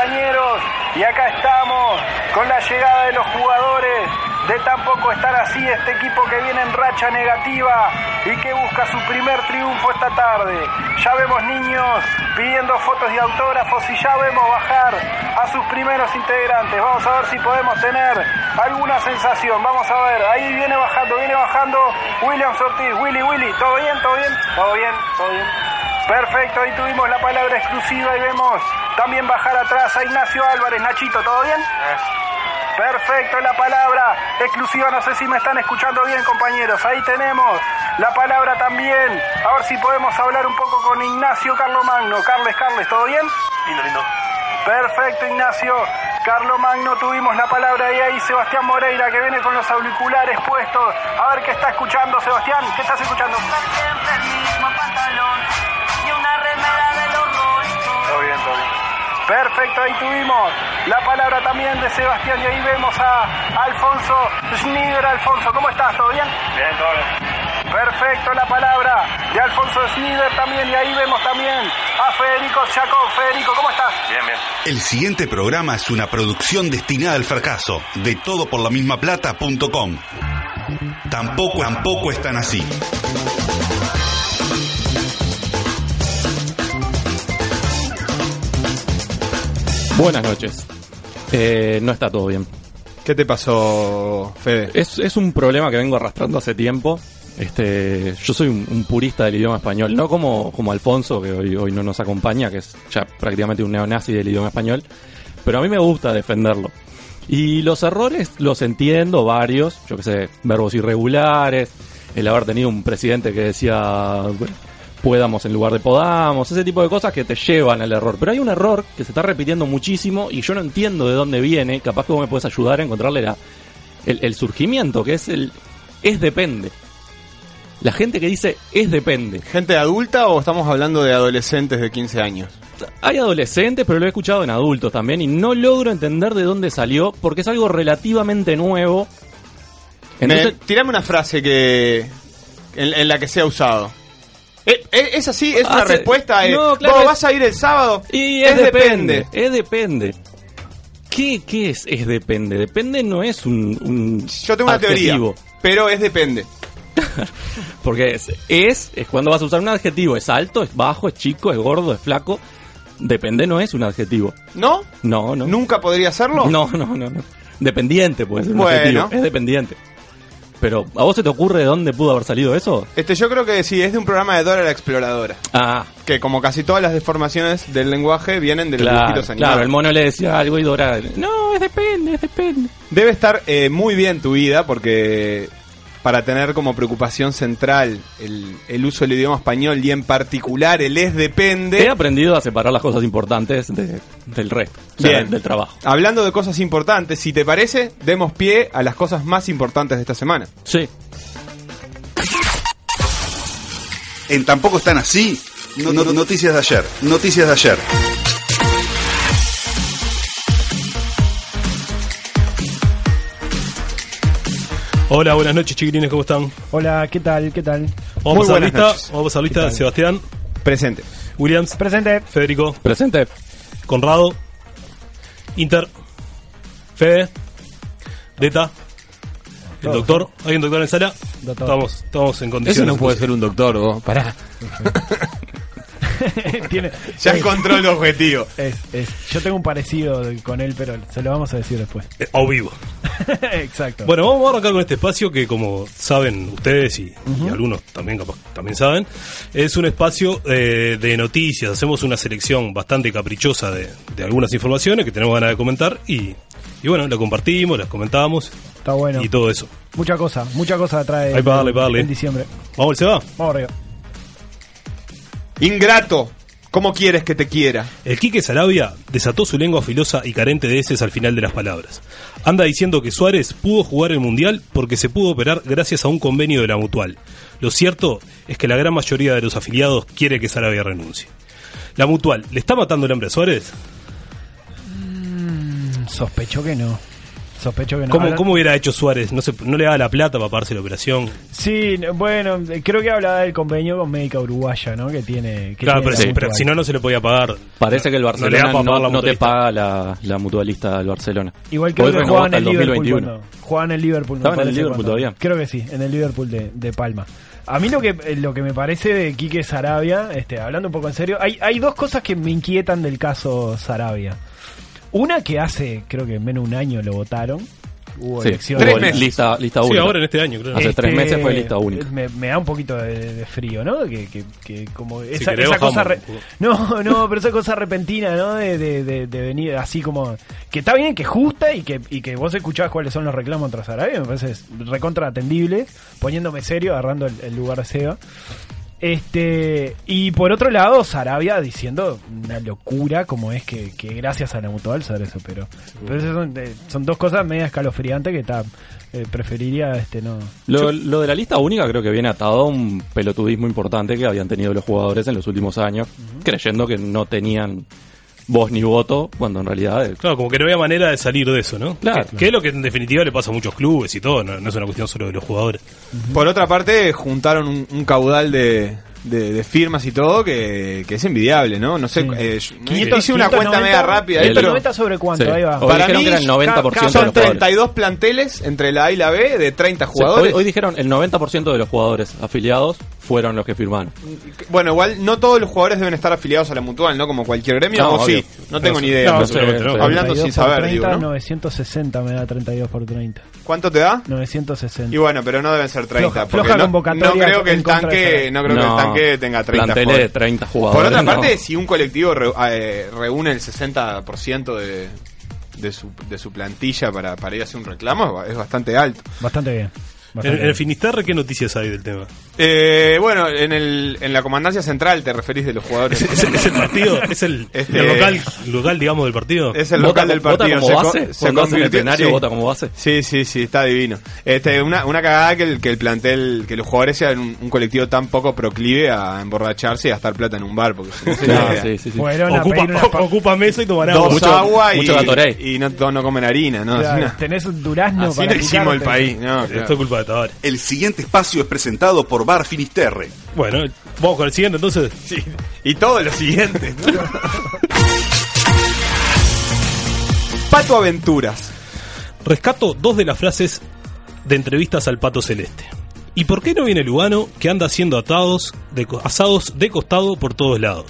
compañeros. Y acá estamos con la llegada de los jugadores. De tampoco estar así este equipo que viene en racha negativa y que busca su primer triunfo esta tarde. Ya vemos niños pidiendo fotos y autógrafos y ya vemos bajar a sus primeros integrantes. Vamos a ver si podemos tener alguna sensación. Vamos a ver, ahí viene bajando, viene bajando William Ortiz. Willy, Willy, ¿todo bien? ¿Todo bien? ¿Todo bien? ¿Todo bien? Perfecto, ahí tuvimos la palabra exclusiva y vemos también bajar atrás a Ignacio Álvarez. Nachito, ¿todo bien? Perfecto, la palabra exclusiva, no sé si me están escuchando bien compañeros, ahí tenemos la palabra también, a ver si podemos hablar un poco con Ignacio Carlomagno. Carles, Carles, ¿todo bien? Lindo, lindo. Perfecto, Ignacio. Carlo Magno, tuvimos la palabra y ahí Sebastián Moreira que viene con los auriculares puestos. A ver qué está escuchando, Sebastián. ¿Qué estás escuchando? Perfecto, ahí tuvimos la palabra también de Sebastián y ahí vemos a Alfonso Schneider. Alfonso, ¿cómo estás? ¿Todo bien? Bien, todo bien. Perfecto, la palabra de Alfonso Schneider también y ahí vemos también a Federico Chacón. Federico, ¿cómo estás? Bien, bien. El siguiente programa es una producción destinada al fracaso de todoporlamismaplata.com. Tampoco, tampoco están así. Buenas noches. Eh, no está todo bien. ¿Qué te pasó, Fede? Es, es un problema que vengo arrastrando hace tiempo. Este, yo soy un, un purista del idioma español, no como, como Alfonso, que hoy, hoy no nos acompaña, que es ya prácticamente un neonazi del idioma español, pero a mí me gusta defenderlo. Y los errores los entiendo, varios, yo que sé, verbos irregulares, el haber tenido un presidente que decía puedamos en lugar de podamos, ese tipo de cosas que te llevan al error. Pero hay un error que se está repitiendo muchísimo y yo no entiendo de dónde viene, capaz que vos me puedes ayudar a encontrarle la, el, el surgimiento, que es el es depende. La gente que dice es depende. ¿Gente adulta o estamos hablando de adolescentes de 15 años? Hay adolescentes, pero lo he escuchado en adultos también y no logro entender de dónde salió porque es algo relativamente nuevo. Entonces, Me- tirame una frase que en, en la que sea usado. Eh, eh, ¿Es así? ¿Es una Hace- respuesta? eh, No, claro, ¿Vos es- vas a ir el sábado? y es, depende, Es depende. ¿Qué, ¿Qué es es depende? Depende no es un, un Yo tengo una adjetivo. teoría, pero es depende. Porque es, es, es cuando vas a usar un adjetivo. Es alto, es bajo, es chico, es gordo, es flaco. Depende no es un adjetivo. ¿No? No, no. ¿Nunca podría serlo? No, no, no, no. Dependiente puede ser un Bueno. adjetivo. Es dependiente. Pero, ¿a vos se te ocurre de dónde pudo haber salido eso? Este, yo creo que sí, es de un programa de Dora la Exploradora. Ah, Que como casi todas las deformaciones del lenguaje vienen de los claro, dibujitos animados. claro. El mono le decía algo y Dora... No, es depende, es depende. Debe estar eh, muy bien tu vida porque para tener como preocupación central el, el uso del idioma español y en particular el es He depende. aprendido a separar las cosas importantes de- del resto. o sea, del trabajo. Hablando de cosas importantes, si te parece, demos pie a las cosas más importantes de esta semana. Sí. En Tampoco están así. No- no- noticias de ayer. Noticias de ayer. Hola, buenas noches, chiquilines, ¿cómo están? Hola, ¿qué tal? ¿Qué tal? Vamos a pasar buenas lista. noches. Vamos a pasar lista. Sebastián, Presente. Williams, Presente. Federico, Presente. Conrado, Inter, Fede, Deta, el doctor. ¿Hay un doctor en sala? Doctor. Estamos, estamos en Eso condiciones. no puede ser un doctor, vos. Pará. Tiene, Ya es, encontró el objetivo. es- es- Yo tengo un parecido con él, pero se lo vamos a decir después. Eh, Au vivo. Exacto. Bueno, vamos a arrancar con este espacio que, como saben ustedes y, y algunos también capaz también saben, es un espacio eh, de noticias. Hacemos una selección bastante caprichosa de, de algunas informaciones que tenemos ganas de comentar y, y bueno, la compartimos, las comentamos Está bueno. y todo eso. Mucha cosa, mucha cosa trae Ahí para darle, para darle. en diciembre. Vamos, se va. Vamos arriba. Ingrato. ¿Cómo quieres que te quiera? El Quique Sarabia desató su lengua filosa y carente de heces al final de las palabras. Anda diciendo que Suárez pudo jugar el Mundial porque se pudo operar gracias a un convenio de la Mutual. Lo cierto es que la gran mayoría de los afiliados quiere que Sarabia renuncie. La Mutual, ¿le está matando el hambre a Suárez? Sospecho que no. Sospecho que no. ¿Cómo, ¿Cómo hubiera hecho Suárez? No, se, no le daba la plata para pagarse la operación. Sí, no, bueno, creo que hablaba del convenio con Médica Uruguaya, ¿no? Que tiene. Que Claro, tiene pero, sí, si no, no se le podía pagar. Parece que el Barcelona no, te paga la, la mutualista del Barcelona. Igual creo Hoy que jugaban en Liverpool. 2021. cuando- Jugaban en el Liverpool. me ¿Estaba en el Liverpool cuando- todavía? Creo que sí, en el Liverpool de, de Palma. A mí lo que eh, lo que me parece de Quique Sarabia, este, hablando un poco en serio, hay, hay dos cosas que me inquietan del caso Sarabia. Una que hace, creo que menos de un año lo votaron. Hubo Sí, elecciones. Tres meses. lista, lista Sí, ahora en este año, creo. Hace tres meses fue lista única. Me, me da un poquito de, de frío, ¿no? Que, que, que como esa, querés esa cosa... re- no, no, pero esa cosa repentina, ¿no? De, de, de, de venir así como... Que está bien, que justa y que, y que vos escuchás cuáles son los reclamos tras Arabia, me parece recontra atendible, poniéndome serio, agarrando el, el lugar de Seba. Este, y por otro lado, Sarabia diciendo una locura como es que, que gracias a la mutual saber eso, pero, pero esas son, eh, son dos cosas media escalofriantes que está, eh, preferiría este no. Lo, lo de la lista única creo que viene atado a un pelotudismo importante que habían tenido los jugadores en los últimos años, creyendo que no tenían voz ni voto, cuando en realidad Claro, como que no había manera de salir de eso, ¿no? Claro. Que, que es lo que en definitiva le pasa a muchos clubes y todo, no, no es una cuestión solo de los jugadores. Por otra parte, juntaron un, un caudal de, de, de firmas y todo que, que es envidiable, ¿no? No sé, Sí. eh, yo- 500, hice una cuenta 590, media rápida ahí, el- pero 590 sobre cuánto, Sí. ahí va. Hoy para dijeron mí que era el 90% ca- de ca- los son jugadores. 32 planteles entre la A y la B de 30 Sí, jugadores. Hoy, hoy dijeron el 90% de los jugadores afiliados fueron los que firmaron. Bueno, igual no todos los jugadores deben estar afiliados a la mutual, ¿no? Como cualquier gremio, No, o obvio. sí, no tengo ni idea. no, No. Hablando 32 sin saber, 30, digo, ¿no? 960 me da 32 por 30. ¿Cuánto te da? 960. Y bueno, pero no deben ser 30. Floja- porque floja no, convocatoria no creo que el tanque, no creo que el tanque tenga 30 planteles de jugadores. 30 Por jugadores. otra no. parte, si un colectivo re- eh, reúne el 60% de, de, su, de su plantilla para, para ir a hacer un reclamo, es bastante alto. Bastante bien. En, el. Finisterre, ¿qué noticias hay del tema? Eh, bueno, en, el, en la comandancia central te referís de los jugadores. ¿Es, es el partido? ¿Es el, Este- el local, local, digamos, del partido? Es el Vota- local del vota partido. como Se co- base, se cuando hacen el convirtió- plenario sí. vota como base. Sí, sí, sí, está divino. Este, una, una cagada que el, que el plantel, que los jugadores sean un, un colectivo tan poco proclive a emborracharse y a gastar plata en un bar. Porque si no se- sí, sí, sí. Fueron a Ocupa, mesa y tomará dos Mucho- agua y, mucho y no, todos no comen harina, ¿no? Claro, Así no, tenés un durazno así para no hicimos el país, no, claro. Esto es culpa El siguiente espacio es presentado por Bar Finisterre. Bueno, vamos con el siguiente entonces. Sí, Y todo lo siguiente. ¿no? Pato Aventuras. Rescato dos de las frases de entrevistas al Pato Celeste. ¿Y por qué no viene Lugano que anda haciendo atados de, asados de costado por todos lados?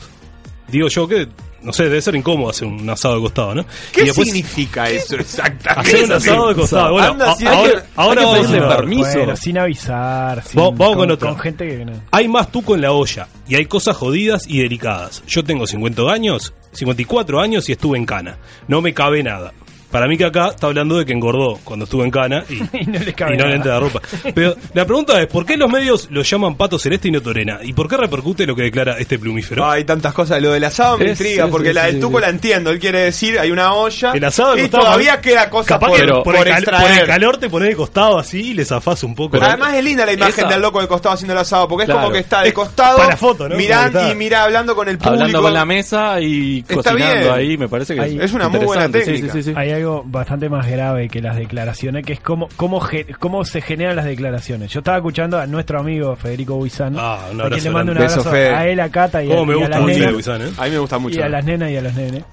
Digo yo que, no sé, debe ser incómodo hacer un asado de costado, ¿no? ¿Qué Y después significa eso exactamente? Hacer un asado de costado. Bueno, Anda a- haciendo- ahora, que- ahora vamos a- permiso. Bueno, sin avisar. sin- Vamos- vamos con otra. Con gente que no. Hay más tuco en la olla y hay cosas jodidas y delicadas. Yo tengo 50 años, 54 años y estuve en cana. No me cabe nada. Para mí que acá está hablando de que engordó cuando estuvo en cana y, Y no le cabe y no le entra la ropa. Pero la pregunta es, ¿por qué los medios lo llaman pato celeste y no torena? ¿Y por qué repercute lo que declara este plumífero? Hay tantas cosas. Lo del asado me Es- intriga, es- porque es- la del tuco la entiendo. Él quiere decir, hay una olla. El asado y todavía queda cosa Capaz por, que pero- por, por el extraer. por el calor te pones de costado así y le zafás un poco. Pero además es linda la imagen Esa- del loco de costado haciendo el asado, porque es como que está de costado, para foto, ¿no? miran Como que está- y mira hablando con el público. Hablando con la mesa y Está cocinando bien. ahí, me parece que Es una muy buena técnica. Hay algo bastante más grave que las declaraciones, que es cómo, cómo, cómo se generan las declaraciones. Yo estaba escuchando a nuestro amigo Federico Buizán, Ah, a quien le mando un abrazo Beso, a él, a Cata y, a, me y a las mucho nenas. Buizán, ¿eh? A mí me gusta mucho. Y a las nenas y a los nenes.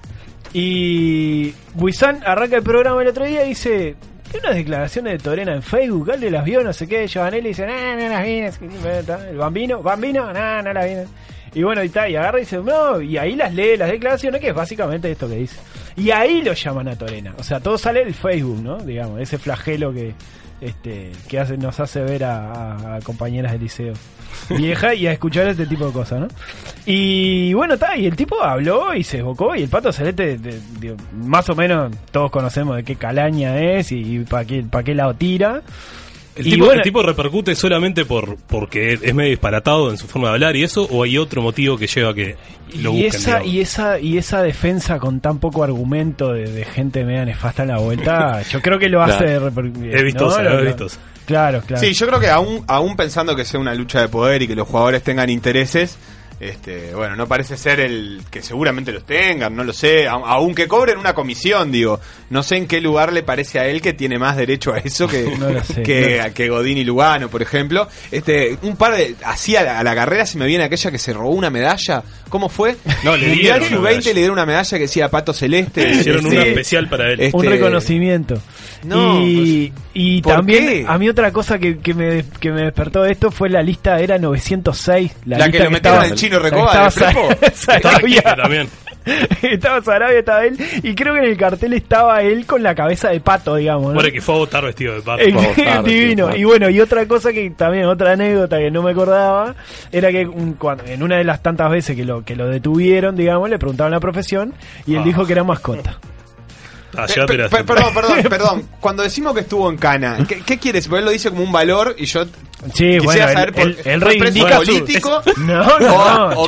Y Buizán arranca el programa el otro día y dice... Tiene unas declaraciones de Torena en Facebook, alguien las vio, no sé qué, Giovanelli dice, no, no las vi, el bambino, bambino, no, no las vi. Y bueno, y, tal, y agarra y dice, no, y ahí las lee las declaraciones, que es básicamente esto que dice. Y ahí lo llaman a Torena. O sea, todo sale del Facebook, ¿no? Digamos, ese flagelo que este que hace, nos hace ver a, compañeras de liceo vieja y a escuchar este tipo de cosas, ¿no? Y bueno, está, y el tipo habló y se evocó y el pato celeste, de- de- más o menos todos conocemos de qué calaña es y, para qué, para qué lado tira. ¿El Y tipo, bueno- el tipo repercute solamente por porque es medio disparatado en su forma de hablar y eso? ¿O hay otro motivo que lleva a que lo y busquen? esa, digamos? y esa y esa defensa con tan poco argumento de, de gente media nefasta en la vuelta, yo creo que lo hace Claro. reper- Es vistosa, ¿no? es Lo- vistosa. Claro, claro. Sí, yo creo que aún, aún pensando que sea una lucha de poder y que los jugadores tengan intereses, Este, bueno, no parece ser el que seguramente los tengan, no lo sé, aunque cobren una comisión, digo, no sé en qué lugar le parece a él que tiene más derecho a eso que, No lo sé. que, que Godín y Lugano, por ejemplo. Este, un par de, así a la, a la carrera se me viene aquella que se robó una medalla, ¿cómo fue? No, le dieron una Sub-20 medalla. le dieron una medalla que decía Pato Celeste. Hicieron Este, una especial para él. este, un reconocimiento. No, y pues, y ¿por también qué? a mí otra cosa que, que me, que me despertó de esto fue la lista, era 906. La, La lista que lo metieron estaba- al chino Recoba también. estaba Sarabia, estaba él. Y creo que en el cartel estaba él con la cabeza de pato, digamos. ¿no? Bueno, que fue a votar vestido de pato. Eh, divino. tío, Y bueno, y otra cosa que también, otra anécdota que no me acordaba, era que un- cuando, en una de las tantas veces que lo, que lo detuvieron, digamos, le preguntaban la profesión y él Ah. dijo que era mascota. Ah, perdón, perdón, perdón. Cuando decimos que estuvo en Cana, ¿qué, qué quieres? Porque él lo dice como un valor y yo Sí, quisiera bueno, saber por, él- él ¿fue reivindica preso su- político No, no, no, o,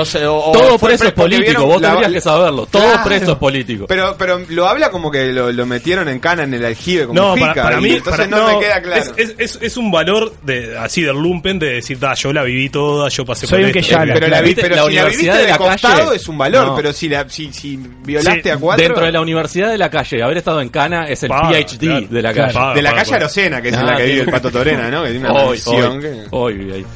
o sea, o- Todo preso es político, vos la- tendrías que saberlo. Todo Claro. preso es político. Pero, pero lo habla como que lo, lo metieron en Cana en el aljibe como No, Mujica, para, para mí, entonces para- no, me queda claro. Es, es, es, es un valor de así del lumpen de decir, da, yo la viví toda, yo pasé Soy por un que esto. ya la- pero la, vi- pero la si la viviste universidad de, la costado calle- es un valor, No. pero si la si, si violaste Sí, a cuatro Dentro de la universidad de la calle, haber estado en Cana es el PhD de la calle. De la calle. Arocena, que es en Ah, la que vive el Pato Torena, ¿no? Que Hoy.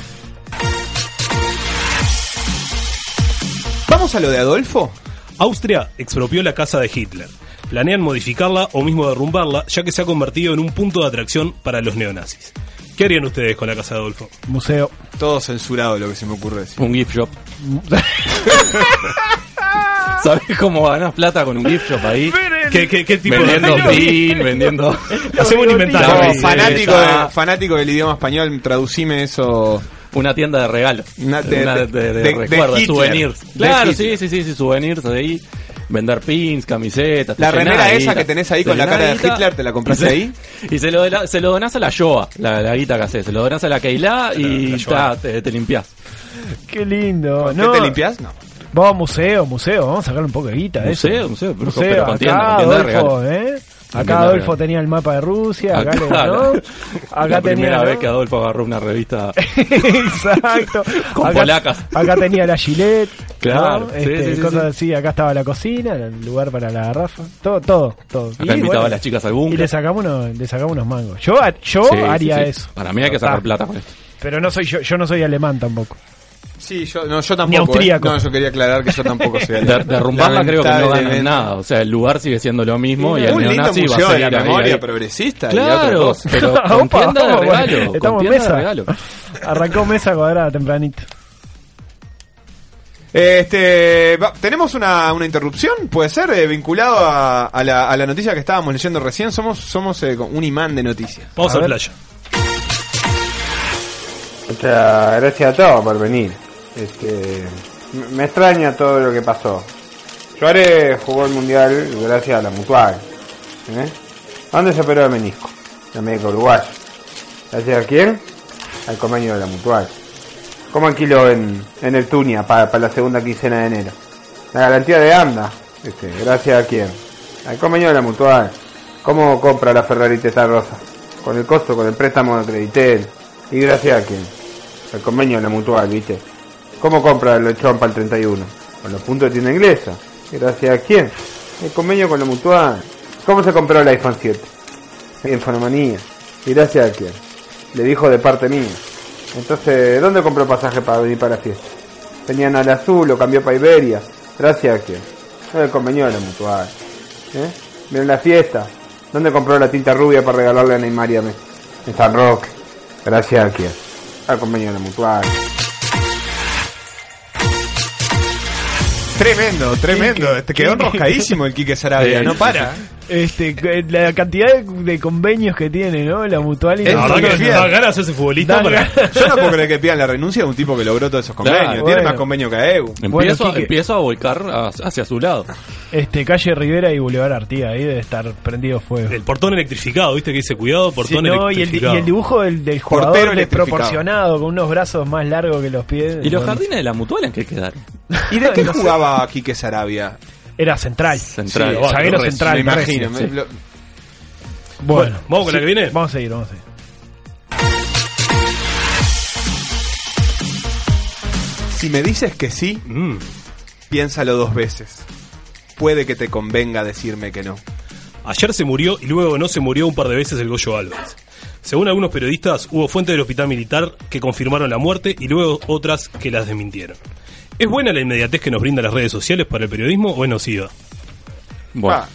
Vamos a lo de Adolfo. Austria expropió la casa de Hitler. Planean modificarla o mismo derrumbarla, ya que se ha convertido en un punto de atracción para los neonazis. ¿Qué harían ustedes con la casa de Adolfo? Museo. Todo censurado lo que se me ocurre decir. Un gift shop. ¿Sabes cómo ganas plata con un gift shop ahí? ¿Qué, qué, qué tipo Vendiendo de.? pin, vendiendo. Hacemos un inventario. No, fanático, ya. de- fanático del idioma español, traducime eso. Una tienda de regalos. Una de- Una de, de- de, de- de recuerdos, Hitler. souvenirs. Claro, sí, sí, sí, sí, souvenirs de ahí. Vender pins, camisetas. La remera esa guita. que tenés ahí con la cara de. Hitler, ¿te la compraste ahí? Y se lo, de la- se lo donás a la Shoah, la, la guita que haces. Se lo donás a la Keila y ta, te, te limpiás. Qué lindo. ¿Qué No, te limpias? No. Vamos a museo, museo. Vamos a sacarle un poco de guita. a eso. Museo, museo, pero, Museo, pero acá Adolfo. ¿eh? Acá Adolfo tenía el mapa de Rusia, acá, Acá, le- ¿no? Acá la tenía, primera ¿no? vez que Adolfo agarró una revista. Exacto. Con acá, polacas. Acá tenía la Gillette. Claro, ¿no? sí, Este, sí, sí, cosas sí. así. Acá estaba la cocina, el lugar para la garrafa. Todo, todo, todo. Acá invitaba a las chicas al Y búnker. le sacamos unos, le sacamos unos mangos. Yo, yo haría eso. Para mí hay que sacar Ah, plata con esto. Pero no soy yo, yo no soy alemán tampoco. Sí, yo, no, yo tampoco. Ni ¿eh? austríaco. No, yo quería aclarar que yo tampoco soy De, derrumbarla creo que no ganan nada. O sea, el lugar sigue siendo lo mismo y el Un lindo neonazi va a seguir la memoria ahí. progresista y Claro, cosa. pero con Opa, tienda de regalo. Con estamos en tienda mesa. de regalo. Arrancó mesa cuadrada tempranito. Este, va- tenemos una, una interrupción, puede ser, eh, vinculado a, a la, a la noticia que estábamos leyendo recién. Somos, somos eh, un imán de noticias. Vamos A a playa. Muchas gracias a todos por venir. Este, me extraña todo lo que pasó. Suárez jugó el mundial gracias a la mutual. ¿eh? ¿A ¿Dónde se operó el menisco? En médico uruguayo. ¿Gracias a quién? Al convenio de la mutual. ¿Cómo alquiló en, en el Tunia para, la segunda quincena de enero? La garantía de AMDA. Este, ¿Gracias a quién? Al convenio de la mutual. ¿Cómo compra la Ferrari Testa Rosa? Con el costo, con el préstamo de Creditel. ¿Y gracias a quién? El convenio de la mutual, ¿viste? ¿Cómo compra el lechón para el 31? Con los puntos de tienda inglesa. ¿Y gracias a quién? El convenio con la mutual. ¿Cómo se compró el iPhone 7? En Fonomanía. ¿Y gracias a quién? Le dijo de parte mía. Entonces, ¿dónde compró pasaje para venir para la fiesta? Tenían al azul, lo cambió para Iberia. ¿Gracias a quién? El convenio de la mutual. ¿Eh? ¿Vieron la fiesta? ¿Dónde compró la tinta rubia para regalarle a Neymar y a Messi? En San Roque. ¿Gracias a quién? Al convenio de la mutual. Tremendo, tremendo. Te quedó enroscadísimo el Quique Sarabia, Sí, no sí, para. Este, la cantidad de, de convenios que tiene, ¿no? La mutual y Es La verdad que da ganas de hacerse futbolista para... Yo no puedo creer que pidan la renuncia de un tipo que logró todos esos convenios. Claro, Tiene bueno. más convenio que EU. Empiezo, Bueno, empiezo a volcar a- hacia su lado. Este, calle Rivera y Boulevard Artigas, ahí debe estar prendido fuego. El portón electrificado, viste que dice cuidado, Sí, portón no, y, el, di- electrificado. y el dibujo del, del jugador desproporcionado, con unos brazos más largos que los pies. ¿Y los Bueno, jardines de la mutual en qué quedaron? ¿Y de qué jugaba Quique Sarabia? Era central. Central. Sí, zaguero Torres, central. Me parece, imagino. sí. me- lo- Bueno, ¿Vamos con la que viene? Vamos a seguir, vamos a seguir. Si me dices que sí, Mm. piénsalo dos veces. Puede que te convenga decirme que no. Ayer se murió y luego no se murió un par de veces el Goyo Álvarez. Según algunos periodistas, hubo fuentes del hospital militar que confirmaron la muerte y luego otras que las desmintieron. ¿Es buena la inmediatez que nos brindan las redes sociales para el periodismo o es nociva? Bueno, Ah,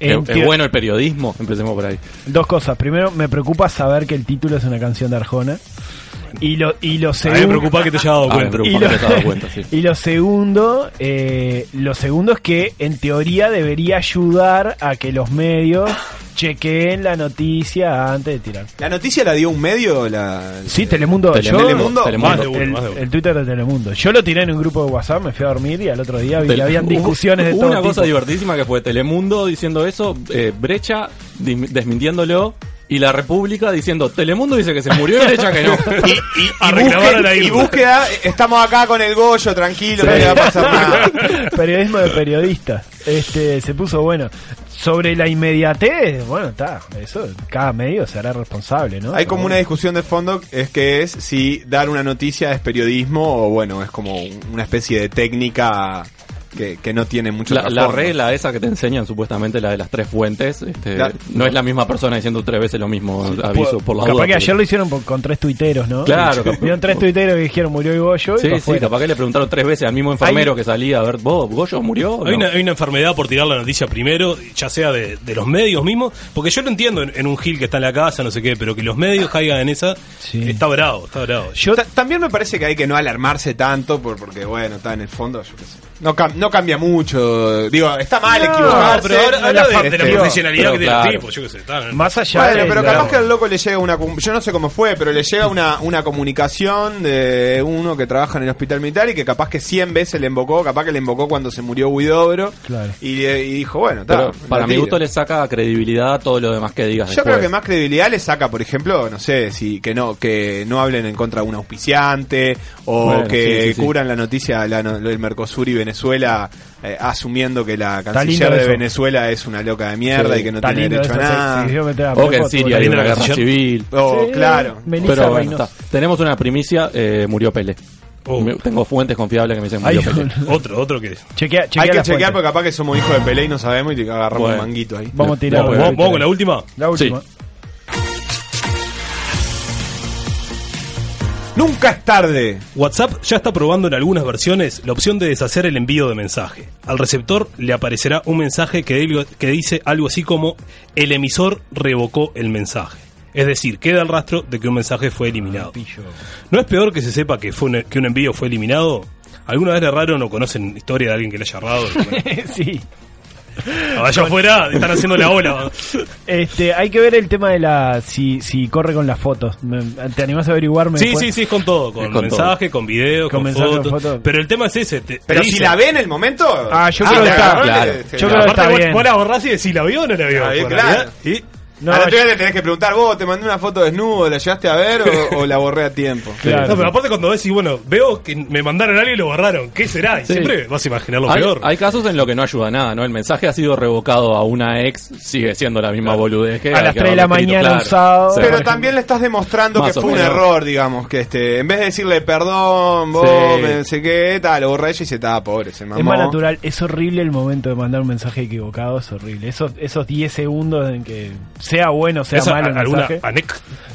es, es bueno el periodismo, empecemos por ahí. Dos cosas. Primero, me preocupa saber que el título es una canción de Arjona. Y lo, y lo A mí me segundo. preocupa que te haya dado Ah, cuenta. y lo, te has dado cuenta, sí. y lo segundo, eh, lo segundo es que en teoría debería ayudar a que los medios chequeen la noticia antes de tirar. ¿La noticia la dio un medio? La... Sí, Telemundo. Telemundo, yo, Telemundo, Telemundo. Más de uno, el, más de uno. el Twitter de Telemundo. Yo lo tiré en un grupo de WhatsApp, me fui a dormir y al otro día vi que habían discusiones de hubo todo una cosa tipo. divertísima que fue Telemundo diciendo eso, eh, Brecha desmintiéndolo y la República diciendo Telemundo dice que se murió y Brecha que no. Y, busque- la y búsqueda, estamos acá con el Goyo, tranquilo, no le va a pasar nada. Periodismo de periodistas. Este, se puso bueno. Sobre la inmediatez, bueno, está. Eso, cada medio se hará responsable, ¿no? Hay como una discusión de fondo, es que es si dar una noticia es periodismo o bueno, es como una especie de técnica que, que no tiene mucho La, la regla esa que te enseñan supuestamente, la de las tres fuentes, este, La- no es la misma persona diciendo tres veces lo mismo, aviso por la Capaz duda. que pero- ayer lo hicieron por- con tres tuiteros, ¿no? Claro. Vieron tres tuiteros que dijeron murió el Goyo y Sí, pa' sí, capaz que le preguntaron tres veces al mismo enfermero Hay- que salía a ver, ¿vos, Goyo murió? Hay, no?". una, hay una enfermedad por tirar la noticia primero, ya sea de, de los medios mismos, porque yo lo entiendo en, en un Gil que está en la casa, no sé qué, pero que los medios caigan en esa, Sí. está bravo, está bravo. Yo, Ta- También me parece que hay que no alarmarse tanto por- porque, bueno, está en el fondo, yo qué sé. No, cam- no cambia mucho. Digo, está mal No, equivocarse. pero ahora la de, de la este, profesionalidad pero que tiene claro. el tipo, yo qué sé. Está, más allá Bueno, de pero capaz que al loco le llega una... Yo no sé cómo fue, pero le llega una, una comunicación de uno que trabaja en el hospital militar y que capaz que 100 veces le invocó, capaz que le invocó cuando se murió Huidobro. Claro. Y, y dijo, bueno, está. Pero para mi gusto le saca credibilidad a todo lo demás que digas Yo después. creo que más credibilidad le saca, por ejemplo, no sé, si que no que no hablen en contra de un auspiciante o Bueno, que sí, sí, sí. cubran la noticia del Mercosur y Venezuela eh, asumiendo que la canciller de. Venezuela es una loca de mierda Sí. y que no Está tiene derecho eso, a nada. se a O que en Siria hay la- una guerra civil. Oh, Sí, claro. Melissa Pero bueno, Reynoso. está. tenemos una primicia, eh, murió Pelé. Oh. Tengo fuentes confiables que me dicen Ay. Otro, otro que... chequea, chequea Hay que chequear porque capaz que somos hijos de Pelé y no sabemos y te agarramos Bueno. un manguito ahí. Vamos a tirar. Vamos, ¿Vamos, la vamos con la última? La última. Nunca es tarde. WhatsApp ya está probando en algunas versiones la opción de deshacer el envío de mensaje. Al receptor le aparecerá un mensaje que, dice algo así como el emisor revocó el mensaje. Es decir, queda el rastro de que un mensaje fue eliminado. ¿No es peor que se sepa que, fue un, que un envío fue eliminado? ¿Alguna vez le erraron o conocen historia de alguien que le haya errado? sí. Allá afuera están haciendo la ola. Este, hay que ver el tema de la si, si corre con las fotos. ¿Te animás a averiguarme? Sí, después? sí, sí, es con todo, con, con mensaje, con video, Con con, mensaje, con fotos. foto. Pero el tema es ese. te- te Pero dice- si la ve en el momento. Ah, yo creo te que está- claro. Yo creo que Aparte, está vos, bien. vos la borrás y decís, ¿la vio o no la vio? Ah, claro. No, Al otro yo- tenés que preguntar, vos, te mandé una foto desnudo, ¿la llegaste a ver o, o la borré a tiempo? Claro. No, pero aparte cuando decís, bueno, veo que me mandaron a alguien y lo borraron, ¿qué será? Y Sí. siempre vas a imaginar lo Hay, peor. hay casos en lo que no ayuda nada, ¿no? El mensaje ha sido revocado a una ex, sigue siendo la misma boludez que A las que 3 de la mañana claro. un sábado. Sí. Pero también le estás demostrando Más que fue un error, digamos, que este, en vez de decirle perdón, vos, Sí. me no sé qué, tal, lo borré ella y se estaba pobre, se mamó. Es más natural, es horrible el momento de mandar un mensaje equivocado, es horrible. Esos, esos 10 segundos en que sea bueno, sea ¿Esa, malo el ¿Alguna?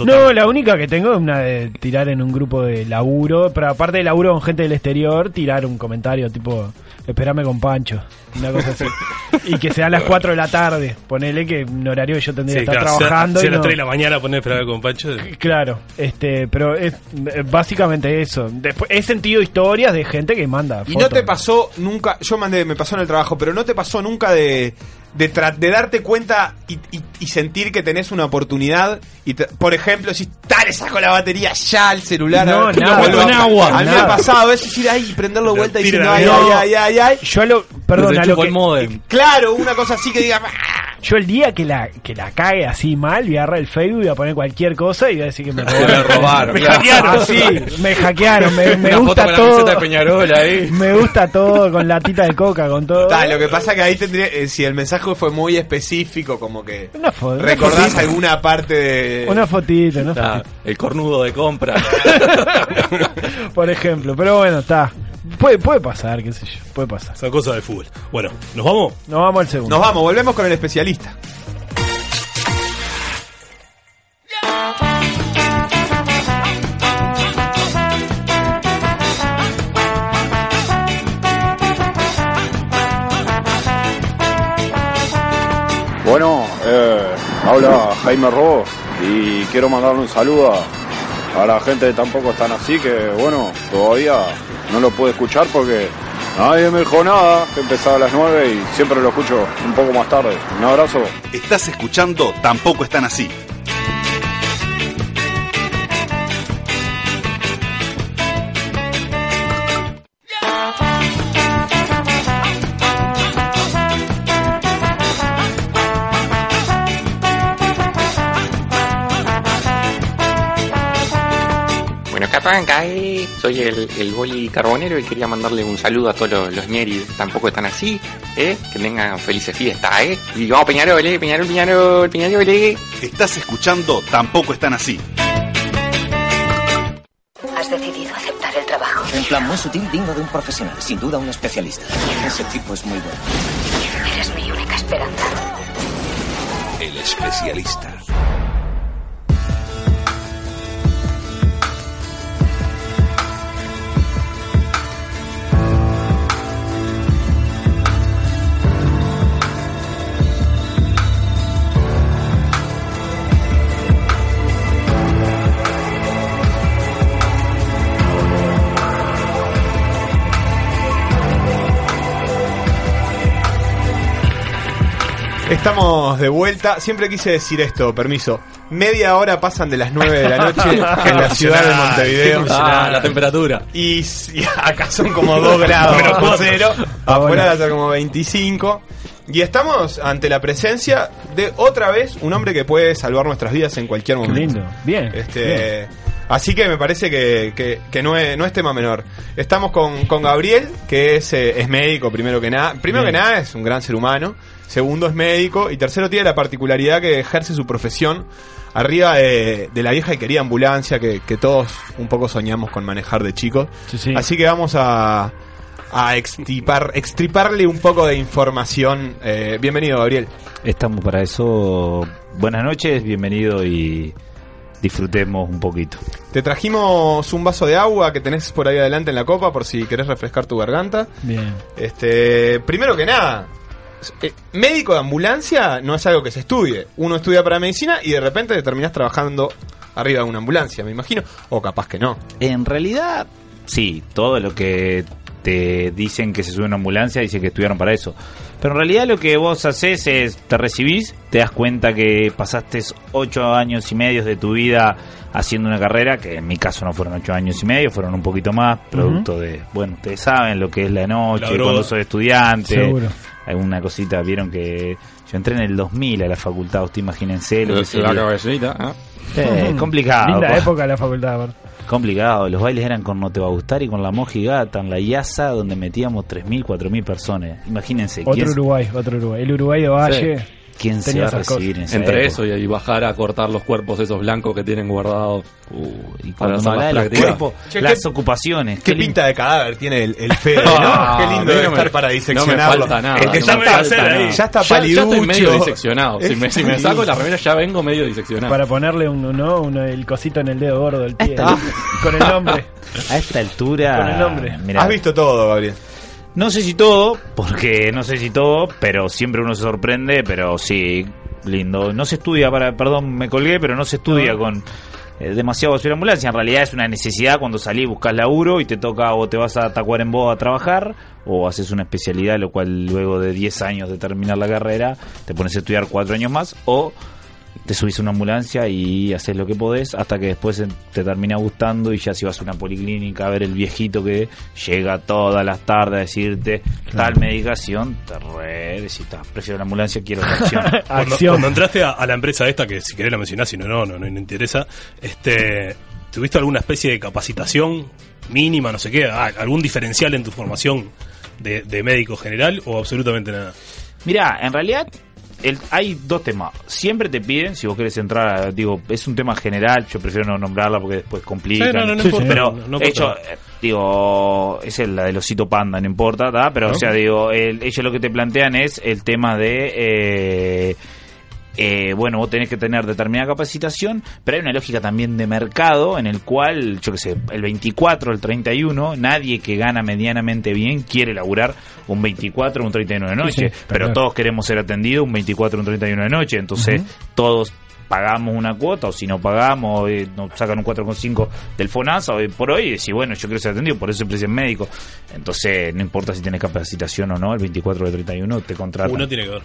No, la única que tengo es una de tirar en un grupo de laburo, pero aparte de laburo con gente del exterior, tirar un comentario tipo, esperame con Pancho, una cosa así. y que sea a las 4 de la tarde, ponele que un horario que yo tendría Sí, que estar claro, trabajando. Si y a las no- 3 de la mañana poner esperar con Pancho. Claro, este, pero es eh, básicamente eso. Después, he sentido historias de gente que manda. Y no te pasó nunca, yo mandé, me pasó en el trabajo, pero no te pasó nunca de, de, tra- de darte cuenta y, y- y sentir que tenés una oportunidad y, te- por ejemplo, si tal, saco la batería ya al celular. a No, ver que nada, con a- agua, A mí me ha pasado, es decir, ay, prenderlo de vuelta y diciendo, ay, ay, ay, ay, ay. Yo a lo, perdón, a lo que, el modem. Claro, una cosa así que diga, "Ah". Yo el día que la, que la cague así mal, voy a agarrar el Facebook y voy a poner cualquier cosa y voy a decir que me Me robaron. robaron. me hackearon, Ah, sí, me hackearon, me, me Una foto gusta con la todo. camiseta de Peñarol ahí. Me gusta todo, con latita de coca, con todo. Ta, lo que pasa que ahí tendría, eh, si el mensaje fue muy específico, como que Una foto. una recordás fotito, alguna parte de... Una fotito, una fotito. el cornudo de compra. Por ejemplo, pero bueno, está. Puede, puede pasar, qué sé yo, puede pasar. Son cosas de fútbol. Bueno, ¿nos vamos? Nos vamos al segundo. Nos vamos, volvemos con el especialista. Bueno, eh, habla Jaime Robo y quiero mandarle un saludo a, a la gente Tampoco Están Así, que bueno, todavía no lo pude escuchar porque nadie me dijo nada, empezaba a las 9 y siempre lo escucho un poco más tarde. Un abrazo. Estás escuchando Tampoco están así. Acá eh, soy el, el Boli Carbonero y quería mandarle un saludo a todos los, los ñeris, tampoco están así, eh, que tengan felices fiestas, eh, y vamos Peñarol, eh, Peñarol, Peñarol, Peñarol, eh. Estás escuchando Tampoco están así. Has decidido aceptar el trabajo. En plan muy sutil, digno de un profesional, sin duda un especialista. Ese tipo es muy bueno. Eres mi única esperanza. El especialista. Estamos de vuelta. Siempre quise decir esto, permiso. Media hora pasan de las 9 de la noche en la ciudad de Montevideo. Ah, la temperatura. Y, y acá son como 2 grados cero. Afuera va a ser como 25. Y estamos ante la presencia de otra vez un hombre que puede salvar nuestras vidas en cualquier momento. lindo. Bien. Este, Así que me parece que, que- que no, es, no es tema menor. Estamos con, con Gabriel, que es, eh, es médico, primero que nada. Primero Bien. que nada es un gran ser humano. Segundo es médico. Y tercero tiene la particularidad que ejerce su profesión arriba de, de la vieja y querida ambulancia que, que todos un poco soñamos con manejar de chicos. Sí, sí. Así que vamos a, a extripar, extriparle un poco de información. Eh, bienvenido, Gabriel. Estamos para eso. Buenas noches, bienvenido y disfrutemos un poquito. Te trajimos un vaso de agua que tenés por ahí adelante en la copa por si querés refrescar tu garganta. Bien. Este, primero que nada, eh, médico de ambulancia no es algo que se estudie. Uno estudia para medicina y de repente te terminás trabajando arriba de una ambulancia, me imagino, o capaz que no. En realidad, sí, todo lo que te dicen que se sube a una ambulancia dicen que estudiaron para eso. Pero en realidad lo que vos haces es, te recibís, te das cuenta que pasaste ocho años y medio de tu vida haciendo una carrera, que en mi caso no fueron ocho años y medio, fueron un poquito más, producto de, bueno, ustedes saben lo que es la noche, La cuando soy estudiante, Seguro. alguna cosita, vieron que yo entré en el 2000 a la facultad, usted imagínense lo que La cabecita, ¿ah? Eh, complicado. Linda pa. época de la facultad. Complicado, los bailes eran con No Te Va a Gustar y con La Mojigata, en la IASA, donde metíamos 3.000, 4.000 personas. Imagínense, Otro ¿quién, Uruguay, otro Uruguay. El Uruguay de Valle. Quién se va a recibir en esa Entre época? eso y, y bajar a cortar los cuerpos esos blancos que tienen guardados. y para cuando me habla las de los prácticas. cuerpos, Che, las qué- ocupaciones. Qué pinta de cadáver tiene el, el Fede, ¿no? Ah, Qué lindo no me- estar para no me diseccionarlo. falta nada. El que no ya me está, falta nada. ya está Ya- ya estoy medio diseccionado. Si me, si me Sí. saco la remera ya vengo medio diseccionado. Para ponerle un, ¿no? Uno- el cosito en el dedo gordo del pie. Con el nombre. A esta altura. Con el nombre. mirá, Has visto todo, Gabriel. No sé si todo, porque no sé si todo, pero siempre uno se sorprende, pero sí, lindo. No se estudia para, perdón, me colgué, pero no se estudia No. con eh, demasiado subir ambulancia. En realidad es una necesidad cuando salís, buscas laburo y te toca o te vas a Tacuarembó a trabajar o haces una especialidad, lo cual luego de 10 años de terminar la carrera te pones a estudiar 4 años más o te subís a una ambulancia y haces lo que podés hasta que después te termina gustando y ya si vas a una policlínica a ver el viejito que llega todas las tardes a decirte tal medicación, te re decís, "Ta, prefiero la ambulancia, quiero la acción. Cuando, Acción. cuando entraste a, a la empresa esta, que si querés la mencionás, si no, no, no, no me interesa, este, ¿tuviste alguna especie de capacitación mínima, no sé qué, ah, algún diferencial en tu formación de, de médico general o absolutamente nada? Mirá, en realidad el- hay dos temas. Siempre te piden, si vos querés entrar, digo, es un tema general, yo prefiero no nombrarla porque después complica. Sí, no, no, no importa, pero, no, no hecho, eh, digo, es el, la del osito panda, no importa, ¿tá? Pero, o sea, digo, el- ellos lo que te plantean es el tema de... eh, eh, bueno, vos tenés que tener determinada capacitación, pero hay una lógica también de mercado en el cual, yo qué sé, el 24, el 31, nadie que gana medianamente bien quiere laburar un 24 o un 31 de noche, sí, pero claro. todos queremos ser atendidos un 24 o un 31 de noche, entonces todos pagamos una cuota o si no pagamos eh, nos sacan un 4,5 del FONASA hoy por hoy y decís bueno yo quiero ser atendido por eso el precio es médico entonces no importa si tienes capacitación o no el 24 o el 31 te contratan Uno tiene que ver.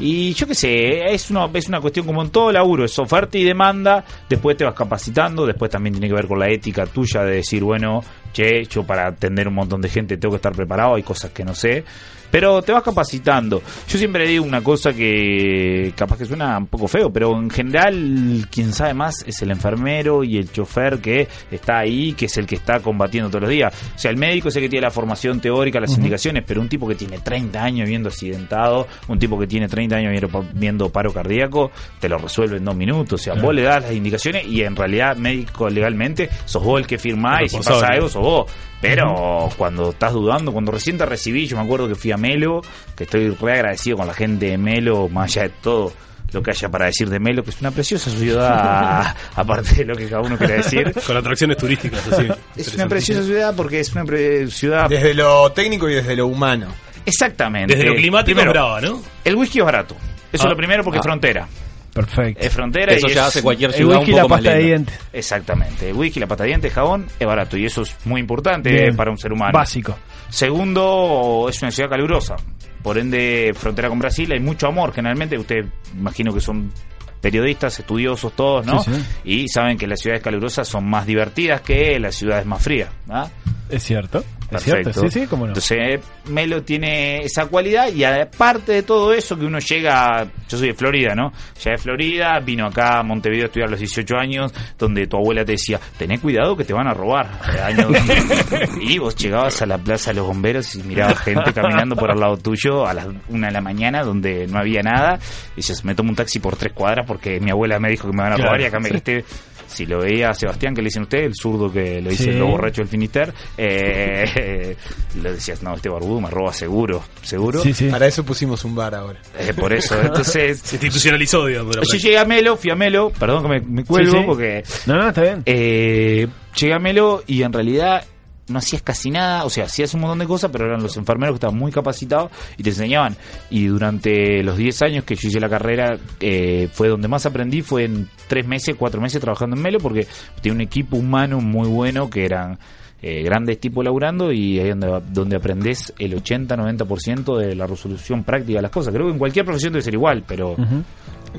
Y yo qué sé, es una, es una cuestión como en todo laburo, es oferta y demanda, después te vas capacitando, después también tiene que ver con la ética tuya de decir, bueno, che, yo para atender un montón de gente tengo que estar preparado, hay cosas que no sé, pero te vas capacitando. Yo siempre digo una cosa que capaz que suena un poco feo, pero en general quien sabe más es el enfermero y el chofer que está ahí, que es el que está combatiendo todos los días. O sea, el médico es el que tiene la formación teórica, las indicaciones, pero un tipo que tiene 30 años viendo accidentado, un tipo que tiene 30 años viendo, viendo paro cardíaco, te lo resuelve en dos minutos. O sea, vos le das las indicaciones y en realidad médico legalmente sos vos el que firmás y si pasa algo sos vos. Pero cuando estás dudando, cuando recién te recibí, yo me acuerdo que fui a Melo, que estoy re agradecido con la gente de Melo, más allá de todo lo que haya para decir de Melo, que es una preciosa ciudad, aparte de lo que cada uno quiera decir. Con atracciones turísticas, así. Es una preciosa ciudad porque es una pre- ciudad... Desde lo técnico y desde lo humano. Exactamente. Desde lo climático Primero, es brava, ¿no? El whisky es barato. Eso Ah. es lo primero porque Ah. es frontera. Perfecto. Es frontera Eso y ya es- hace cualquier El ciudad whisky un y la poco más pasta de dientes. Exactamente. El whisky, la pasta de dientes, jabón es barato y eso es muy importante Bien. para un ser humano. Básico. Segundo, es una ciudad calurosa. Por ende, frontera con Brasil, hay mucho amor. Generalmente, ustedes imagino que son periodistas, estudiosos todos, ¿no? Sí, sí. Y saben que las ciudades calurosas son más divertidas que las ciudades más frías. ¿ah? Es cierto. Es Perfecto. cierto. Sí, sí, cómo no. Entonces, Melo tiene esa cualidad y aparte de todo eso que uno llega, yo soy de Florida, ¿no? Ya de Florida, vino acá a Montevideo a estudiar a los 18 años, donde tu abuela te decía, tené cuidado que te van a robar. Año 2000. y vos llegabas a la plaza de los bomberos y mirabas gente caminando por al lado tuyo a las 1 de la mañana donde no había nada. Y dices, me tomo un taxi por tres cuadras porque mi abuela me dijo que me van a robar Claro. y acá me este si lo veía a Sebastián, que le dicen usted, el zurdo que le Sí. dicen lo borracho del Finister, eh, le decías, no, este barbudo me roba seguro, seguro. Sí, sí. Para eso pusimos un bar ahora. Eh, por eso, entonces... Se institucionalizó, digamos. Yo llegué a Melo, fui a Melo, perdón que me, me cuelgo Sí, sí. porque... No, no, está bien. Eh, llegué a Melo y en realidad no hacías casi nada, o sea, hacías un montón de cosas, pero eran los enfermeros que estaban muy capacitados y te enseñaban. Y durante los 10 años que yo hice la carrera, eh, fue donde más aprendí, fue en 3 meses, 4 meses trabajando en Melo, porque tenía un equipo humano muy bueno que eran eh, grandes tipos laburando y ahí donde, donde aprendes el 80-90% de la resolución práctica de las cosas. Creo que en cualquier profesión debe ser igual, pero...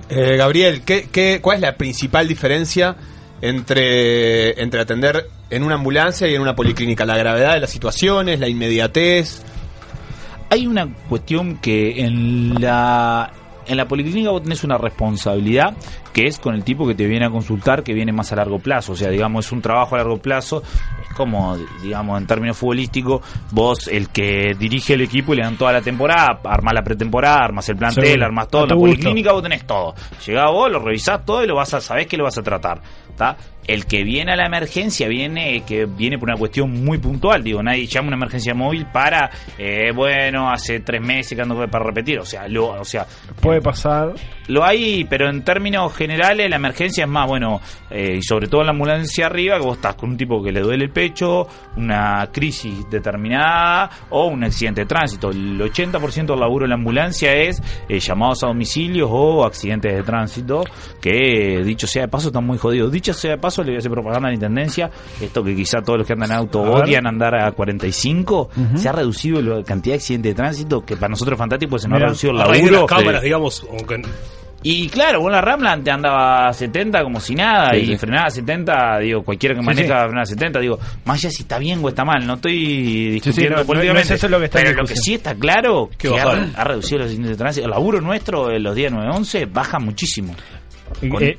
Eh, Gabriel, ¿qué, qué, cuál es la principal diferencia entre, entre atender en una ambulancia y en una policlínica? La gravedad de las situaciones, la inmediatez. Hay una cuestión que en la en la policlínica vos tenés una responsabilidad que es con el tipo que te viene a consultar que viene más a largo plazo, o sea, digamos, es un trabajo a largo plazo, es como, digamos, en términos futbolísticos, vos el que dirige el equipo y le dan toda la temporada, armás la pretemporada, armas el plantel, Seguro. armás todo, en la gusto. policlínica vos tenés todo, llegás vos, lo revisás todo y lo vas a, sabés que lo vas a tratar, ¿está? El que viene a la emergencia viene que viene por una cuestión muy puntual, digo, nadie llama una emergencia móvil para, eh, bueno, hace tres meses que ando para repetir, o sea, lo, o sea, Puede pasar. lo hay, pero en términos generales la emergencia es más, bueno, eh, y sobre todo en la ambulancia arriba, que vos estás con un tipo que le duele el pecho, una crisis determinada o un accidente de tránsito. El 80% del laburo en la ambulancia es eh, llamados a domicilios o accidentes de tránsito, que dicho sea de paso están muy jodidos. Dicho sea de paso, le voy a hacer propaganda a la Intendencia, esto que quizá todos los que andan en auto odian andar a 45, Ujú. se ha reducido la cantidad de accidentes de tránsito, que para nosotros es fantástico, se nos ha reducido el de laburo. las cámaras, digamos, aunque Y claro, vos en la Ramla te andaba a 70 como si nada Sí, y sí. frenaba a 70, digo, cualquiera que maneja sí. frenaba a 70, digo, más allá si está bien o está mal, no estoy discutiendo no- políticamente, no es eso lo que está pero lo que sí está claro Que que ha, reducido los índices de tránsito. El laburo nuestro en los días 9-11 baja muchísimo. Con- Eh,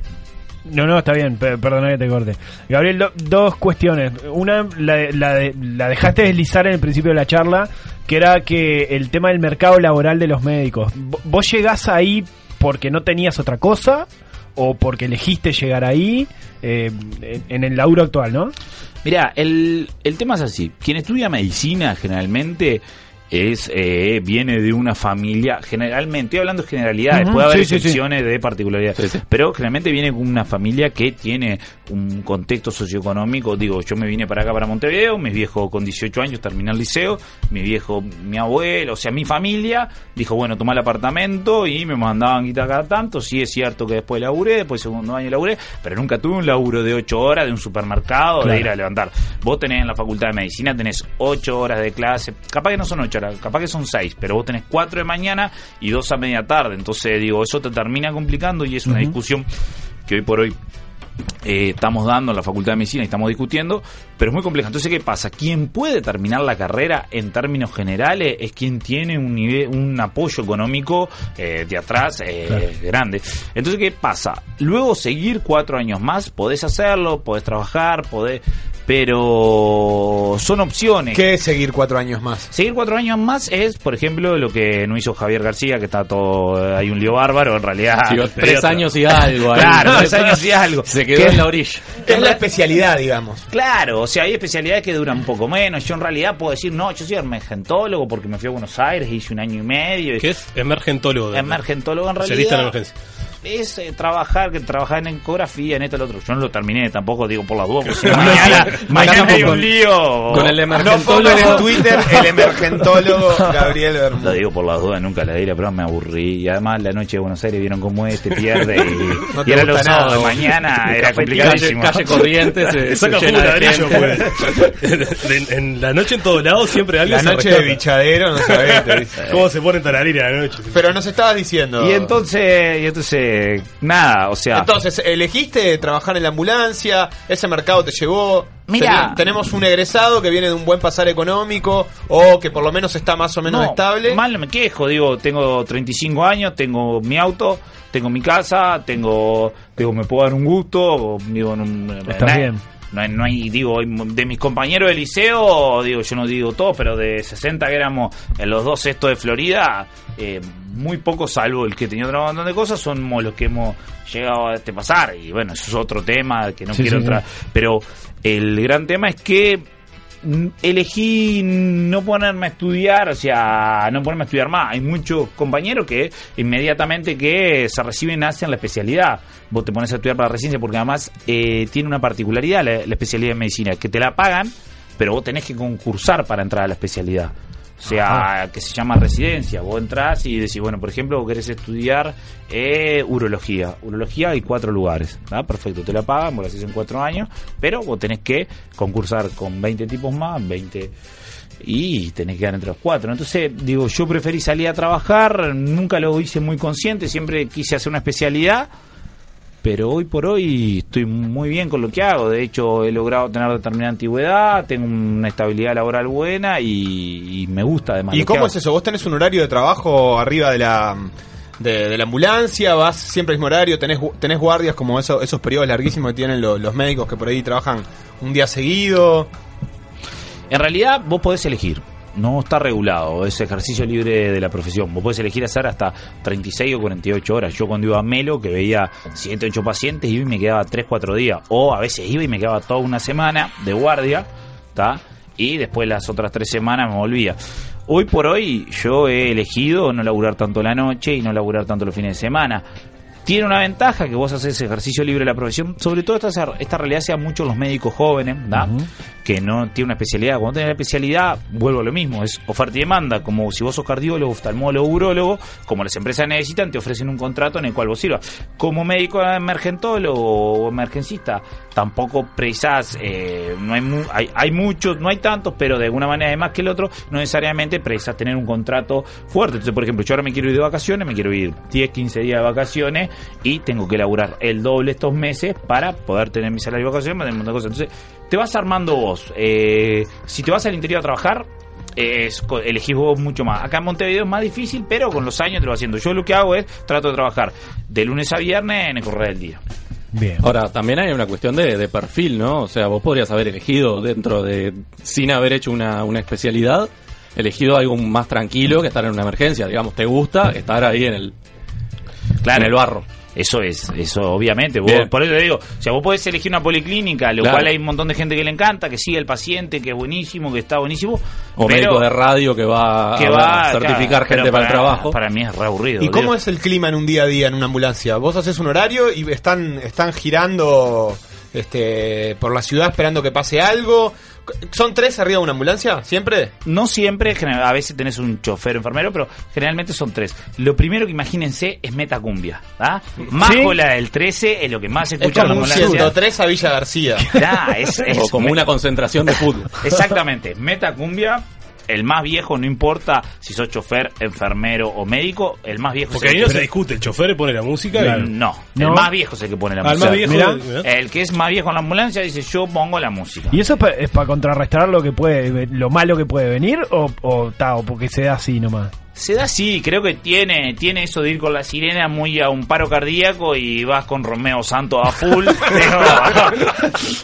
no, no, está bien, pe- perdona que te corte. Gabriel, do- dos cuestiones. Una, la, la, la dejaste deslizar en el principio de la charla, que era que el tema del mercado laboral de los médicos. Vo- ¿Vos llegás ahí porque no tenías otra cosa o porque elegiste llegar ahí eh, en, el laburo actual, no? Mira, el, el tema es así. Quien estudia medicina generalmente es eh, viene de una familia, generalmente, estoy hablando de generalidades, puede haber sí, sí, sí. excepciones de particularidades, pero generalmente viene con una familia que tiene un contexto socioeconómico, digo, yo me vine para acá, para Montevideo, mi viejo con 18 años terminó el liceo, mi viejo, mi abuelo, o sea, mi familia, dijo, bueno, toma el apartamento y me mandaban guita cada tanto, sí es cierto que después laburé, después segundo año laburé, pero nunca tuve un laburo de 8 horas de un supermercado, Claro. de ir a levantar. Vos tenés en la facultad de medicina, tenés 8 horas de clase, capaz que no son 8 horas, capaz que son 6, pero vos tenés 4 de mañana y 2 a media tarde, entonces digo, eso te termina complicando y es una discusión que hoy por hoy eh, estamos dando en la Facultad de Medicina y estamos discutiendo, pero es muy compleja. Entonces, ¿qué pasa? Quien puede terminar la carrera en términos generales es quien tiene un nivel, un apoyo económico eh, de atrás eh, Claro. grande. Entonces, ¿qué pasa? Luego seguir cuatro años más, podés hacerlo, podés trabajar, podés... Pero son opciones. ¿Qué es seguir cuatro años más? Seguir cuatro años más es, por ejemplo, lo que no hizo Javier García, que está todo. Hay un lío bárbaro, en realidad. Tres años y algo ahí. Claro, tres años y algo. Se quedó ¿Qué? en la orilla. Es la especialidad, digamos. Claro, o sea, hay especialidades que duran un poco menos. Yo en realidad puedo decir, no, yo soy emergentólogo porque me fui a Buenos Aires, hice un año y medio. ¿Qué es? Emergentólogo. Emergentólogo en realidad. Especialista en emergencia. Es eh, trabajar, que trabajar en ecografía, en esto, lo otro. Yo no lo terminé, tampoco digo por las dudas, porque si no, mañana, mañana hay un lío. con el No emergentólogo. pongas en Twitter el emergentólogo Gabriel Lo Bermúdez. digo por las dudas, nunca la di, la prueba me aburrí. Y además la noche de Buenos Aires vieron cómo es, te pierde. Y, No era los sábados mañana, era Calle- complicadísimo. calle Corrientes, se- Saca se llena de ladrillo, gente. pues. en, en la noche en todos lados siempre alguien La se noche de bichadero, no sabés. te dice. ¿Cómo se pone tararira la noche? Pero nos estabas diciendo. Y entonces, y entonces, nada, o sea. Entonces, elegiste trabajar en la ambulancia, ese mercado te llevó. Mira. Tenemos un egresado que viene de un buen pasar económico o que por lo menos está más o menos No, estable. Mal no me quejo, digo, tengo 35 años, tengo mi auto, tengo mi casa, tengo, digo, me puedo dar un gusto, digo, no, Estás no- bien. No, hay- no hay, digo, de mis compañeros de liceo, digo, yo no digo todos, pero de 60 que éramos en los dos estos de Florida, eh, muy pocos, salvo el que tenía otro montón de cosas, somos los que hemos llegado a este pasar. Y bueno, eso es otro tema que no Sí, quiero sí, entrar. Pero el gran tema es que elegí no ponerme a estudiar, o sea, no ponerme a estudiar más. Hay muchos compañeros que inmediatamente que se reciben hacen la especialidad. Vos te pones a estudiar para la residencia porque además eh, tiene una particularidad la, la especialidad de medicina, que te la pagan, pero vos tenés que concursar para entrar a la especialidad. O sea, que se llama residencia. Vos entrás y decís, bueno, por ejemplo, vos querés estudiar eh, urología. Urología hay cuatro lugares. ¿tá? Perfecto, te la pagan, vos la haces en cuatro años, pero vos tenés que concursar con 20 tipos más, 20 y tenés que quedar entre los cuatro. Entonces, digo, yo preferí salir a trabajar, nunca lo hice muy consciente, siempre quise hacer una especialidad, pero hoy por hoy estoy muy bien con lo que hago. De hecho, he logrado tener determinada antigüedad, tengo una estabilidad laboral buena y, y me gusta además. ¿Y cómo es eso? ¿Vos tenés un horario de trabajo arriba de la de, de la ambulancia? ¿Vas siempre al mismo horario? ¿Tenés, tenés guardias como esos, esos periodos larguísimos que tienen lo- los médicos que por ahí trabajan un día seguido? En realidad, vos podés elegir. No está regulado, es ejercicio libre de la profesión. Vos podés elegir hacer hasta 36 o 48 horas. Yo cuando iba a Melo, que veía 7, 8 pacientes, iba y me quedaba 3, 4 días. O a veces iba y me quedaba toda una semana de guardia, ¿está? Y después las otras 3 semanas me volvía. Hoy por hoy yo he elegido no laburar tanto la noche y no laburar tanto los fines de semana. Tiene una ventaja que vos haces ejercicio libre de la profesión, sobre todo esta, esta realidad sea mucho los médicos jóvenes, ¿da? que no tiene una especialidad. Cuando tenés la especialidad, vuelvo a lo mismo, es oferta y demanda, como si vos sos cardiólogo, oftalmólogo, urólogo, como las empresas necesitan, te ofrecen un contrato en el cual vos sirvas. Como médico emergentólogo o emergencista, tampoco precisás, eh, no hay, mu- hay, hay muchos, no hay tantos, pero de alguna manera hay más que el otro, no necesariamente precisás tener un contrato fuerte. Entonces, por ejemplo, yo ahora me quiero ir de vacaciones, me quiero ir 10, 15 días de vacaciones y tengo que laburar el doble estos meses para poder tener mi salario de vacaciones, para tener un montón de cosas. Entonces, te vas armando vos. Eh, si te vas al interior a trabajar, es, elegís vos mucho más. Acá en Montevideo es más difícil, pero con los años te lo vas haciendo. Yo lo que hago es trato de trabajar de lunes a viernes en el correr del día. Bien. Ahora, también hay una cuestión de, de perfil, ¿no? O sea, vos podrías haber elegido dentro de, sin haber hecho una, una especialidad, elegido algo más tranquilo que estar en una emergencia. Digamos, te gusta estar ahí en el, Claro. en el barro. Eso es, eso obviamente. Vos- por eso te digo, o sea, vos podés elegir una policlínica, lo Claro. cual hay un montón de gente que le encanta, que sigue el paciente, que es buenísimo, que está buenísimo. O pero médico de radio que va que a va a certificar claro, gente para el trabajo. Para mí es re aburrido. ¿Y cómo digo. es el clima en un día a día en una ambulancia? Vos haces un horario y están, están girando este, por la ciudad esperando que pase algo. ¿Son tres arriba de una ambulancia? ¿Siempre? No siempre, a veces tenés un chofer enfermero, pero generalmente son tres. Lo primero que imagínense es Metacumbia, ¿ah? Más ¿Sí? la del 13 es lo que más se Es escucha en la como un ambulancia. 103 a Villa García. Ya, es- es- o como una concentración de fútbol. Exactamente, Metacumbia, el más viejo, no importa si sos chofer, enfermero o médico, el más viejo Porque es ahí el no que se discute, el chofer pone la música y... No, No. el más viejo es el que pone la Ah, el música. más viejo, Mirá, el que es más viejo en la ambulancia dice yo pongo la música. ¿Y eso es para contrarrestar lo que puede, lo malo que puede venir o, o, ta, o porque se da así nomás? Se da así, creo que tiene, tiene eso de ir con la sirena muy a un paro cardíaco y vas con Romeo Santo a full.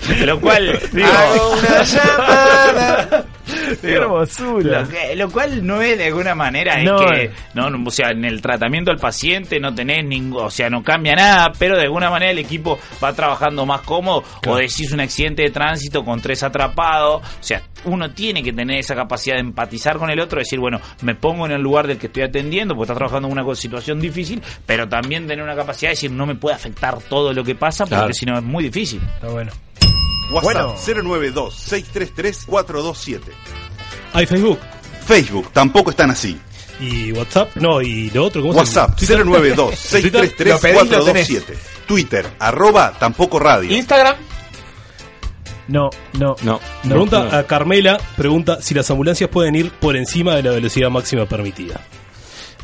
Digo, lo cual, digo, Hago una llamada. Qué hermosura. Lo, que- lo cual no es de alguna manera es que no, no, o sea en el tratamiento al paciente no tenés ningún o sea no cambia nada pero de alguna manera el equipo va trabajando más cómodo o decís un accidente de tránsito con tres atrapados o sea uno tiene que tener esa capacidad de empatizar con el otro decir bueno me pongo en el lugar del que estoy atendiendo porque está trabajando en una situación difícil pero también tener una capacidad de decir no me puede afectar todo lo que pasa porque Claro. si no es muy difícil Está bueno. WhatsApp 092-633-427. Hay Facebook. Facebook, tampoco están así. Y WhatsApp. No, y lo otro, ¿cómo WhatsApp se llama? Twitter. 092-633-427. Twitter, arroba tampoco radio. ¿Instagram? No, no. No. Pregunta no. a Carmela, pregunta si las ambulancias pueden ir por encima de la velocidad máxima permitida.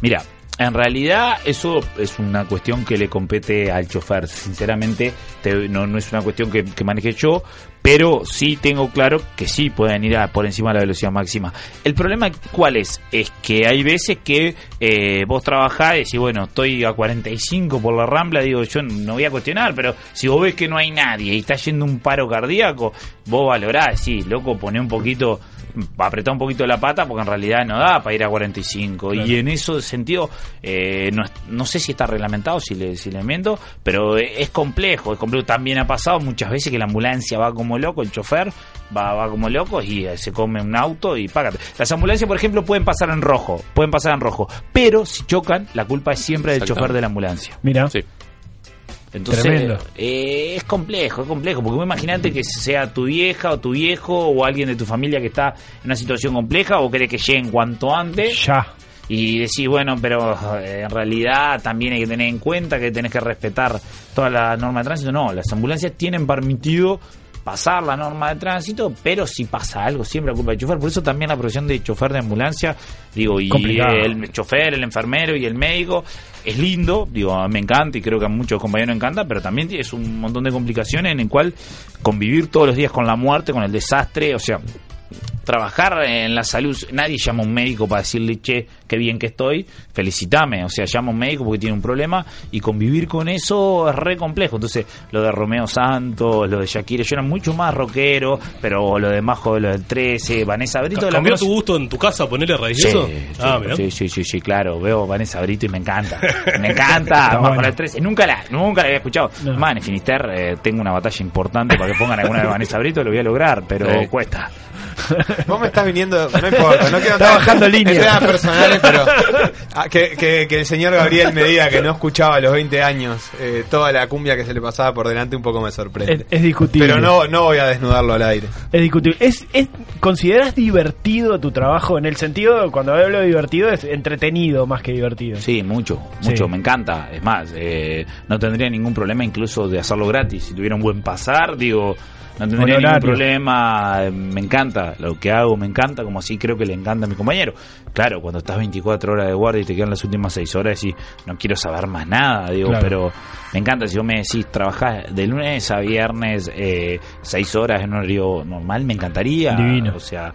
Mira, en realidad eso es una cuestión que le compete al chofer. Sinceramente, te- no, no es una cuestión que, que maneje yo, pero sí tengo claro que sí pueden ir a- por encima de la velocidad máxima. El problema, ¿cuál es? Es que hay veces que eh, vos trabajás y decís, bueno, estoy a 45 por la rambla, digo, yo no voy a cuestionar, pero si vos ves que no hay nadie y está yendo un paro cardíaco, vos valorás, sí, loco, poné un poquito apretar un poquito la pata porque en realidad no da para ir a 45 y en ese sentido eh, no, no sé si está reglamentado si le, si le miento pero es complejo es complejo también ha pasado muchas veces que la ambulancia va como loco el chofer va, va como loco y eh, se come un auto y págate las ambulancias por ejemplo pueden pasar en rojo pueden pasar en rojo pero si chocan la culpa es siempre del chofer de la ambulancia Mira. Sí. entonces, eh, es complejo, es complejo, porque vos imaginate que sea tu vieja o tu viejo o alguien de tu familia que está en una situación compleja o querés que lleguen cuanto antes Ya. y decís, bueno, pero eh, en realidad también hay que tener en cuenta que tenés que respetar toda la norma de tránsito. No, las ambulancias tienen permitido pasar la norma de tránsito, pero si pasa algo, siempre la culpa del chofer. Por eso también la profesión de chofer de ambulancia, digo, y Complicado. el chofer, el enfermero y el médico es lindo, digo, me encanta y creo que a muchos compañeros encanta, pero también es un montón de complicaciones en el cual convivir todos los días con la muerte, con el desastre, o sea, trabajar en la salud, nadie llama a un médico para decirle, che, qué bien que estoy, felicitame, o sea, llama a un médico porque tiene un problema y convivir con eso es re complejo. Entonces, lo de Romeo Santos, lo de Shakira, yo era mucho más rockero, pero lo de Majo, lo del 13, Vanessa Brito, la ¿Cambió conoce- tu gusto en tu casa ponerle raíz Sí, eso? sí, ah, sí, sí, sí, sí, claro. Veo Vanessa Brito y me encanta. Me encanta. Más bueno. para el 13. Nunca la, nunca la había escuchado. No. Más en Finister eh, tengo una batalla importante para que pongan alguna de Vanessa Brito. Lo voy a lograr, pero Sí. cuesta. Vos me estás viniendo, no importa, no quiero Está bajando en línea. temas personales, pero ah, que, que- que el señor Gabriel me diga que no escuchaba a los 20 años eh, toda la cumbia que se le pasaba por delante un poco me sorprende. Es, es discutible. pero no, no voy a desnudarlo al aire. Es discutible. ¿Es, es, ¿Consideras divertido tu trabajo? En el sentido, cuando hablo de divertido, es entretenido más que divertido. Sí, mucho, Sí. mucho, me encanta. Es más, eh, no tendría ningún problema incluso de hacerlo gratis. Si tuviera un buen pasar, digo, no tendría ningún problema. eh, Me encanta lo que hago, me encanta, como así creo que le encanta a mi compañero. Claro, cuando estás 24 horas de guardia y te quedan las últimas 6 horas, decís, no quiero saber más nada, digo, Claro. pero me encanta. Si vos me decís, trabajás de lunes a viernes, 6 horas en un horario normal, me encantaría. Divino. O sea,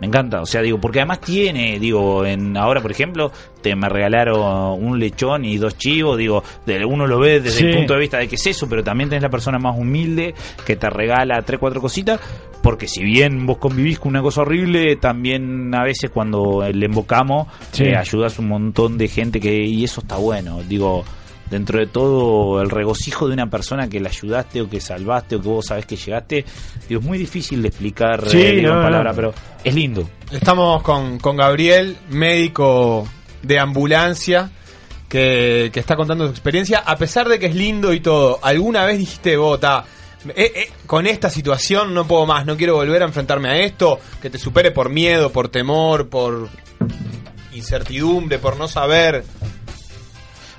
me encanta, o sea, digo, porque además tiene, digo, en ahora por ejemplo, te me regalaron un lechón y dos chivos, digo, de, uno lo ve desde Sí. el punto de vista de que es eso, pero también tenés la persona más humilde que te regala tres, cuatro cositas, porque si bien vos convivís con una cosa horrible, también a veces cuando le invocamos, Sí. eh, ayudas un montón de gente que y eso está bueno. Digo, dentro de todo el regocijo de una persona que la ayudaste o que salvaste o que vos sabés que llegaste, digo, es muy difícil de explicar Sí, eh, digo, no, en no. palabras, pero es lindo. Estamos con, con Gabriel, médico de ambulancia, que, que está contando su experiencia. A pesar de que es lindo y todo, ¿alguna vez dijiste, Bota, eh, eh, con esta situación no puedo más, no quiero volver a enfrentarme a esto? Que te supere por miedo, por temor, por incertidumbre, por no saber.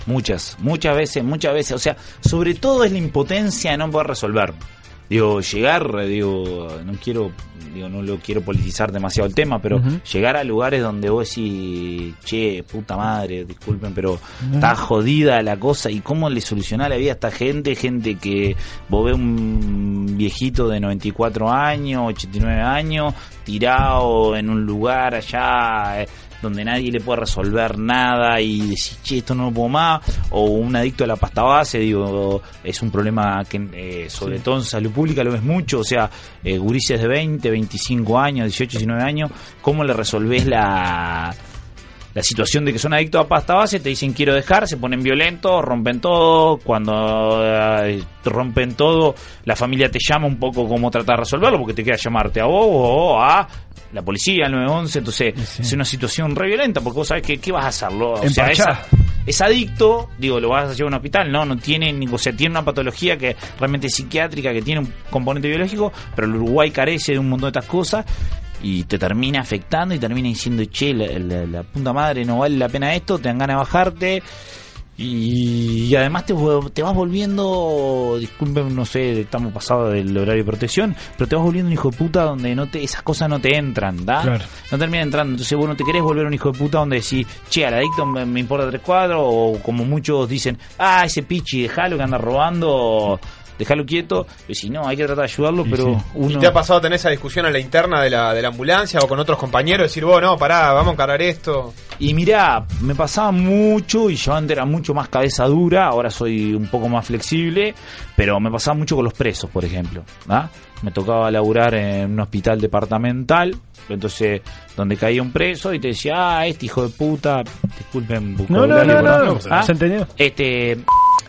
Muchas, muchas veces, muchas veces. O sea, sobre todo es la impotencia de no poder resolver. Digo, llegar, digo, no quiero, digo, no lo quiero politizar demasiado el tema, pero llegar a lugares donde vos decís, che, puta madre, disculpen, pero está jodida la cosa y cómo le soluciona la vida a esta gente, gente que vos ves un viejito de 94 años, 89 años, tirado en un lugar allá eh, donde nadie le puede resolver nada y decís, che, esto no lo puedo más, o un adicto a la pasta base, digo, es un problema que eh, sobre Sí. todo en salud pública lo ves mucho, o sea, eh, gurises de 20, 25 años, 18, 19 años, ¿cómo le resolvés la la situación de que son adictos a pasta base, te dicen quiero dejar, se ponen violentos, rompen todo, cuando eh, rompen todo, la familia te llama un poco cómo tratar de resolverlo, porque te queda llamarte a vos o a la policía, al 911, entonces es una situación re violenta, porque vos sabés que qué vas a hacerlo, o sea, es, es adicto, digo, lo vas a llevar a un hospital, no, no tiene, ni- o sea, tiene una patología que realmente es psiquiátrica, que tiene un componente biológico, pero el Uruguay carece de un montón de estas cosas y te termina afectando y termina diciendo, che, la, la- la puta madre no vale la pena esto, te dan ganas de bajarte. Y, y además te, te vas volviendo, disculpen, no sé, estamos pasados del horario de protección, pero te vas volviendo un hijo de puta donde no te, esas cosas no te entran, ¿da? Claro. No termina entrando. Entonces vos no te querés volver un hijo de puta donde decís, che, al adicto me, me importa tres cuadros, o como muchos dicen, ah, ese pichi, dejalo que anda robando, dejalo quieto. Y si no, hay que tratar de ayudarlo, pero ¿Y uno... te ha pasado tener esa discusión a la interna de la, de la ambulancia o con otros compañeros? Decir, vos, no, pará, vamos a encarar esto. Y mirá, me pasaba mucho y yo antes era mucho más cabeza dura, ahora soy un poco más flexible, pero me pasaba mucho con los presos, por ejemplo. ¿ah? Me tocaba laburar en un hospital departamental, entonces donde caía un preso y te decía, ah, este hijo de puta, disculpen, No, no, vocabulario, no, no, ¿ah? se entendió. Este,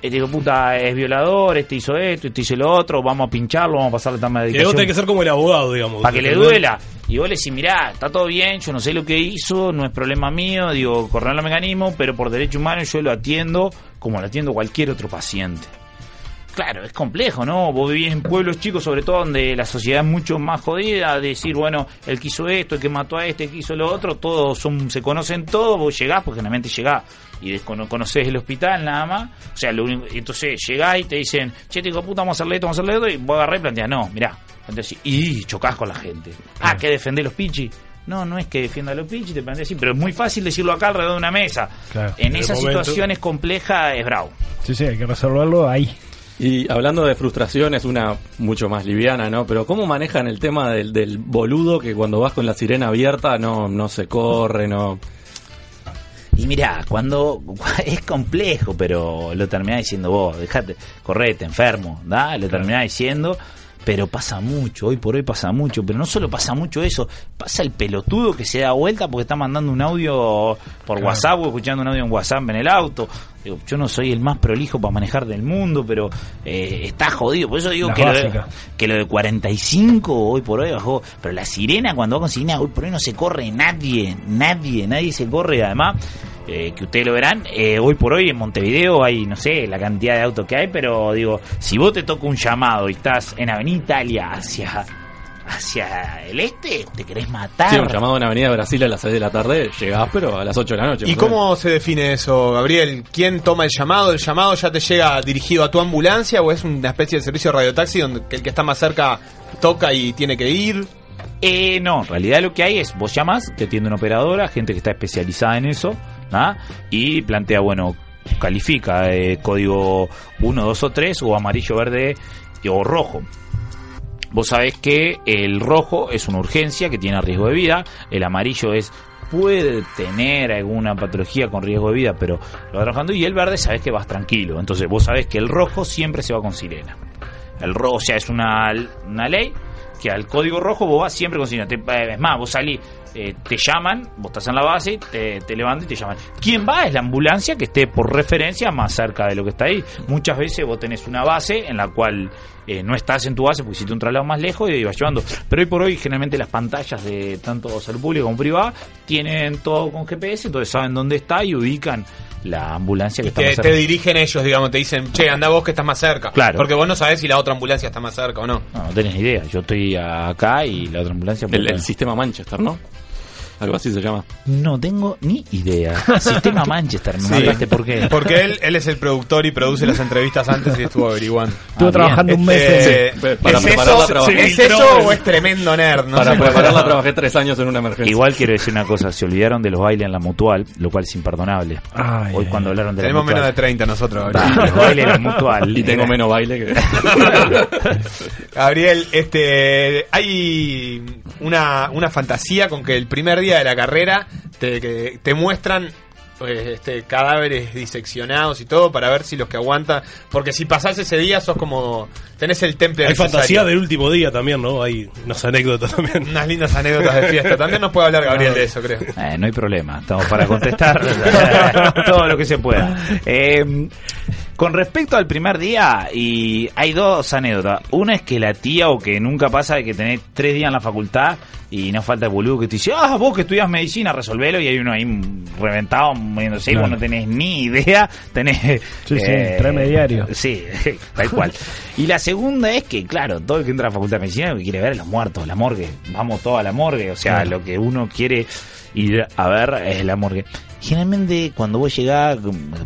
este hijo puta es violador, este hizo esto, este hizo lo otro, vamos a pincharlo, vamos a pasarle tanta medicación. vos tenés que ser como el abogado, digamos. Para que le duela. Y vos le decís, mirá, está todo bien, yo no sé lo que hizo, no es problema mío, digo, correr el mecanismo, pero por derecho humano yo lo atiendo como lo atiendo cualquier otro paciente. Claro, es complejo, ¿no? Vos vivís en pueblos chicos, sobre todo donde la sociedad es mucho más jodida, de decir, bueno, el que hizo esto, el que mató a este, el que hizo lo otro, todos son, se conocen todos, vos llegás, porque generalmente llegás y descono- conocés el hospital nada más, o sea, lo único- entonces llegás y te dicen, che, te digo, puta, vamos a hacerle esto, vamos a hacerle esto, y vos agarrás y planteás, no, mirá, entonces, y chocás con la gente. Ah, que defender los pichis. No, no es que defienda a los pichis, te planteás así, pero es muy fácil decirlo acá alrededor de una mesa. Claro. En esas momento- situaciones complejas es bravo. Sí, sí, hay que resolverlo ahí. Y hablando de frustraciones, una mucho más liviana, ¿no? Pero ¿cómo manejan el tema del, del boludo que cuando vas con la sirena abierta no, no se corre, no... Y mirá, cuando es complejo, pero lo terminás diciendo vos, dejate, correte, enfermo, ¿da? Lo terminás diciendo, pero pasa mucho, hoy por hoy pasa mucho, pero no solo pasa mucho eso, pasa el pelotudo que se da vuelta porque está mandando un audio por Claro. WhatsApp o escuchando un audio en WhatsApp en el auto. Digo, yo no soy el más prolijo para manejar del mundo, pero eh, está jodido. Por eso digo Las que lo, de, básicas. que lo de 45 hoy por hoy bajó. Pero la sirena, cuando va con sirena, hoy por hoy no se corre nadie, nadie, nadie se corre. Además, eh, que ustedes lo verán, eh, hoy por hoy en Montevideo hay, no sé, la cantidad de autos que hay, pero digo, si vos te toca un llamado y estás en Avenida Italia hacia, hacia el este, te querés matar. Sí, un llamado en Avenida Brasil a las 6 de la tarde, llegás, pero a las 8 de la noche. ¿Y cómo se define eso, Gabriel? ¿Quién toma el llamado? ¿El llamado ya te llega dirigido a tu ambulancia o es una especie de servicio de radiotaxi donde el que está más cerca toca y tiene que ir? Eh, no, en realidad lo que hay es, vos llamas, te atiende una operadora, gente que está especializada en eso, ¿ah? y plantea, bueno, califica eh, código 1, 2 o 3, o amarillo, verde o rojo. Vos sabés que el rojo es una urgencia que tiene riesgo de vida, el amarillo es puede tener alguna patología con riesgo de vida, pero lo va trabajando y el verde sabés que vas tranquilo. Entonces vos sabés que el rojo siempre se va con sirena. El rojo, o sea, es una, una ley que al código rojo vos vas siempre con. Te- eh, es más, vos salís, eh, te llaman, vos estás en la base, te, te y te llaman. ¿Quién va? Es la ambulancia que esté por referencia más cerca de lo que está ahí. Muchas veces vos tenés una base en la cual eh, no estás en tu base porque hiciste un traslado más lejos y vas llevando. Pero hoy por hoy, generalmente las pantallas de tanto salud pública como privada tienen todo con GPS, entonces saben dónde está y ubican la ambulancia que está Te, más te cerca. dirigen ellos, digamos, te dicen, che, anda vos que estás más cerca. Claro. Porque vos no sabés si la otra ambulancia está más cerca o no. No, no tenés ni idea. Yo estoy acá y la otra ambulancia. El, el sistema Manchester, ¿no? Algo así se llama. No tengo ni idea. Sistema Manchester, me Sí. mataste, ¿por qué? Porque él, él es el productor y produce las entrevistas antes y estuvo averiguando. Estuvo Ah, trabajando un mes Este, en- Sí, para ¿Es, prepararla eso, trabajé. ¿Es eso o es tremendo nerd? No Para sé. prepararla trabajé tres años en una emergencia. Igual quiero decir una cosa, se olvidaron de los bailes en la mutual, lo cual es imperdonable. Ay, Hoy cuando hablaron de Tenemos la menos de mutual. 30 nosotros. Los bailes en la mutual. Y tengo menos baile que... Gabriel, este, hay una, una fantasía con que el primer día de la carrera te, que te muestran pues, este, cadáveres diseccionados y todo para ver si los que aguantan. Porque si pasás ese día sos como. tenés el temple Hay necesario. fantasía del último día también, ¿no? Hay unas anécdotas también. Unas lindas anécdotas de fiesta. También nos puede hablar Gabriel de eso, creo. Eh, no hay problema, estamos para contestar todo lo que se pueda. Eh, con respecto al primer día, y hay dos anécdotas. Una es que la tía, o que nunca pasa, de que tenés tres días en la facultad y no falta el boludo que te dice, ah, vos que estudias medicina, resolvelo, y hay uno ahí reventado, muriéndose, y vos no tenés ni idea, tenés... eh, Sí, sí, premediario. Sí, tal cual. Y la segunda es que, claro, todo el que entra a la facultad de medicina lo que quiere ver es los muertos, la morgue. Vamos todos a la morgue. O sea, Claro. lo que uno quiere ir a ver es la morgue. Generalmente cuando vos llegás,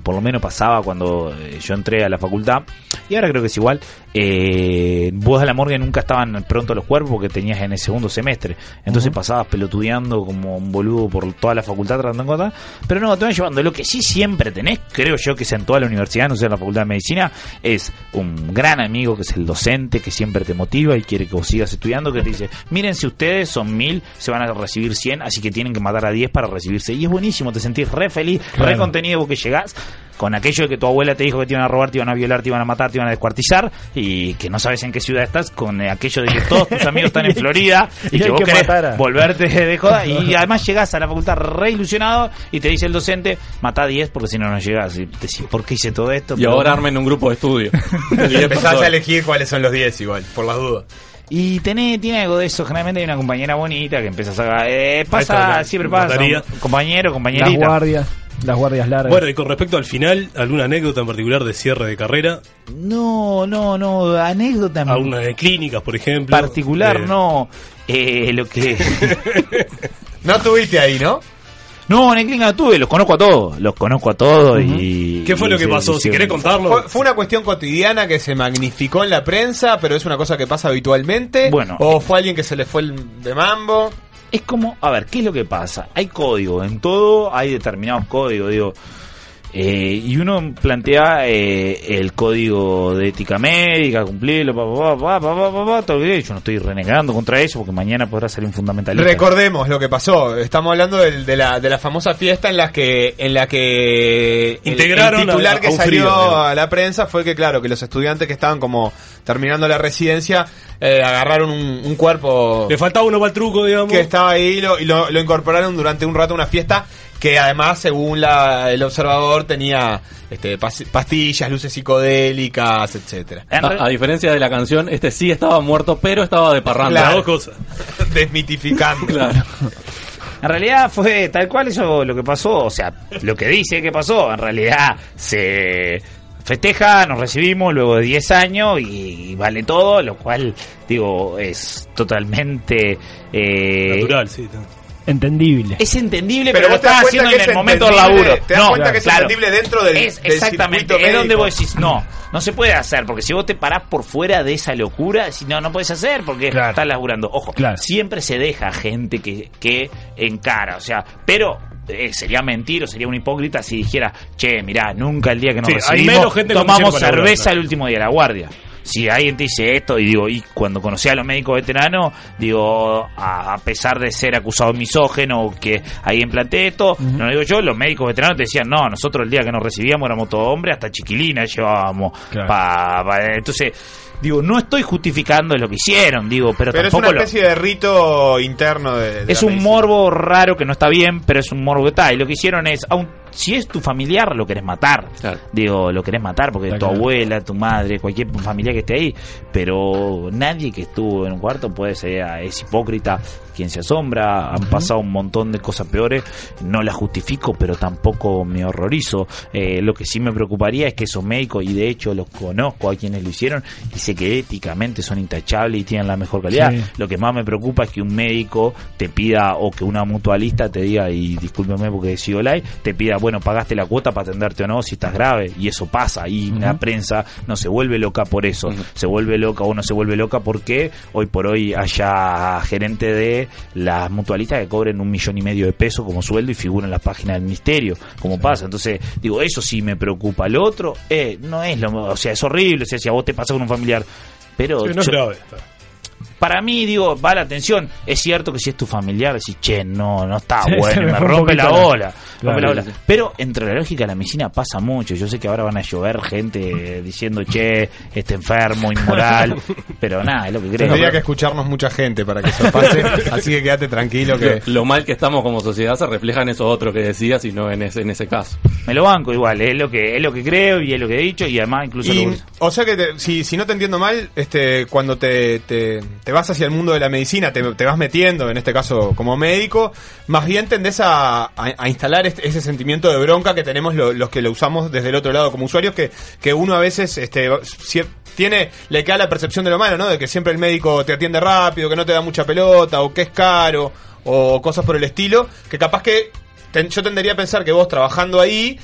por lo menos pasaba cuando eh, yo entré a la facultad, y ahora creo que es igual, eh, vos a la morgue nunca estaban pronto los cuerpos porque tenías en el segundo semestre. Entonces Ujú. pasabas pelotudeando como un boludo por toda la facultad tratando de encontrar. Pero no, te van llevando. Lo que sí siempre tenés, creo yo que es en toda la universidad, no sé, en la facultad de medicina, es un gran amigo que es el docente, que siempre te motiva y quiere que vos sigas estudiando, que te dice, miren si ustedes son mil, se van a recibir 100, así que tienen que matar a 10 para recibirse. Y es buenísimo, te sentís re feliz, re Claro. contenido vos que llegás con aquello de que tu abuela te dijo que te iban a robar, te iban a violar, te iban a matar, te iban a descuartizar y que no sabes en qué ciudad estás, con eh, aquello de que todos tus amigos están en Florida y, Y que vos que querés volverte de joda y además llegás a la facultad re ilusionado y te dice el docente, matá 10 porque si no no llegás. Y te decís, ¿por qué hice todo esto? Y ahora armen un grupo de estudio. Empezás a elegir cuáles son los 10 igual, por las dudas. Y tiene, tiene algo de eso. Generalmente hay una compañera bonita que empiezas a. Eh, pasa, siempre pasa. compañero, Las compañerita. guardias, las guardias largas. Bueno, y con respecto al final, ¿alguna anécdota en particular de cierre de carrera? No, no, no. Anécdota en ¿Alguna de clínicas, por ejemplo? particular, Eh, no. Eh, lo que. No tuviste ahí, ¿no? No, en el tuve. Los conozco a todos. Los conozco a todos y. ¿Qué fue y lo que se- pasó? Si querés contarlo. Fue, fue una cuestión cotidiana que se magnificó en la prensa, pero es una cosa que pasa habitualmente. Bueno. O fue alguien que se le fue el de mambo. Es como, a ver, ¿qué es lo que pasa? Hay código, en todo hay determinados códigos, digo. Eh, y uno plantea eh, el código de ética médica, cumplirlo, pa, pa, pa, pa, pa, pa, pa, todo bien. Yo no estoy renegando contra eso porque mañana podrá salir un fundamentalista. Recordemos lo que pasó. Estamos hablando del- de, la, de la famosa fiesta en la que en la que el- Integraron el, titular a- a que salió frío, a la prensa fue que claro que los estudiantes que estaban como terminando la residencia eh, agarraron un, un cuerpo Le faltaba uno para el truco, digamos. que estaba ahí y lo, y lo, lo incorporaron durante un rato a una fiesta que además según la, el observador tenía este, pas- pastillas, luces psicodélicas, etcétera. A, a diferencia de la canción, este sí estaba muerto, pero estaba de parranda. Claro. Dos cosas. Desmitificando. Claro. En realidad fue tal cual eso lo que pasó, o sea, lo que dice que pasó, en realidad se festeja, nos recibimos luego de 10 años y, vale todo, lo cual, digo, es totalmente... eh, Natural, sí. Entendible. Es entendible, Pero pero, lo estás haciendo en el momento del laburo. te das no, cuenta que es entendible dentro del- Es del exactamente, circuito es donde vos decís, no, no se puede hacer, porque si vos te parás por fuera de esa locura, si no, no puedes hacer, porque Claro. estás laburando. Ojo, Claro. siempre se deja gente que, que encara, o sea, pero... eh, sería mentir o sería un hipócrita si dijera, che, mirá, nunca el día que nos Sí, hay recibimos menos gente en tomamos cerveza el último día de la guardia. Si alguien te dice esto, y digo, y cuando conocí a los médicos veteranos, digo, a, a pesar de ser acusado de misógeno o que alguien plantee esto, no lo digo yo, los médicos veteranos te decían, no, nosotros el día que nos recibíamos éramos todos hombres, hasta chiquilina llevábamos. pa- pa- entonces, digo, no estoy justificando lo que hicieron, digo, pero, Pero es tampoco una lo- especie de rito interno de, de es un medicina. morbo raro que no está bien, pero es un morbo que está. Y lo que hicieron es, aun, si es tu familiar, lo querés matar. Digo, lo querés matar porque Está tu claro. abuela, tu madre, cualquier familiar que esté ahí. Pero nadie que estuvo en un cuarto puede ser, ah, es hipócrita. Quien se asombra, han pasado un montón de cosas peores. No las justifico, pero tampoco me horrorizo. Eh, lo que sí me preocuparía es que esos médicos, y de hecho los conozco a quienes lo hicieron, y sé que éticamente son intachables y tienen la mejor calidad. Sí. Lo que más me preocupa es que un médico te pida o que una mutualista te diga, y discúlpeme porque he sido live, te pida, bueno, pagaste la cuota para atenderte o no si estás grave. Y eso pasa. Y la prensa no se vuelve loca por eso. Se vuelve loca o no se vuelve loca porque hoy por hoy haya gerente de las mutualistas que cobren un millón y medio de pesos como sueldo y figuren en la página del ministerio, como pasa. Entonces, digo, eso sí me preocupa. Lo otro, eh, no es lo, o sea, es horrible, o sea, si a vos te pasa con un familiar. Pero Sí, no es yo- grave. Para mí, digo, va la atención. Es cierto que si es tu familiar, decís, che, no, no está bueno, me rompe la ola. Rompe la. Pero entre la lógica y la medicina pasa mucho. Yo sé que ahora van a llover gente diciendo, che, este enfermo, inmoral. pero nada, es lo que creo. Tendría que escucharnos mucha gente para que eso pase, así que quédate tranquilo que... Lo, lo mal que estamos como sociedad se refleja en eso otro que decías y no en ese, en ese caso. Me lo banco igual, es lo que es lo que creo y es lo que he dicho y además incluso Y, lo- o sea que te- si, si no te entiendo mal, este, cuando te, te, te vas hacia el mundo de la medicina, te, vas metiendo, en este caso como médico, más bien tendés a, instalar este- ese sentimiento de bronca que tenemos lo- los que lo usamos desde el otro lado como usuarios, que, que uno a veces este, tiene, le queda la percepción de lo malo, ¿no? De que siempre el médico te atiende rápido, que no te da mucha pelota, o que es caro, o cosas por el estilo, que capaz que yo tendería a pensar que vos trabajando ahí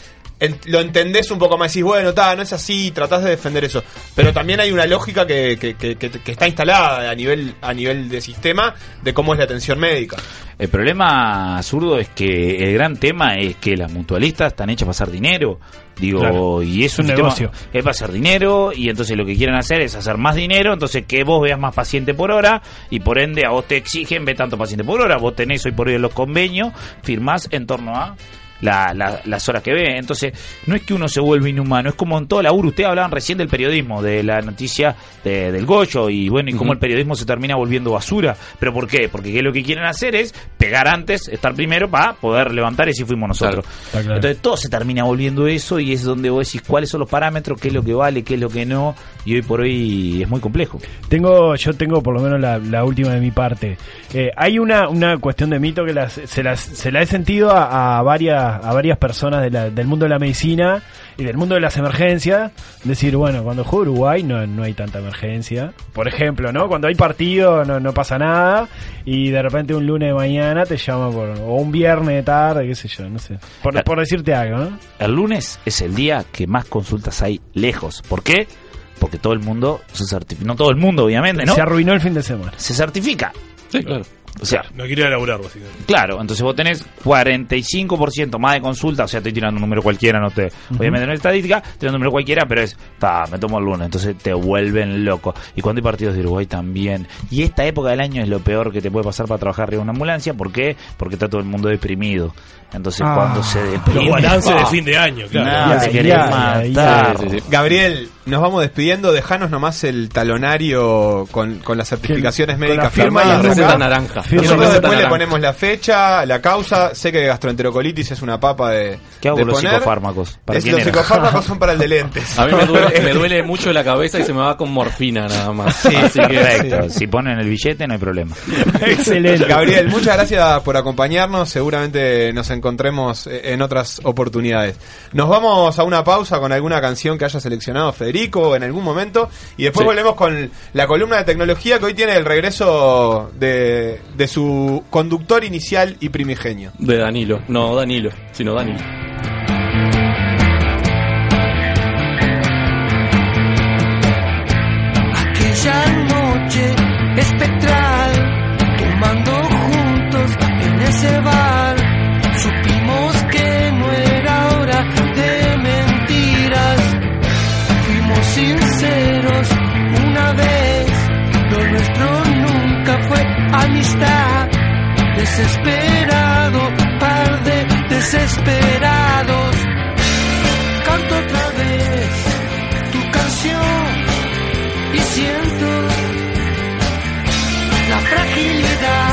lo entendés un poco más y decís, bueno, ta, no es así, tratás de defender eso. Pero también hay una lógica que, que- que- que- que está instalada a nivel, a nivel de sistema de cómo es la atención médica. El problema zurdo es que el gran tema es que las mutualistas están hechas para hacer dinero. Digo, Claro. y es un, negocio. Es para hacer dinero y entonces lo que quieren hacer es hacer más dinero, entonces que vos veas más paciente por hora y por ende a vos te exigen ver tanto paciente por hora. Vos tenés hoy por hoy en los convenios, firmás en torno a la- la- las horas que ve. Entonces, no es que uno se vuelve inhumano, es como en todo laburo. Ustedes hablaban recién del periodismo, de la noticia de- del Goyo y bueno, y cómo el periodismo se termina volviendo basura. ¿Pero por qué? Porque ¿qué lo que quieren hacer es pegar antes, estar primero para poder levantar y si fuimos nosotros. Claro. Entonces todo se termina volviendo eso y es donde vos decís cuáles son los parámetros, qué es lo que vale, qué es lo que no. Y hoy por hoy es muy complejo. Tengo, yo tengo por lo menos la, la última de mi parte. Eh, hay una, una cuestión de mito que las- se, las, se la he sentido a, a varias, a varias personas de la- del mundo de la medicina y del mundo de las emergencias. Decir, bueno, cuando juega Uruguay no, no hay tanta emergencia. Por ejemplo, ¿no? Cuando hay partido no, no pasa nada y de repente un lunes de mañana te llama por, o un viernes de tarde, qué sé yo, no sé. Por, por decirte algo, ¿no? El lunes es el día que más consultas hay lejos. ¿Por qué? Porque todo el mundo se certifica. No todo el mundo, obviamente, ¿no? Se arruinó el fin de semana. Se certifica. Sí, claro. O sea, No a laburar, básicamente. Claro, entonces vos tenés 45% más de consulta, o sea, estoy tirando un número cualquiera, no te, obviamente no es estadística, tirando un número cualquiera, pero es, ta, me tomo el lunes, entonces te vuelven loco. Y cuando hay partidos de Uruguay también. Y esta época del año es lo peor que te puede pasar para trabajar arriba de una ambulancia, ¿por qué? Porque está todo el mundo deprimido. Entonces Ah. cuando se deprime... Los balances de ¡ah! fin de año, claro. Nah, te matar. ya. Gabriel, nos vamos despidiendo, dejanos nomás el talonario con, con las certificaciones con la médicas firma y firmadas. la acá. receta naranja. Firma Nosotros Receta después le ponemos la fecha, la causa. Sé que gastroenterocolitis es una papa de, ¿Qué hago de con los poner. psicofármacos? ¿Para Es- quién los era? psicofármacos son para el de lentes. A mí me duele, me duele mucho la cabeza y se me va con morfina nada más. Sí, Así que perfecto. Si ponen el billete no hay problema. Excelente. Gabriel, muchas gracias por acompañarnos. Seguramente nos encontremos eh, en otras oportunidades. Nos vamos a una pausa con alguna canción que haya seleccionado Federico en algún momento. Y después Sí. volvemos con la columna de tecnología que hoy tiene el regreso de, de su conductor inicial y primigenio. De Danilo. No Danilo, sino Danilo. Aquella noche espectral, tomando juntos en ese bar, lo nuestro nunca fue amistad. Desesperado, par de desesperados. Canto otra vez tu canción y siento la fragilidad.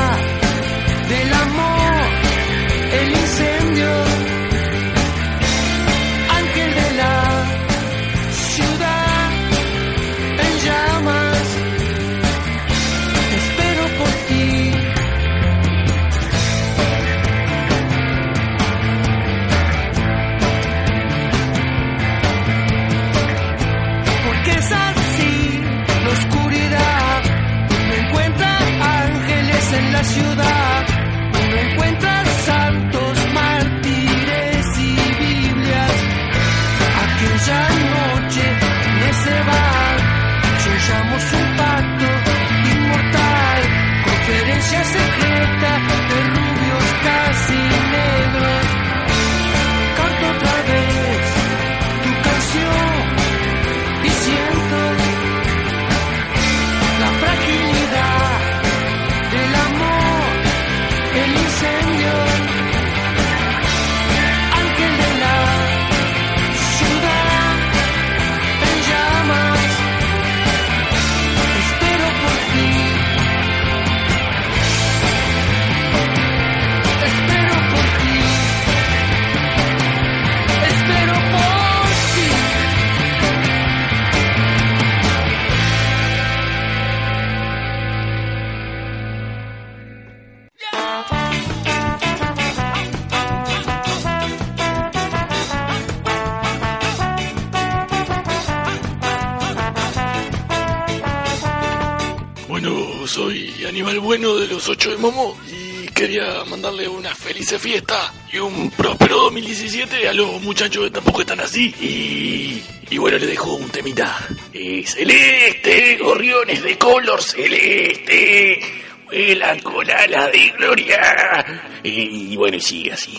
Soy Animal Bueno de los 8 de Momo y quería mandarle una feliz fiesta y un próspero 2017 a los muchachos que tampoco están así. Y, y bueno, le dejo un temita. Eh, celeste, gorriones de color celeste, vuelan con alas de gloria. Y, bueno, y sigue así.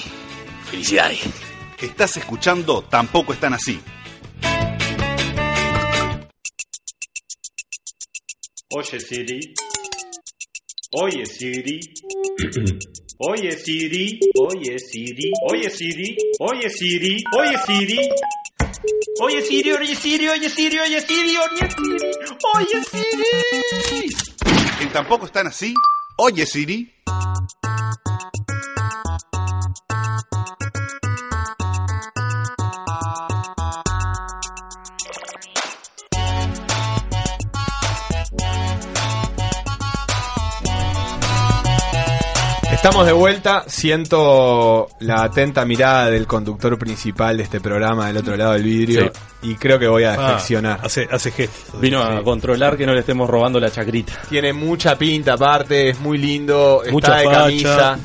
Felicidades. Estás escuchando Tampoco están así. Oye Siri. Oye Siri. Oye Siri. Oye Siri. Oye Siri. Oye Siri. Oye Siri. Oye Siri, oye Siri, oye Siri, oye Siri, oye Siri. Oye Siri. En Tampoco están así. Oye Siri. Estamos de vuelta, siento la atenta mirada del conductor principal de este programa del otro lado del vidrio y creo que voy a Ah, defeccionar. hace, hace gestos. Vino a controlar que no le estemos robando la chacrita. Tiene mucha pinta aparte, es muy lindo, Mucha está de facha. camisa.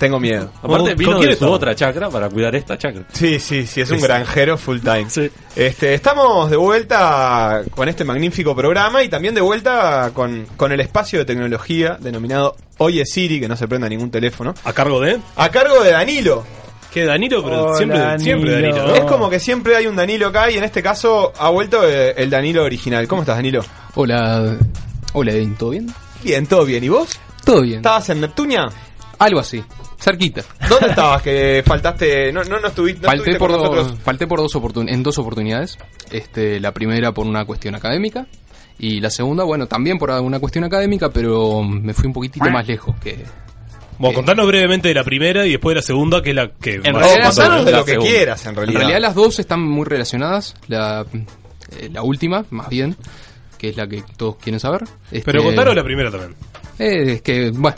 Tengo miedo. Aparte vino de su otra chacra para cuidar esta chacra. Sí, sí, sí, es un Sí. granjero full time. Este, estamos de vuelta con este magnífico programa y también de vuelta con, con el espacio de tecnología denominado Oye Siri, que no se prenda ningún teléfono. ¿A cargo de? A cargo de Danilo. Que Danilo, pero Hola, siempre, siempre Danilo, ¿no? Es como que siempre hay un Danilo acá y en este caso ha vuelto eh, el Danilo original. ¿Cómo estás, Danilo? Hola, hola, Edwin, ¿todo bien? Bien, todo bien. ¿Y vos? Todo bien. ¿Estabas en Neptunia? Algo así, cerquita. ¿Dónde estabas que faltaste? No, no, no estuviste, no falté, estuviste por dos, nosotros. falté por dos oportun- en dos oportunidades. Este, la primera por una cuestión académica y la segunda, bueno, también por una cuestión académica, pero me fui un poquitito más lejos que... Bueno, contanos brevemente de la primera y después de la segunda, que es la que... En más- realidad, contanos las- la segunda. En realidad las dos están muy relacionadas. La, eh, la última, más bien, que es la que todos quieren saber. Pero Este, contanos la primera también. Eh, es que, bueno,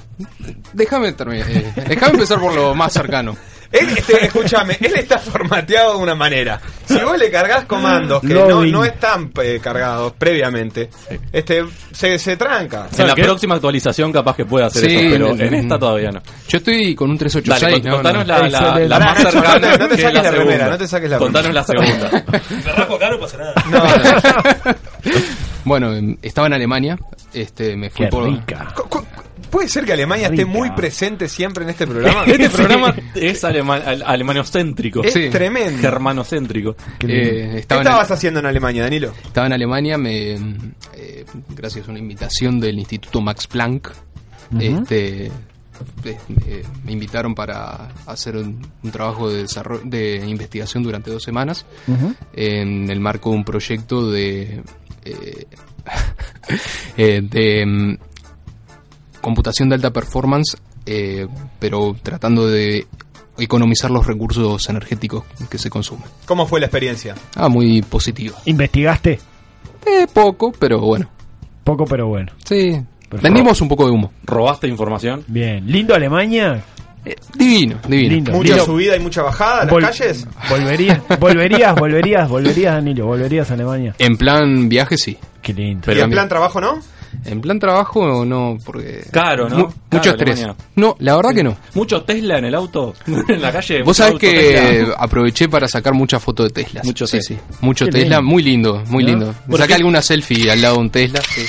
déjame terminar. eh, déjame empezar por lo más cercano. Él, este, escúchame, él está formateado de una manera. Si vos le cargas comandos que no, no están eh, cargados previamente, este se, se tranca. En la próxima actualización capaz que pueda hacer Sí, eso, pero en esta todavía no. Yo estoy con un 386. Dale, ¿no? contanos No. la, la, la Pará, más cercana. no te- no te que saques la segunda. no te saques la Contanos la segunda. Me rapo acá, no pasa nada. Bueno, em, estaba en Alemania. Este, me fui Qué por. rica. ¿Puede ser que Alemania esté muy presente siempre en este programa? Este programa es alema- al- alemanocéntrico. Es tremendo. Germanocéntrico. Eh, ¿Qué en- estabas haciendo en Alemania, Danilo? Estaba en Alemania, me, eh, gracias a una invitación del Instituto Max Planck, Este, eh, eh, me invitaron para hacer un, un trabajo de, desarrollo, de investigación durante dos semanas en el marco de un proyecto de, eh, eh, de mm, computación de alta performance, eh, pero tratando de economizar los recursos energéticos que se consumen. ¿Cómo fue la experiencia? Ah, muy positivo. ¿Investigaste? Eh, poco, pero bueno. Poco, pero bueno. Sí. Vendimos un poco de humo. ¿Robaste información? Bien. ¿Lindo Alemania? Divino, divino. Lindo. ¿Mucha Lindo. subida y mucha bajada en las Vol- calles? Volverías, volverías, volverías, volverías, Danilo, volverías a Alemania. En plan viaje, sí. Qué lindo. ¿Y en plan trabajo no? En plan trabajo, no, porque... Caro, ¿no? Mu- Caro mucho estrés. Alemania. No, la verdad que no. ¿Mucho Tesla en el auto? en la calle. Vos sabés que Tesla. aproveché para sacar muchas fotos de Tesla. Mucho sí, Tesla. sí. Mucho Qué Tesla, lindo. muy lindo, muy ¿No? lindo. Me ¿Por saqué qué? alguna selfie al lado de un Tesla. sí.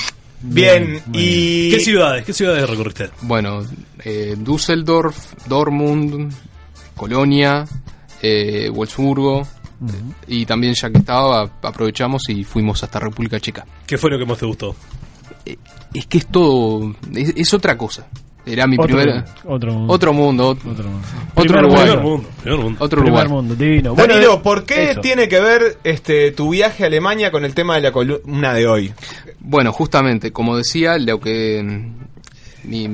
Bien, y... ¿Qué ciudades? ¿Qué ciudades recorriste? Bueno, eh, Düsseldorf, Dortmund, Colonia, eh, Wolfsburgo. Y también ya que estaba, aprovechamos y fuimos hasta República Checa. ¿Qué fue lo que más te gustó? Es que es todo, es, es otra cosa. Era mi Otro primera... mundo, otro mundo. Otro mundo. Otro, Otro mundo. otro Primer Uruguay. mundo. Primer mundo, primer mundo. Otro Primer Uruguay. mundo, divino. Bueno, Danilo, ¿por qué eso. tiene que ver este tu viaje a Alemania con el tema de la columna de hoy? Bueno, justamente, como decía, lo que mm, mi,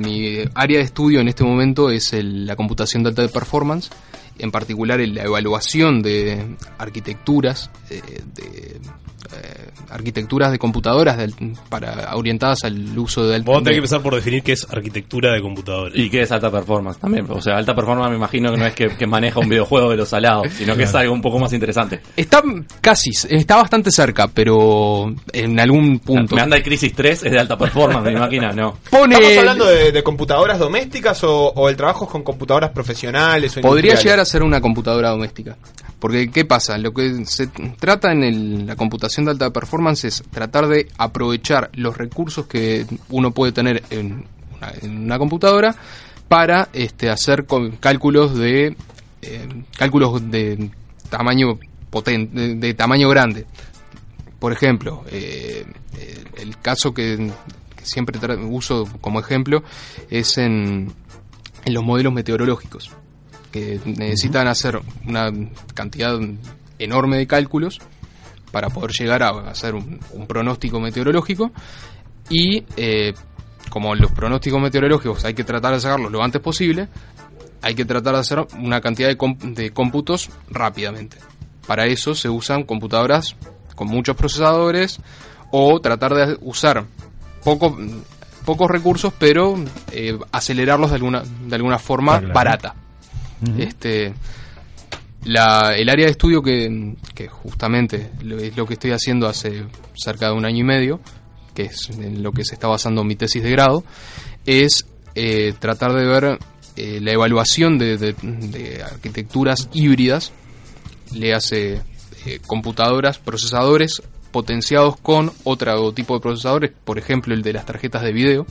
área de estudio en este momento es el- la computación de alta performance, en particular la evaluación de arquitecturas, eh, de eh, arquitecturas de computadoras del- para orientadas al uso de alta Vos tenés que empezar por definir qué es arquitectura de computadores. ¿Y qué es alta performance también? O sea, alta performance me imagino que no es que, que maneja un videojuego de los salados, sino que es algo un poco más interesante. Está casi, está bastante cerca, pero en algún punto. Me anda el Crisis 3, es de alta performance, me imagino, no. Pone- ¿Estamos hablando de, de computadoras domésticas o, o el trabajo con computadoras profesionales o Podría llegar a ser una computadora doméstica. Porque, ¿qué pasa? Lo que se trata en el- la computación de alta performance es tratar de aprovechar los recursos que uno puede tener en una, computadora para este, hacer cálculos de eh, cálculos de tamaño potente, de, tamaño grande. Por ejemplo, eh, eh, el caso que, siempre uso como ejemplo es en, en los modelos meteorológicos que necesitan hacer una cantidad enorme de cálculos para poder llegar a hacer un, un pronóstico meteorológico y eh, como los pronósticos meteorológicos hay que tratar de sacarlos lo antes posible, hay que tratar de hacer una cantidad de, de cómputos rápidamente. Para eso se usan computadoras con muchos procesadores o tratar de usar poco, pocos recursos pero eh, acelerarlos de alguna, de alguna forma Claro. barata. Este, la, el área de estudio que, justamente es lo que estoy haciendo hace cerca de un año y medio, que es en lo que se está basando mi tesis de grado, es eh, tratar de ver eh, la evaluación de arquitecturas híbridas, le hace eh, computadoras, procesadores potenciados con otro tipo de procesadores, por ejemplo el de las tarjetas de video.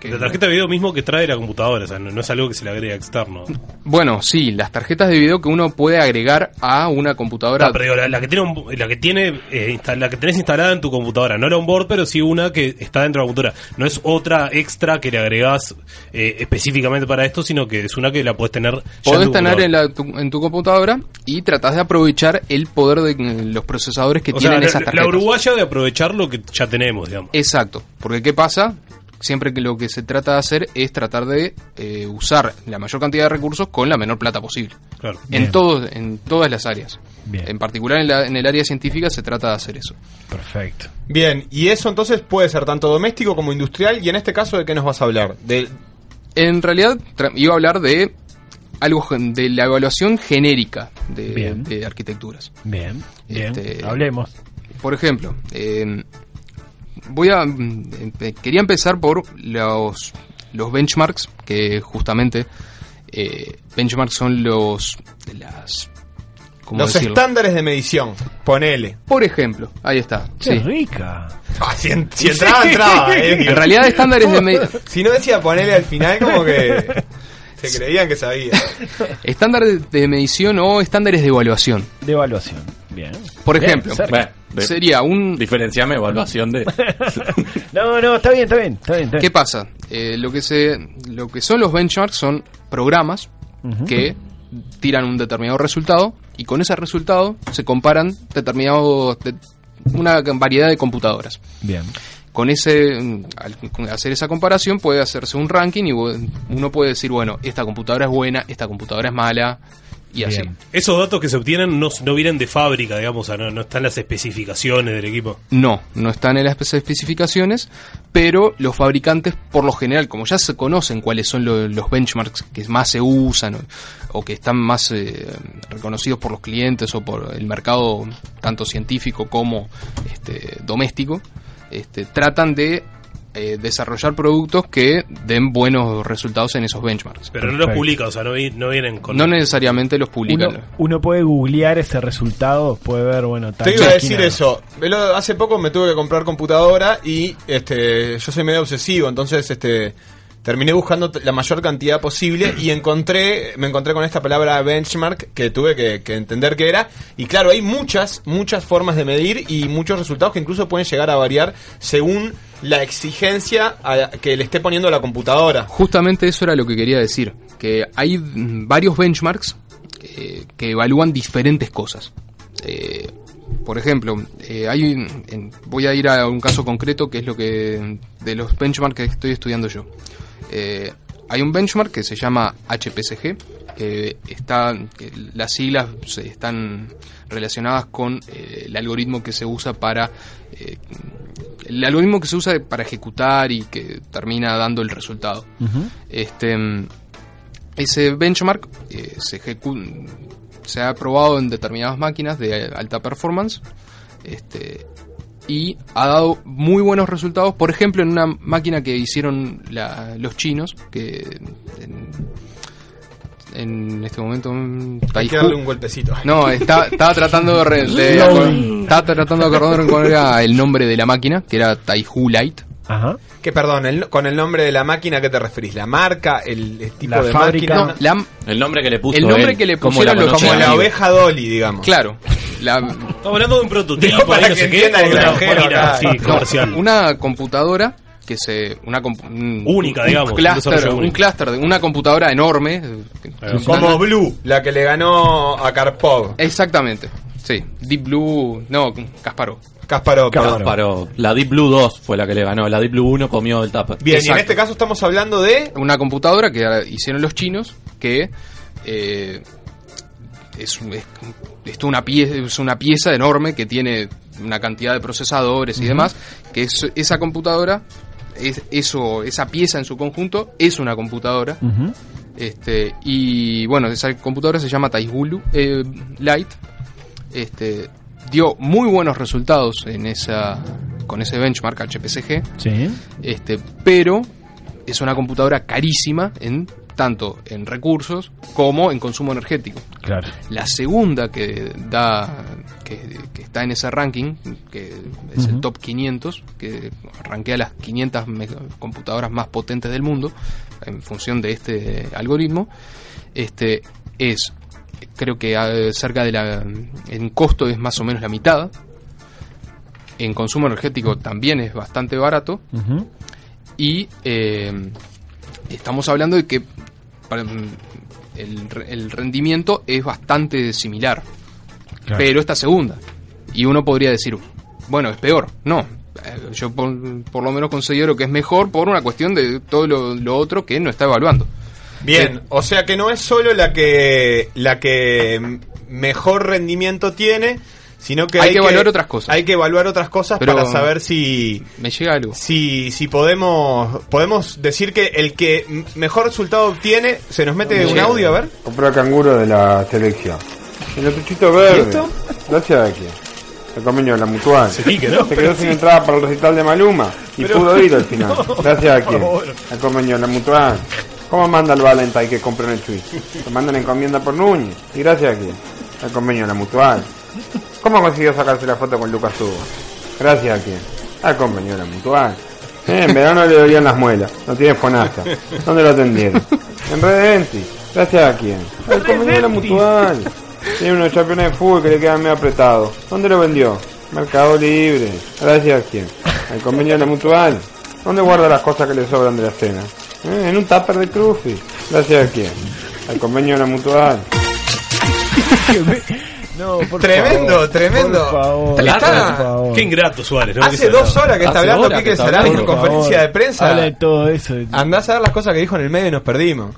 que- La tarjeta de video mismo que trae la computadora, o sea, no, no es algo que se le agrega externo. Bueno, sí, las tarjetas de video que uno puede agregar a una computadora. No, pero digo, la, la que tiene un- la que tiene eh, insta- la que tenés instalada en tu computadora, no era un board, pero sí una que está dentro de la computadora. No es otra extra que le agregás eh, específicamente para esto, sino que es una que la puedes tener ya en Podés tener en, la- tu, en tu computadora y tratás de aprovechar el poder de eh, los procesadores que O sea, tienen la, esas la tarjetas. Uruguaya de aprovechar lo que ya tenemos, digamos. Exacto, porque ¿qué pasa? Siempre que lo que se trata de hacer es tratar de eh, usar la mayor cantidad de recursos con la menor plata posible. Claro. En, todos, en todas las áreas. Bien. En particular en, la- en el área científica se trata de hacer eso. Perfecto. Bien, y eso entonces puede ser tanto doméstico como industrial, y en este caso, ¿de qué nos vas a hablar? De, En realidad iba a hablar de algo de la evaluación genérica de, Bien. de arquitecturas. Bien, bien. Este, Hablemos. Por ejemplo, eh, voy a eh, quería empezar por los los benchmarks que justamente eh, benchmarks son los las ¿cómo los decirlo? estándares de medición, ponele. Por ejemplo, ahí está. Qué sí. rica. Ah, si, en- si entraba, entraba. eh. En realidad estándares de me- Si no decía ponele al final, como que se creían que sabía. estándares de medición o estándares de evaluación. De evaluación. Bien. Por Bien, ejemplo, cerca. Sería un... Diferenciame evaluación de... No, no, está bien, está bien. Está bien, está bien. ¿Qué pasa? Eh, lo, que se, lo que son los benchmarks son programas que tiran un determinado resultado y con ese resultado se comparan determinados de- una variedad de computadoras. Bien. Con ese al hacer esa comparación puede hacerse un ranking y uno puede decir, bueno, esta computadora es buena, esta computadora es mala y así. Esos datos que se obtienen no, no vienen de fábrica, digamos, o sea, no, no están las especificaciones del equipo. No, no están en las especificaciones, pero los fabricantes, por lo general, como ya se conocen cuáles son lo- los benchmarks que más se usan o, o que están más eh, reconocidos por los clientes o por el mercado tanto científico como este, doméstico, este, tratan de eh, desarrollar productos que den buenos resultados en esos benchmarks. Pero no los publica, o sea, no, vi- no vienen con... No necesariamente los publican. Uno, uno puede googlear ese resultado, puede ver, bueno, tal Te iba a decir eso. Velo, Hace poco me tuve que comprar computadora y este yo soy medio obsesivo, entonces este terminé buscando la mayor cantidad posible y encontré me encontré con esta palabra benchmark que tuve que, entender qué era y claro hay muchas muchas formas de medir y muchos resultados que incluso pueden llegar a variar según la exigencia que le esté poniendo la computadora. Justamente eso era lo que quería decir, que hay varios benchmarks eh, que evalúan diferentes cosas. Eh, por ejemplo, eh, hay en- voy a ir a un caso concreto que es lo que de los benchmarks que estoy estudiando yo. Eh, hay un benchmark que se llama HPSG, que está, que las siglas se- están relacionadas con eh, el algoritmo que se usa para eh, el algoritmo que se usa para ejecutar y que termina dando el resultado. Este, ese benchmark eh, se, se ha probado en determinadas máquinas de alta performance este, y ha dado muy buenos resultados. Por ejemplo, en una máquina que hicieron la- los chinos, que en, en este momento Hay que darle un golpecito. no, está- estaba tratando de, de- Slowly. estaba tratando de acordar cuál era el nombre de la máquina, que era Taihu Light. Ajá. Que perdón, el- con el nombre de la máquina, ¿a qué te referís? ¿La marca? ¿El, el tipo La de fábrica. máquina? No, la- El nombre que le puso El nombre él, que le ¿cómo pusieron la los conoce? Como la oveja Dolly, digamos. Claro. La, Estamos hablando de un prototipo, Digo, para no que sé qué, una sí, comercial. una computadora que se una compu- un- Única, un digamos, un cluster, un único. clúster de una computadora enorme Como Blue, la que le ganó a Karpov. exactamente sí Deep Blue no Kasparov Kasparov. Kasparov. La Deep Blue 2 fue la que le ganó. La Deep Blue 1 comió el tupper. Bien, y en este caso estamos hablando de... una computadora que hicieron los chinos que eh, es, un- es, es una pieza es una pieza enorme que tiene una cantidad de procesadores y demás que es, esa computadora es, eso esa pieza en su conjunto es una computadora este y bueno esa computadora se llama Taihulu eh, Light este dio muy buenos resultados en esa con ese benchmark HPSG Sí. este, pero es una computadora carísima en tanto en recursos como en consumo energético. Claro. La segunda que da que, que está en ese ranking, que es el top 500, que rankea las 500 me- computadoras más potentes del mundo en función de este algoritmo, este es creo que eh, cerca de la en costo es más o menos la mitad. En consumo energético también es bastante barato y eh, estamos hablando de que para- el, re- el rendimiento es bastante similar. Claro. Pero esta segunda. Y uno podría decir, bueno, es peor. No. Eh, Yo por, por lo menos considero que es mejor por una cuestión de todo lo, lo otro que no está evaluando. Bien, o sea que no es solo la que la que mejor rendimiento tiene, sino que Hay que evaluar otras cosas. Hay que evaluar otras cosas Pero- para saber si Me llega algo. si si podemos podemos decir que el que mejor resultado obtiene se nos mete un audio a ver. Compró el canguro de la selección. El otruchito verde. ¿Y esto? Gracias a quién. El convenio de la mutual. Sí, que no, Se quedó sin sí. entrada para el recital de Maluma y Pero- pudo ir al final. Gracias a quién. El convenio de la mutual. ¿Cómo manda el Valentine que compró en el Twitch? Te mandan encomienda por Núñez. ¿Y gracias a quién? El convenio de la mutual. ¿Cómo consiguió sacarse la foto con Lucas Hugo? Gracias a quién? Al convenio de la mutual. Eh, en verano le dolían las muelas. No tiene fonasta. ¿Dónde lo atendieron? En Redenti. Gracias a quién? Al convenio de la mutual. Tiene unos campeones de fútbol que le quedan medio apretados. ¿Dónde lo vendió? Mercado Libre. Gracias a quién. Al convenio de la mutual. ¿Dónde guarda las cosas que le sobran de la cena? ¿Eh? En un tupper de Crufi. Gracias a quién. Al convenio de la mutual. No, por Tremendo, favor, tremendo. por favor, Está- por favor. Qué ingrato Suárez, ¿no? Hace dos horas que está hablando Quique Sarabia en conferencia de prensa. Habla de todo eso. Andás a ver las cosas que dijo en el medio y nos perdimos.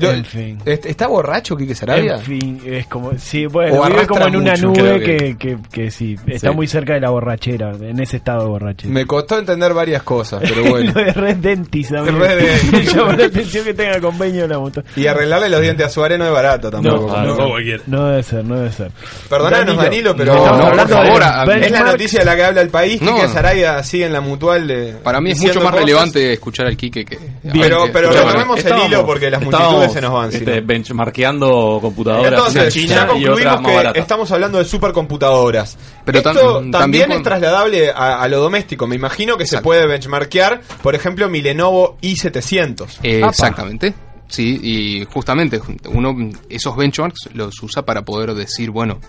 Yo- En fin. ¿est- ¿Está borracho Quique Sarabia? En fin, es como, sí, bueno, O vive como en una mucho. nube que, que- que, que sí, está Sí. muy cerca de la borrachera, en ese estado de borrachera. Me costó entender varias cosas, pero bueno. Lo de Red Dentis, a mí Red Dentis. me llama la atención que tenga convenio la moto. Y arreglarle los dientes a Suárez no es barato tampoco. No, no, no debe ser, no debe ser. Perdonanos, Danilo, pero No, estamos no, hablando por de- favor, a- es la noticia de la que habla el país. No. Quique Sarabia sigue en la mutual de. Para mí es mucho más cosas. relevante escuchar al Quique que. Pero, pero retomemos el hilo porque las multitudes se nos van. este, benchmarkeando computadoras Entonces, china ya y concluimos que estamos hablando de supercomputadoras. Pero Esto tam- también, también es trasladable a, a lo doméstico. Me imagino que se puede benchmarkear, por ejemplo, mi Lenovo i700. Eh, exactamente. Sí, y justamente uno esos benchmarks los usa para poder decir, bueno,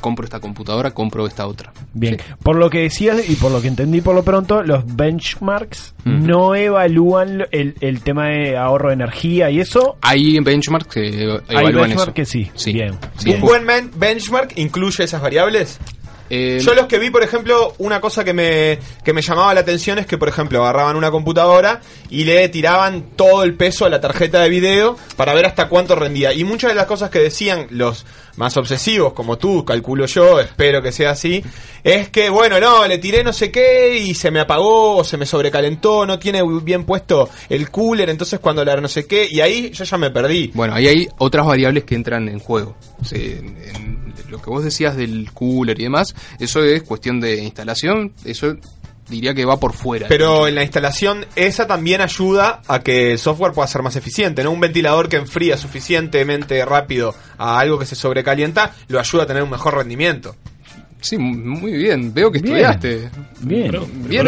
compro esta computadora, compro esta otra. Bien, por lo que decías y por lo que entendí por lo pronto, los benchmarks no evalúan el, el tema de ahorro de energía y eso. Hay benchmarks que Hay evalúan benchmark eso. que sí. Bien. Sí. ¿Un buen ben- benchmark incluye esas variables? Eh, Yo los que vi, por ejemplo, una cosa que me, que me llamaba la atención es que, por ejemplo, agarraban una computadora y le tiraban todo el peso a la tarjeta de video para ver hasta cuánto rendía. Y muchas de las cosas que decían los más obsesivos, como tú, calculo yo, espero que sea así, es que, bueno, no, le tiré no sé qué y se me apagó o se me sobrecalentó, no tiene bien puesto el cooler, entonces cuando la no sé qué, y ahí yo ya me perdí. Bueno, ahí hay otras variables que entran en juego. Sí, en lo que vos decías del cooler y demás, eso es cuestión de instalación, eso diría que va por fuera. Pero en la instalación esa también ayuda a que el software pueda ser más eficiente, ¿no? Un ventilador que enfría suficientemente rápido a algo que se sobrecalienta lo ayuda a tener un mejor rendimiento. Sí, muy bien, veo que Bien. estudiaste. Bien. Bien.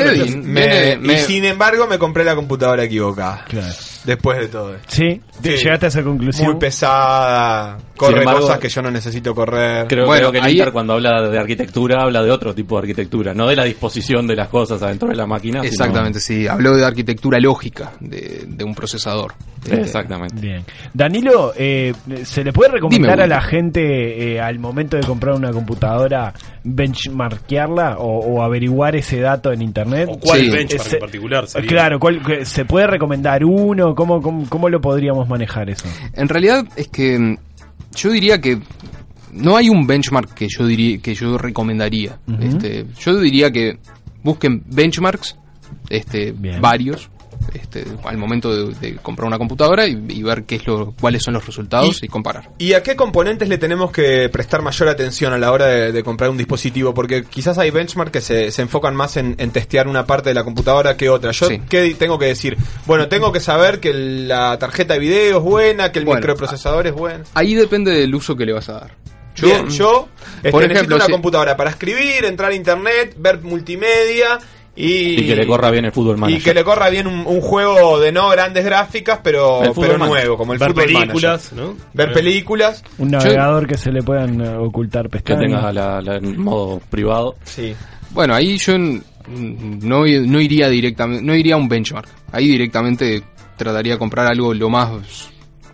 Me- Bien, me- Y sin embargo me compré la computadora equivocada. Claro. Después de todo esto. Sí, llegaste a esa conclusión. Muy pesada, corre embargo, cosas que yo no necesito correr. Creo, Bueno, creo que ahí- Inter cuando habla de arquitectura habla de otro tipo de arquitectura, no de la disposición de las cosas adentro de la máquina. sino- Exactamente, sí. Habló de arquitectura lógica de, de un procesador. Exactamente. Bien. Danilo, eh, ¿se le puede recomendar Dime, a la gente eh, al momento de comprar una computadora benchmarkearla o, o averiguar ese dato en internet? ¿O cuál Sí. benchmark en particular sería? Claro, ¿cuál- ¿se puede recomendar uno? ¿Cómo, cómo, cómo lo podríamos manejar eso? En realidad es que mm, yo diría que no hay un benchmark que yo diría que yo recomendaría. Este, yo diría que busquen benchmarks, este, varios, este, al momento de, de comprar una computadora y, y ver qué es lo, cuáles son los resultados y, comparar. ¿Y a qué componentes le tenemos que prestar mayor atención a la hora de, de comprar un dispositivo? Porque quizás hay benchmarks que se, se enfocan más en, en testear una parte de la computadora que otra. Yo, Sí. ¿qué tengo que decir? Bueno, tengo que saber que la tarjeta de video es buena, que el Bueno, microprocesador es bueno. Ahí depende del uso que le vas a dar. Yo, Bien, yo este, por necesito ejemplo, una si- computadora para escribir, entrar a internet, ver multimedia y, Y que le corra bien el fútbol y manager. que le corra bien un, un juego de no grandes gráficas, pero, pero manager. nuevo, como el Ver fútbol películas, manager. ¿no? Ver películas. Un navegador que se le puedan eh, ocultar Que pestañas. tengas la, la- en modo privado. Sí. Bueno, ahí yo no, no iría directamente, no iría a un benchmark. Ahí directamente trataría de comprar algo lo más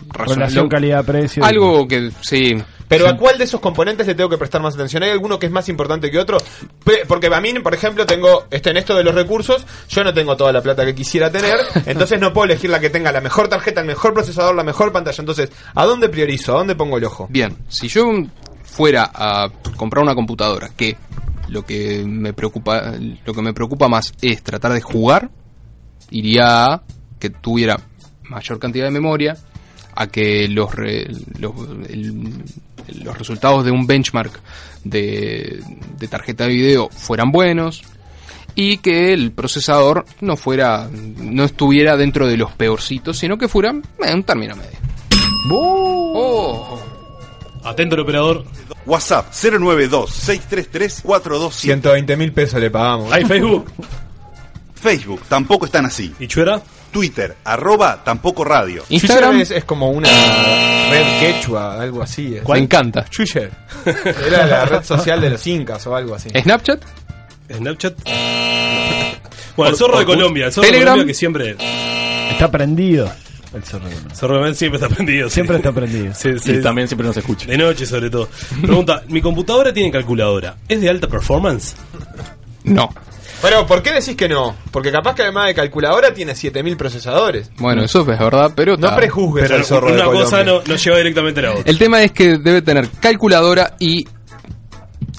razonable. Relación calidad-precio. Algo que sí. Pero ¿a cuál de esos componentes le tengo que prestar más atención? ¿Hay alguno que es más importante que otro? Porque a mí, por ejemplo, tengo este, en esto de los recursos, yo no tengo toda la plata que quisiera tener, entonces no puedo elegir la que tenga la mejor tarjeta, el mejor procesador, la mejor pantalla. Entonces, ¿a dónde priorizo? ¿A dónde pongo el ojo? Bien, si yo fuera a comprar una computadora que lo que me preocupa lo que me preocupa más es tratar de jugar, iría a que tuviera mayor cantidad de memoria, a que los re- los, el- los resultados de un benchmark de, de tarjeta de video fueran buenos y que el procesador no fuera no estuviera dentro de los peorcitos, sino que fuera eh, un término medio. Oh. Atento el operador. WhatsApp 092-633-427. 120 mil pesos le pagamos. Hay Facebook. Facebook, tampoco están así. ¿Y Chuera? Twitter, arroba tampoco radio. Twitter es, es como una red quechua, algo así. es. Me encanta. Twitter. Era la red social de los incas o algo así. ¿Snapchat? Snapchat. Bueno, el zorro de Colombia, el zorro de Telegram. Colombia que siempre. Está prendido. El zorro de Colombia. Zorro de Colombia siempre está prendido. sí. Siempre está prendido. Sí, sí. Y también siempre nos escucha. De noche, sobre todo. Pregunta: ¿Mi computadora tiene calculadora? ¿Es de alta performance? No. Pero, ¿por qué decís que no? Porque capaz que además de calculadora tiene 7000 procesadores. Bueno, eso es verdad, pero. No prejuzgues Pero al zorro una de cosa no, no lleva directamente a la otra. El tema es que debe tener calculadora y.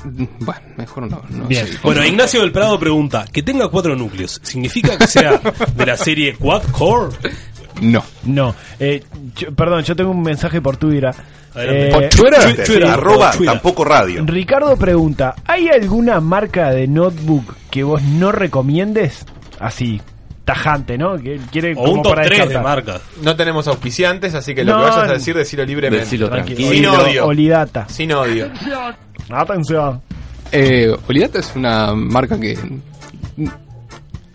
Bueno, mejor no. no Bien. sé. Bueno, Ignacio del Prado pregunta: ¿que tenga cuatro núcleos significa que sea de la serie Quad Core? No. No. Eh, yo- perdón, yo tengo un mensaje por Twitter. Eh, Por Twitter, Twitter, arroba Twitter. tampoco radio. Ricardo pregunta, ¿hay alguna marca de notebook que vos no recomiendes? Así, tajante, ¿no? Que él quiere O como un top para 3 de descartar. marcas. No tenemos auspiciantes, así que lo No, que vayas a decir, decilo libremente. Decilo tranquilo. Sin Olida- odio. Olidata. Sin odio. Atención. Eh, Olidata es una marca que.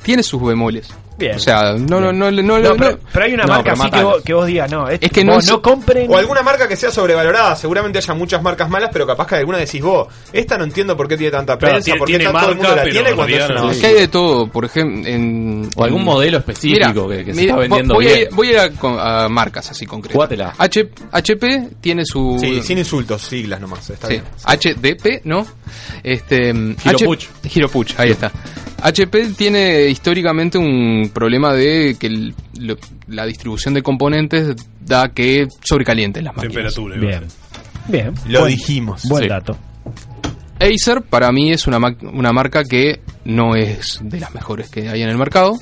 Tiene sus bemoles. Bien. O sea, no, no, no, no, pero, no. pero hay una No, marca así que vos, que vos digas, no, Es que no vos es- no compren. O alguna marca que sea sobrevalorada. Seguramente haya muchas marcas malas, pero capaz que alguna decís vos, esta no entiendo por qué tiene tanta Claro, prensa, tiene- por qué tiene ta- todo el mundo marca, la tiene en cuando es una Es que hay de todo, por ejemplo, en... O algún en- modelo específico que- que se está vendiendo voy, bien. A, voy a ir a, con- a marcas así concretas. Jugátela. H- HP tiene su... Sí, sin insultos, siglas nomás. Está Sí, bien. HDP, ¿no? Este, Hiropuch. H- Hiropuch, ahí está. HP tiene históricamente un problema de que el- lo- la distribución de componentes da que sobrecalienten las máquinas. Temperatura. Bien. Bien. Lo Buen- dijimos. Buen Sí. dato. Acer para mí es una, ma- una marca que no es de las mejores que hay en el mercado.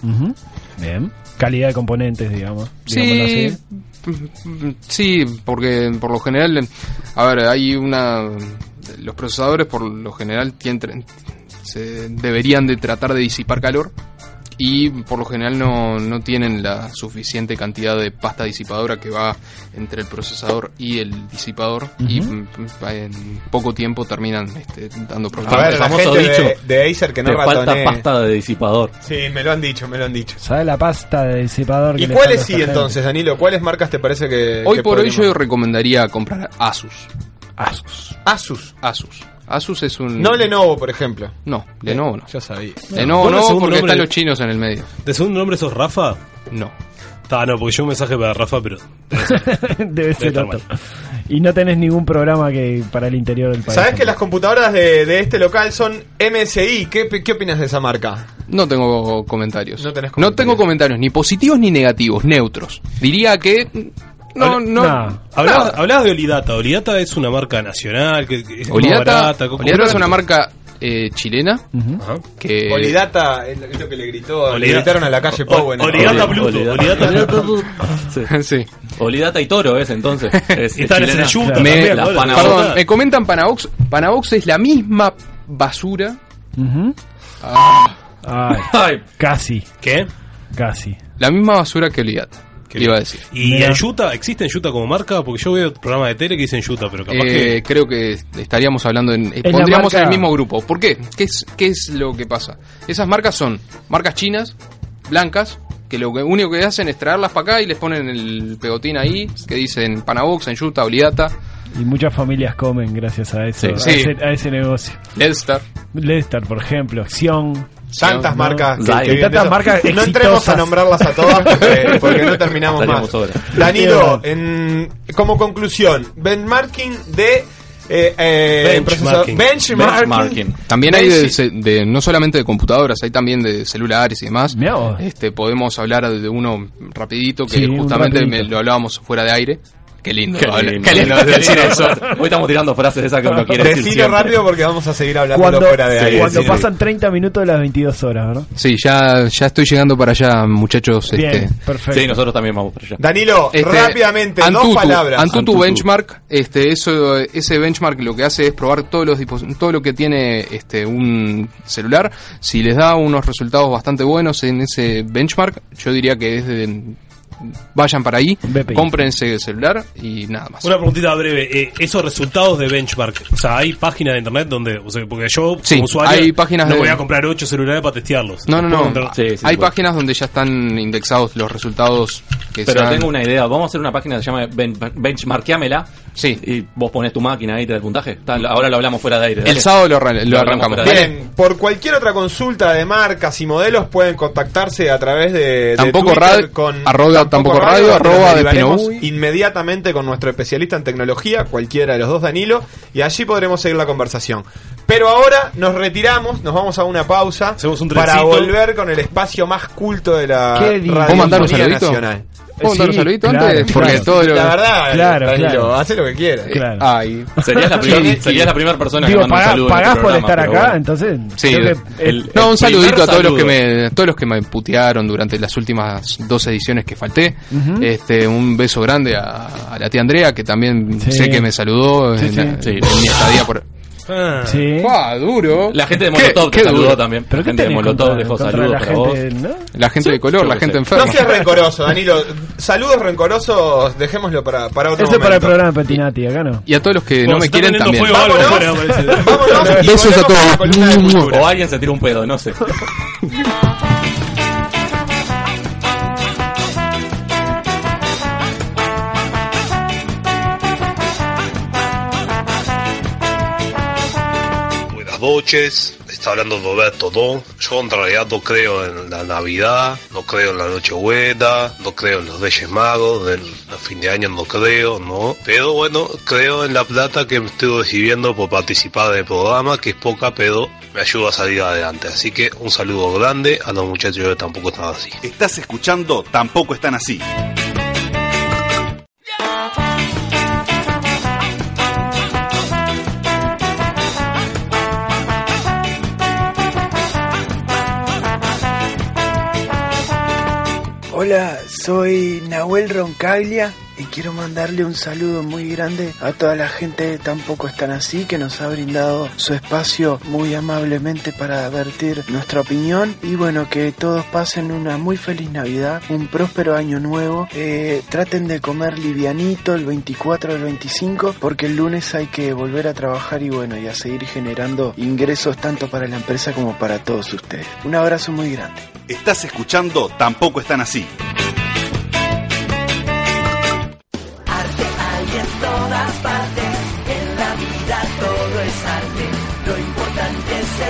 Bien. Calidad de componentes, digamos. digámoslo Sí, así. sí, porque por lo general, a ver, hay una, los procesadores por lo general tienen, se deberían de tratar de disipar calor y por lo general no, no tienen la suficiente cantidad de pasta disipadora que va entre el procesador y el disipador y en poco tiempo terminan este, dando A problemas. ver, el la famoso gente dicho, de, de Acer que no Te falta pasta de disipador. Sí, me lo han dicho, me lo han dicho. ¿Sabes la pasta de disipador ¿Y le cuáles a sí entonces, Danilo? ¿Cuáles marcas te parece que Hoy que por hoy yo recomendaría comprar Asus. Asus. Asus. Asus. Asus es un... No Lenovo, por ejemplo. No, Lenovo no. Ya sabía. Lenovo ¿Vos de no, segundo porque nombre- están los chinos en el medio. ¿De segundo nombre sos Rafa? No. Está, no, porque yo un mensaje para Rafa, pero. Debe ser otro. Y no tenés ningún programa que para el interior del país. ¿Sabes que las computadoras de, de este local son MSI? ¿Qué, qué opinas de esa marca? No tengo comentarios. No tenés No comentarios. tengo comentarios, ni positivos ni negativos, neutros. Diría que. No, no. Nah. Hablabas, de Olidata. Olidata es una marca nacional. Que, que es Olidata, barata. ¿cómo- Olidata es una marca eh, chilena que. Olidata es lo- que le gritó, le gritaron a la calle Pau. en el- Olidata Oli- Pluto. Olidata. Olidata Sí. sí. Olidata y Toro es entonces. Es, Y están en el Yuta Me-. Perdón, me comentan Panavox. Panavox es la misma basura. Ah, Ay, Ay, casi, ¿Qué? casi. la misma basura que Olidata. Qué Iba a decir. ¿Y Mira. en Yuta? ¿Existe en Yuta como marca? Porque yo veo programas de tele que dicen Yuta, pero capaz que. Eh, creo que estaríamos hablando en. eh, pondríamos en el mismo grupo. ¿Por qué? ¿Qué es, ¿Qué es lo que pasa? Esas marcas son marcas chinas, blancas, que lo que- único que hacen es traerlas para acá y les ponen el pegotín ahí, que dicen Panavox, Enjuta, Olidata, Y muchas familias comen gracias a eso, Sí. a, Sí. Ese, a ese negocio. Ledstar. Lester, por ejemplo, Xion. Tantas marcas. que- Tantas marcas No entremos a nombrarlas a todas porque, porque no terminamos más. horas. Danilo, en, como conclusión, benchmarking de... Eh, eh, Benchmarking. procesador- benchmarking. Benchmarking. También hay de, de- no solamente de computadoras, hay también de celulares y demás. Este, podemos hablar de uno rapidito que Sí, justamente rapidito. me- lo hablábamos fuera de aire. Qué lindo. Qué lindo. qué lindo decir eso. Hoy estamos tirando frases de esas que uno quiere decir. Decilo siempre. rápido porque vamos a seguir hablando Cuando, fuera de ahí. cuando pasan 30 minutos de las 22 horas, ¿verdad? Sí, ya, ya estoy llegando para allá, muchachos. Bien, Este, perfecto. Sí, nosotros también vamos para allá. Danilo, Este, rápidamente, Antutu, dos palabras. Antutu, Antutu. Benchmark, este, eso, ese benchmark lo que hace es probar todos los dispos- todo lo que tiene este, un celular. Si les da unos resultados bastante buenos en ese benchmark, yo diría que es de, vayan para ahí, BPI. cómprense el celular y nada más. Una preguntita breve. eh, esos resultados de benchmark, o sea, hay páginas de internet donde, o sea, porque yo Sí, como usuario hay páginas no de- voy a comprar ocho celulares para testearlos. No, no, no. Hay páginas donde ya están indexados los resultados que Pero sean- tengo una idea. Vamos a hacer una página que se llama ben, Benchmarkeamela. Sí. Y vos pones tu máquina ahí, te da el puntaje. Está- ahora lo hablamos fuera de aire. El sábado lo, arran- lo arrancamos. Bien, por cualquier otra consulta de marcas y modelos pueden contactarse a través de, de Tampoco Twitter radio- con arroba tampoco radio, arroba de inmediatamente con nuestro especialista en tecnología, cualquiera de los dos Danilo, y allí podremos seguir la conversación. Pero ahora nos retiramos, nos vamos a una pausa un para volver con el espacio más culto de la Qué lindo. radiofonía ¿Puedo mandar un saludito? nacional. ¿Puedo mandar un Sí, saludito claro, antes? Porque claro. todo lo- La verdad, Claro, claro. hace lo que quieras. Claro. Ay. Serías la primer- Sí, serías la primera persona Digo, que manda un saludo. en pagás este por estar acá, bueno. entonces. Sí, creo el- que- el- no, un saludito a todos los que me todos los que me putearon durante las últimas dos ediciones que falté. Ujú. Este, un beso grande a, a la tía Andrea que también Sí. sé que me saludó Sí, en, sí. la- Sí. en mi estadía por Ah. Sí. ¡Guau, duro! La gente de Molotov qué te saludó duro. también. ¿Pero la gente de Molotov contra- dejó contra saludos la para vos. gente, ¿no? La gente de color, la gente sé. enferma. No seas rencoroso, Danilo. Saludos rencorosos, dejémoslo para, para otro Ese es para el momento. programa de Petinati, acá no. Y a todos los que no me quieren también. Vámonos. Besos a todos. O alguien se tira un pedo, no sé. noches, está hablando Roberto Do. Yo en realidad no creo en la Navidad, no creo en la Nochebuena, no creo en los Reyes Magos, en el fin de año no creo, ¿no? Pero bueno, creo en la plata que me estoy recibiendo por participar del programa, que es poca, pero me ayuda a salir adelante. Así que un saludo grande a los muchachos que tampoco están así. Estás escuchando Tampoco están así. Hola, soy Nahuel Roncaglia y quiero mandarle un saludo muy grande a toda la gente de Tampoco Están Así que nos ha brindado su espacio muy amablemente para vertir nuestra opinión y bueno, que todos pasen una muy feliz Navidad, un próspero año nuevo, eh, traten de comer livianito el 24 del 25 porque el lunes hay que volver a trabajar y bueno, y a seguir generando ingresos tanto para la empresa como para todos ustedes. Un abrazo muy grande. Estás escuchando Tampoco están así.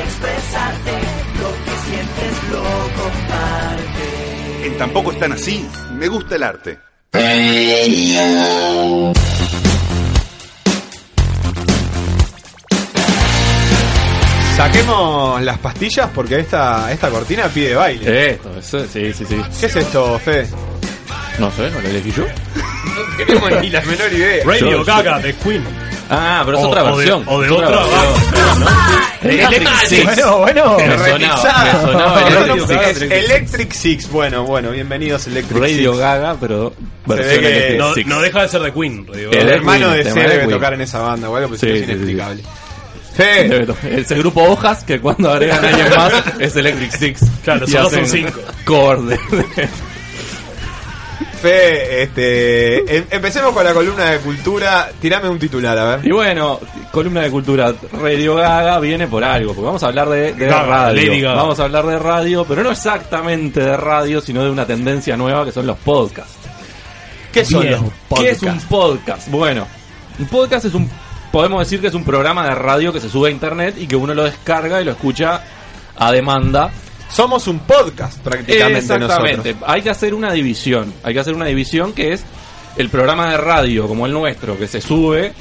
Expresarte, lo que sientes lo comparte. En Tampoco están así, me gusta el arte. Saquemos las pastillas porque esta, esta cortina pide baile. Esto, eso, sí, sí, sí. ¿Qué es esto, Fede? No sé, ¿no lo elegí yo? No tenemos ni la menor idea. Radio Gaga de Queen. Ah, pero es O- otra o de- versión. o de otra versión. Electric Six. Bueno, bueno. Electric Six. Bueno, bueno, bienvenidos Electric Radio Six. Gaga, pero ve versión Electric No, Six. no deja de ser de Queen. Radio El Gaga. hermano de C debe tocar en esa banda o algo, pues Sí, es inexplicable. To- Ese grupo Hojas que cuando agregan a alguien más es Electric Six. Claro, solo son cinco. Cover este, em- empecemos con la columna de cultura. Tirame un titular, a ver. Y bueno, columna de cultura Radio Gaga viene por algo, porque vamos a hablar de, de Gaga, radio. Gaga. Vamos a hablar de radio, pero no exactamente de radio, sino de una tendencia nueva que son los podcasts. ¿Qué son Bien. los ¿Qué es un podcast? Bueno, un podcast es un, podemos decir que es un programa de radio que se sube a internet y que uno lo descarga y lo escucha a demanda. Somos un podcast prácticamente Exactamente. nosotros. Hay que hacer una división. Hay que hacer una división que es el programa de radio como el nuestro que se sube,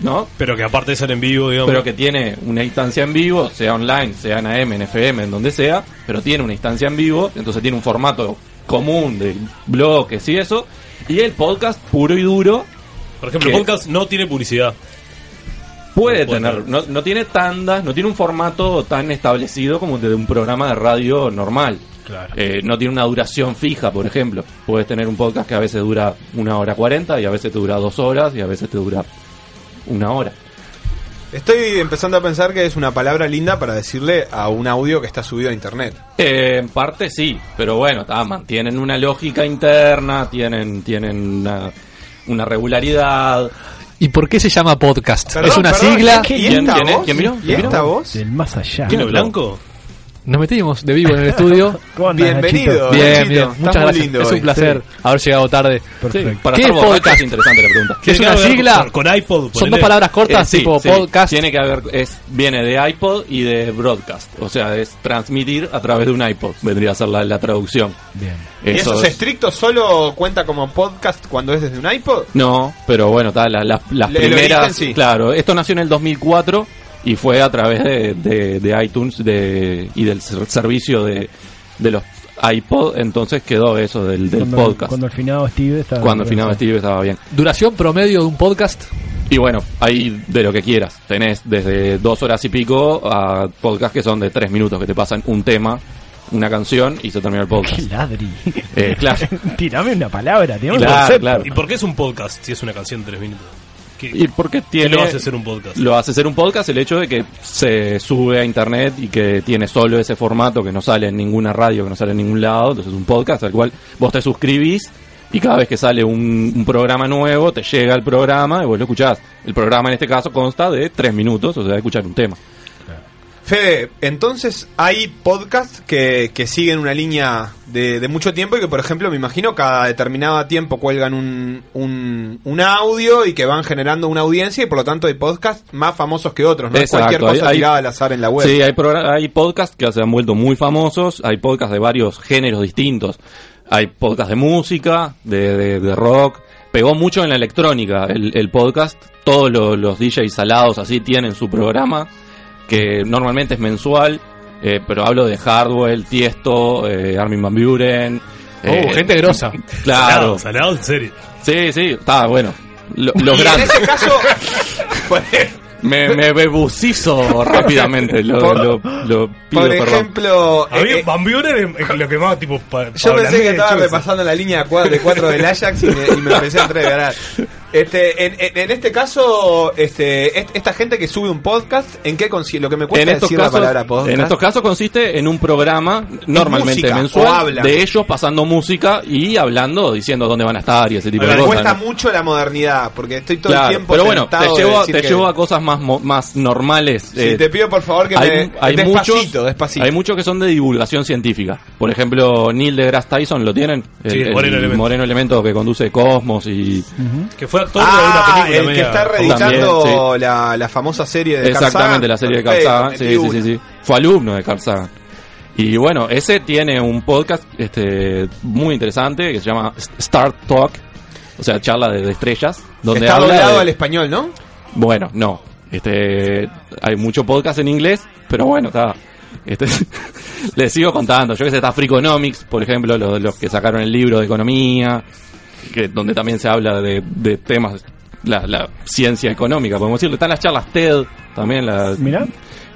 ¿no? Pero que aparte de ser en vivo, digamos. Pero que tiene una instancia en vivo, sea online, sea en AM, en FM, en donde sea, pero tiene una instancia en vivo, entonces tiene un formato común de bloques y eso, y el podcast puro y duro Por ejemplo, el podcast no tiene publicidad. Puede tener, no, no tiene tandas, no tiene un formato tan establecido como el de un programa de radio normal. Claro. Eh, no tiene una duración fija, por ejemplo. Puedes tener un podcast que a veces dura una hora cuarenta y a veces te dura dos horas y a veces te dura una hora. Estoy empezando a pensar que es una palabra linda para decirle a un audio que está subido a internet. Eh, en parte sí, pero bueno, ta, mantienen una lógica interna, tienen, tienen una, una regularidad. ¿Y por qué se llama podcast? Perdón, ¿Es una perdón, sigla? ¿y quién- quién es? ¿Quién miró? ¿Y ¿Quién esta voz? Del más allá. ¿Tiene blanco? Nos metimos de vivo en el estudio. ¿Cómo andás, Bienvenido, Bien, Nachito. bien. Estás Muchas gracias. lindo es un placer haber llegado tarde. Perfecto. Para ¿Qué estar podcast? es interesante la pregunta. ¿Es Tiene que una sigla? Con, con iPod. Son dos palabras cortas, Eh, sí, tipo sí. podcast. Tiene que haber, es, viene de iPod y de broadcast. O sea, es transmitir a través de un iPod. Vendría a ser la, la traducción. Bien. ¿Y eso es estricto solo cuenta como podcast cuando es desde un iPod? No, pero bueno, ta, la- la- las Le- primeras. origen sí. Claro, esto nació en el 2004 y fue a través de, de- de iTunes de, y del ser- servicio de, de los iPod. Entonces quedó eso del, del Cuando, podcast. cuando el finado Steve estaba. Cuando el final Steve estaba bien. Duración promedio de un podcast. Y bueno, hay de lo que quieras. Tenés desde dos horas y pico a podcasts que son de tres minutos, que te pasan un tema, una canción y se termina el podcast. Qué ladri. Eh, claro. Tirame una palabra, Claro, claro. ¿Y por qué es un podcast si es una canción de tres minutos? ¿Qué, Y porque tiene. lo hace ser un podcast? Lo hace ser un podcast el hecho de que se sube a internet y que tiene solo ese formato que no sale en ninguna radio, que no sale en ningún lado. Entonces es un podcast al cual vos te suscribís y cada vez que sale un, un programa nuevo te llega el programa y vos lo escuchás. El programa en este caso consta de tres minutos, o sea, de escuchar un tema. Fede, entonces hay podcasts que, que siguen una línea de, de mucho tiempo y que, por ejemplo, me imagino cada determinado tiempo cuelgan un, un, un audio y que van generando una audiencia y por lo tanto hay podcasts más famosos que otros, no es cualquier cosa hay- hay- tirada al azar en la web. Sí, hay, hay podcasts que se han vuelto muy famosos, hay podcasts de varios géneros distintos. Hay podcasts de música, de, de- de rock. Pegó mucho en la electrónica el, el podcast. Todos lo- los DJs salados así tienen su programa, que normalmente es mensual. eh, pero hablo de Hardwell, Tiesto, eh, Armin Van Buren. eh, Oh, gente grosa. Claro. Salado, salado, en serio. Sí, sí, está bueno. Lo- los y en grandes. ese caso, Me, me bebucizo rápidamente. Lo, Por- lo- lo pido por perdón. ejemplo, eh, eh, Van Buren es lo que más, tipo, pa- Yo pensé que estaba repasando la línea de cuatro, de cuatro del Ajax y me, y me empecé a entregar. Este, en, en- en este caso, este, est- esta gente que sube un podcast, ¿en qué consiste? Lo que me cuesta en estos, decir casos, la palabra podcast. en estos casos consiste en un programa normalmente música, mensual de ellos pasando música y hablando, diciendo dónde van a estar y ese tipo me de cosas. cuesta ¿no? mucho la modernidad, porque estoy todo Claro, el tiempo pero bueno, te llevo, decir te que- llevo a cosas más, mo- más normales. Sí, eh, te pido por favor que hay, me... hay despacito, muchos, despacito. Hay muchos que son de divulgación científica. Por ejemplo, Neil deGrasse Tyson, ¿lo tienen? Sí, Moreno Elemento. Moreno Elemento que conduce Cosmos y... Que fue actor de Ah, una película el que está reeditando También, sí. la, la famosa serie de Carl Exactamente, Sagan. la serie de Carl Sagan. Sí, sí, sí, sí. Fue alumno de Carl Sagan. Y bueno, ese tiene un podcast este, muy interesante que se llama Star Talk, o sea, charla de, de estrellas, donde Está habla doblado de- al español, ¿no? Bueno, no. Este, hay mucho podcast en inglés, pero bueno, está. Este, les sigo contando. Yo que sé, está Freakonomics, por ejemplo, los, los que sacaron el libro de economía, que donde también se habla de, de temas, la, la ciencia económica, podemos decirlo. Están las charlas TED, también las. Mirá.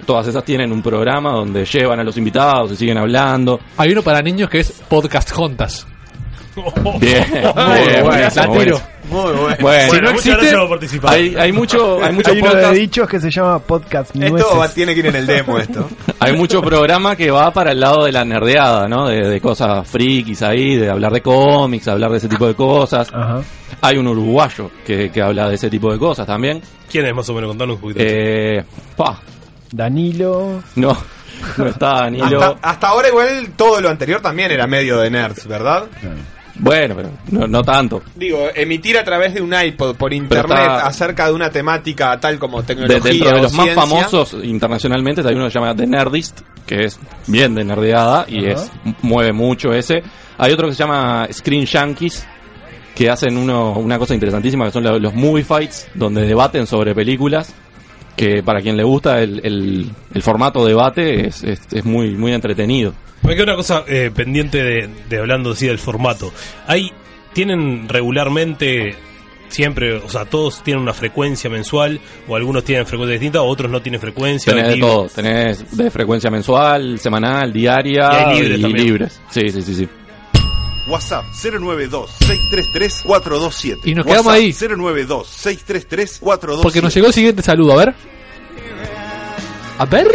Todas esas tienen un programa donde llevan a los invitados y siguen hablando. Hay uno para niños que es Podcast Juntas. Bien, Muy bueno. Muy bueno. Bueno, Si no muchas existe, gracias por participar. hay, hay mucho, hay mucho Hay uno de dichos que se llama Podcast Esto Nueces. va- tiene que ir en el demo esto. Hay mucho programa que va para el lado de la nerdeada, ¿no? De, de cosas frikis ahí, de hablar de cómics, hablar de ese tipo de cosas. Ajá. Hay un uruguayo que, que habla de ese tipo de cosas también. ¿Quién es más o menos? Contanos un poquito. Eh, pa, Danilo. no, no está Danilo. Hasta, hasta ahora igual todo lo anterior también era medio de nerds, ¿verdad? Bueno, pero no, no tanto. Digo, emitir a través de un iPod por internet está- acerca de una temática tal como De- tecnología dentro de o los más ciencia. famosos internacionalmente hay uno que se llama The Nerdist, que es bien de nerdeada y es mueve mucho ese. Hay otro que se llama Screen Yankees, que hacen uno, una cosa interesantísima, que son los movie fights, donde debaten sobre películas. Que para quien le gusta el, el, el formato debate es, es, es muy, muy entretenido. Me queda una cosa eh, pendiente de, de hablando así del formato. Hay, tienen regularmente siempre, o sea, todos tienen una frecuencia mensual, o algunos tienen frecuencia distinta, o otros no tienen frecuencia. Tenés de todo, tenés de frecuencia mensual, semanal, diaria Y hay libres también. libres. Sí, sí, sí, sí. WhatsApp 092-633-427. Y nos quedamos WhatsApp ahí. 092-633-427. Porque nos llegó el siguiente saludo, a ver. A ver.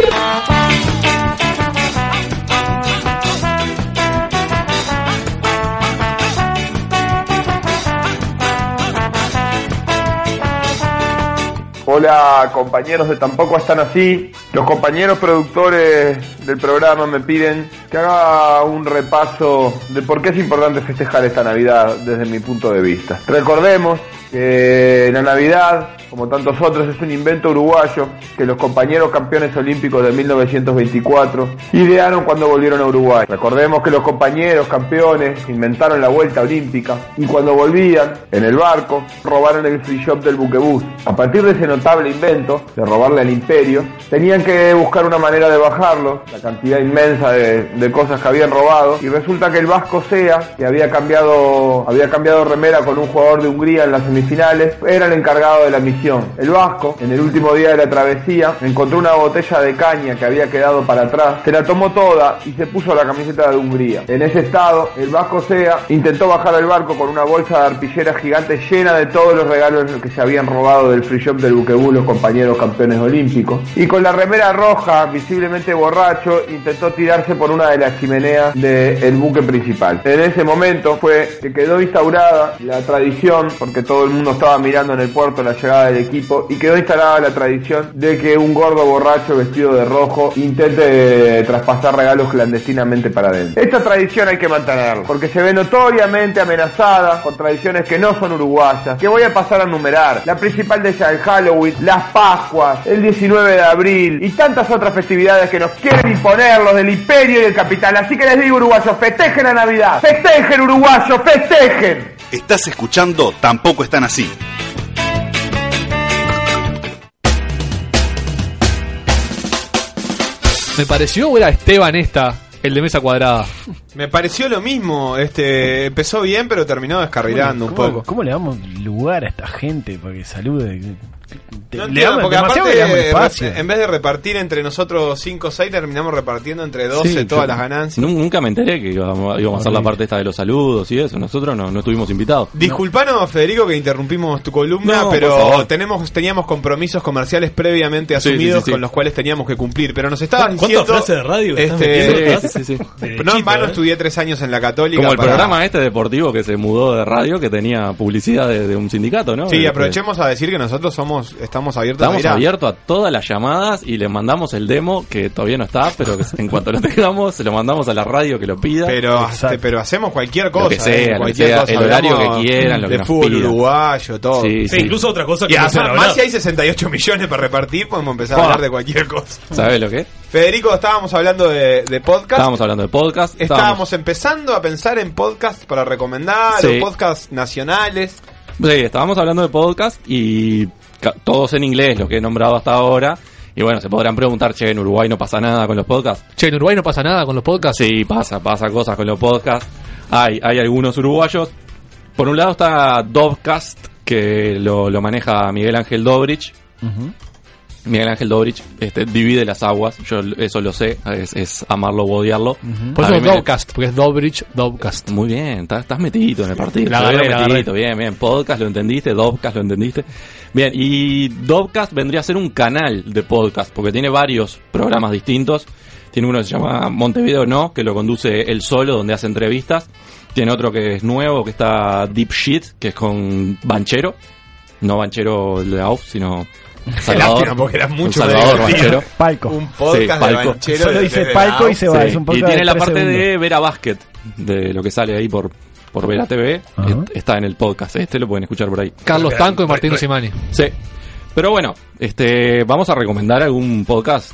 Hola compañeros de Tampoco Están Así. Los compañeros productores del programa me piden que haga un repaso de por qué es importante festejar esta Navidad desde mi punto de vista. Recordemos que la Navidad, como tantos otros, es un invento uruguayo que los compañeros campeones olímpicos de 1924 idearon cuando volvieron a Uruguay. Recordemos que los compañeros campeones inventaron la vuelta olímpica y cuando volvían en el barco robaron el free shop del buquebús. A partir de ese notable invento de robarle al imperio, tenían que buscar una manera de bajarlo, la cantidad inmensa de, cosas que habían robado y resulta que el Vasco Sea, que había cambiado, había cambiado remera con un jugador de Hungría en las semifinales, era el encargado de la misión. El Vasco, en el último día de la travesía, encontró una botella de caña que había quedado para atrás, se la tomó toda y se puso la camiseta de Hungría. En ese estado, el Vasco Sea intentó bajar al barco con una bolsa de arpillera gigante llena de todos los regalos que se habían robado del free shop del buquebú los compañeros campeones olímpicos. Y con la remera roja, visiblemente borracho, intentó tirarse por una de las chimeneas del buque principal. En ese momento fue que quedó instaurada la tradición, porque todo el mundo estaba mirando en el puerto la llegada del equipo, y quedó instalada la tradición de que un gordo borracho vestido de rojo intente traspasar regalos clandestinamente para adentro. Esta tradición hay que mantenerla, porque se ve notoriamente amenazada por tradiciones que no son uruguayas, que voy a pasar a numerar. La principal de ellas, el Halloween, las Pascuas, el 19 de abril y tantas otras festividades que nos quieren imponer los del imperio y del capital. Así que les digo, uruguayos, festejen la Navidad, festejen, uruguayos, festejen. Estás escuchando Tampoco están así. Me pareció era Esteban esta, el de mesa cuadrada. Me pareció lo mismo, este empezó bien pero terminó descarrilando un ¿Cómo- poco. ¿Cómo le damos lugar a esta gente para que salude? No Le entiendo, porque aparte, eh, espacio. en vez de repartir entre nosotros 5 o 6, terminamos repartiendo entre 12 Sí, todas yo las ganancias. nu- Nunca me enteré que íbamos, íbamos a hacer la parte esta de los saludos y eso. Nosotros no, no estuvimos invitados. Disculpanos, Federico, que interrumpimos tu columna, No, pero tenemos teníamos compromisos comerciales previamente Sí, sí, asumidos sí, sí. con los cuales teníamos que cumplir. Pero nos estabas ¿Cuántas diciendo. frases de radio este, metiendo atrás? Sí, sí, sí. No en vano ¿eh? estudié tres años en la Católica. Como el para- programa este deportivo que se mudó de radio que tenía publicidad de, de un sindicato, ¿no? Sí, Este, aprovechemos a decir que nosotros somos estamos abiertos Estamos a a- abiertos a todas las llamadas y le mandamos el demo que todavía no está, pero en cuanto lo tengamos, se lo mandamos a la radio que lo pida. Pero, este, pero hacemos cualquier cosa. Lo que sea, eh, que cualquier sea, cosa. el horario que quieran, lo que de nos fútbol pidan. uruguayo, todo. Sí, Sí, incluso otra cosa que Y no además, más si hay 68 millones para repartir, podemos empezar a hablar de cualquier cosa. ¿Sabes lo que? es? Federico, estábamos hablando de, de podcast. Estábamos hablando de podcast. Estábamos empezando a pensar en podcast para recomendar, Sí. o podcasts nacionales. Sí, estábamos hablando de podcast y todos en inglés, lo que he nombrado hasta ahora. Y bueno, se podrán preguntar, che, en Uruguay no pasa nada con los podcasts. Che, en Uruguay no pasa nada con los podcasts. Sí, pasa, pasa cosas con los podcasts. Hay, hay algunos uruguayos. Por un lado está Dovcast, que lo, lo maneja Miguel Ángel Dobrich. Miguel Ángel Dobrich este, divide las aguas, yo eso lo sé, es, es amarlo o odiarlo. Por eso es me- porque es Dobrich, Dovcast. Muy bien, estás, estás metidito en el partido. La agarré, metidito, bien, bien. Podcast lo entendiste, Dovcast lo entendiste. Bien, y Dovcast vendría a ser un canal de podcast, porque tiene varios programas distintos. Tiene uno que se llama Montevideo No, que lo conduce él solo, donde hace entrevistas. Tiene otro que es nuevo, que está Deep Shit, que es con Banchero. No Banchero de AUF, sino Salvador. lástima, porque era mucho Un Salvador. Banchero. Palco. Un podcast Sí, de Palco. Banchero Solo dice Palco y se va, Sí, es un y podcast tiene de la parte segundos. de Vera Basket, de lo que sale ahí por, por Vera TV, está en el podcast, este lo pueden escuchar por ahí. Carlos Tanco y Martín Simani. Sí. Pero bueno, este vamos a recomendar algún podcast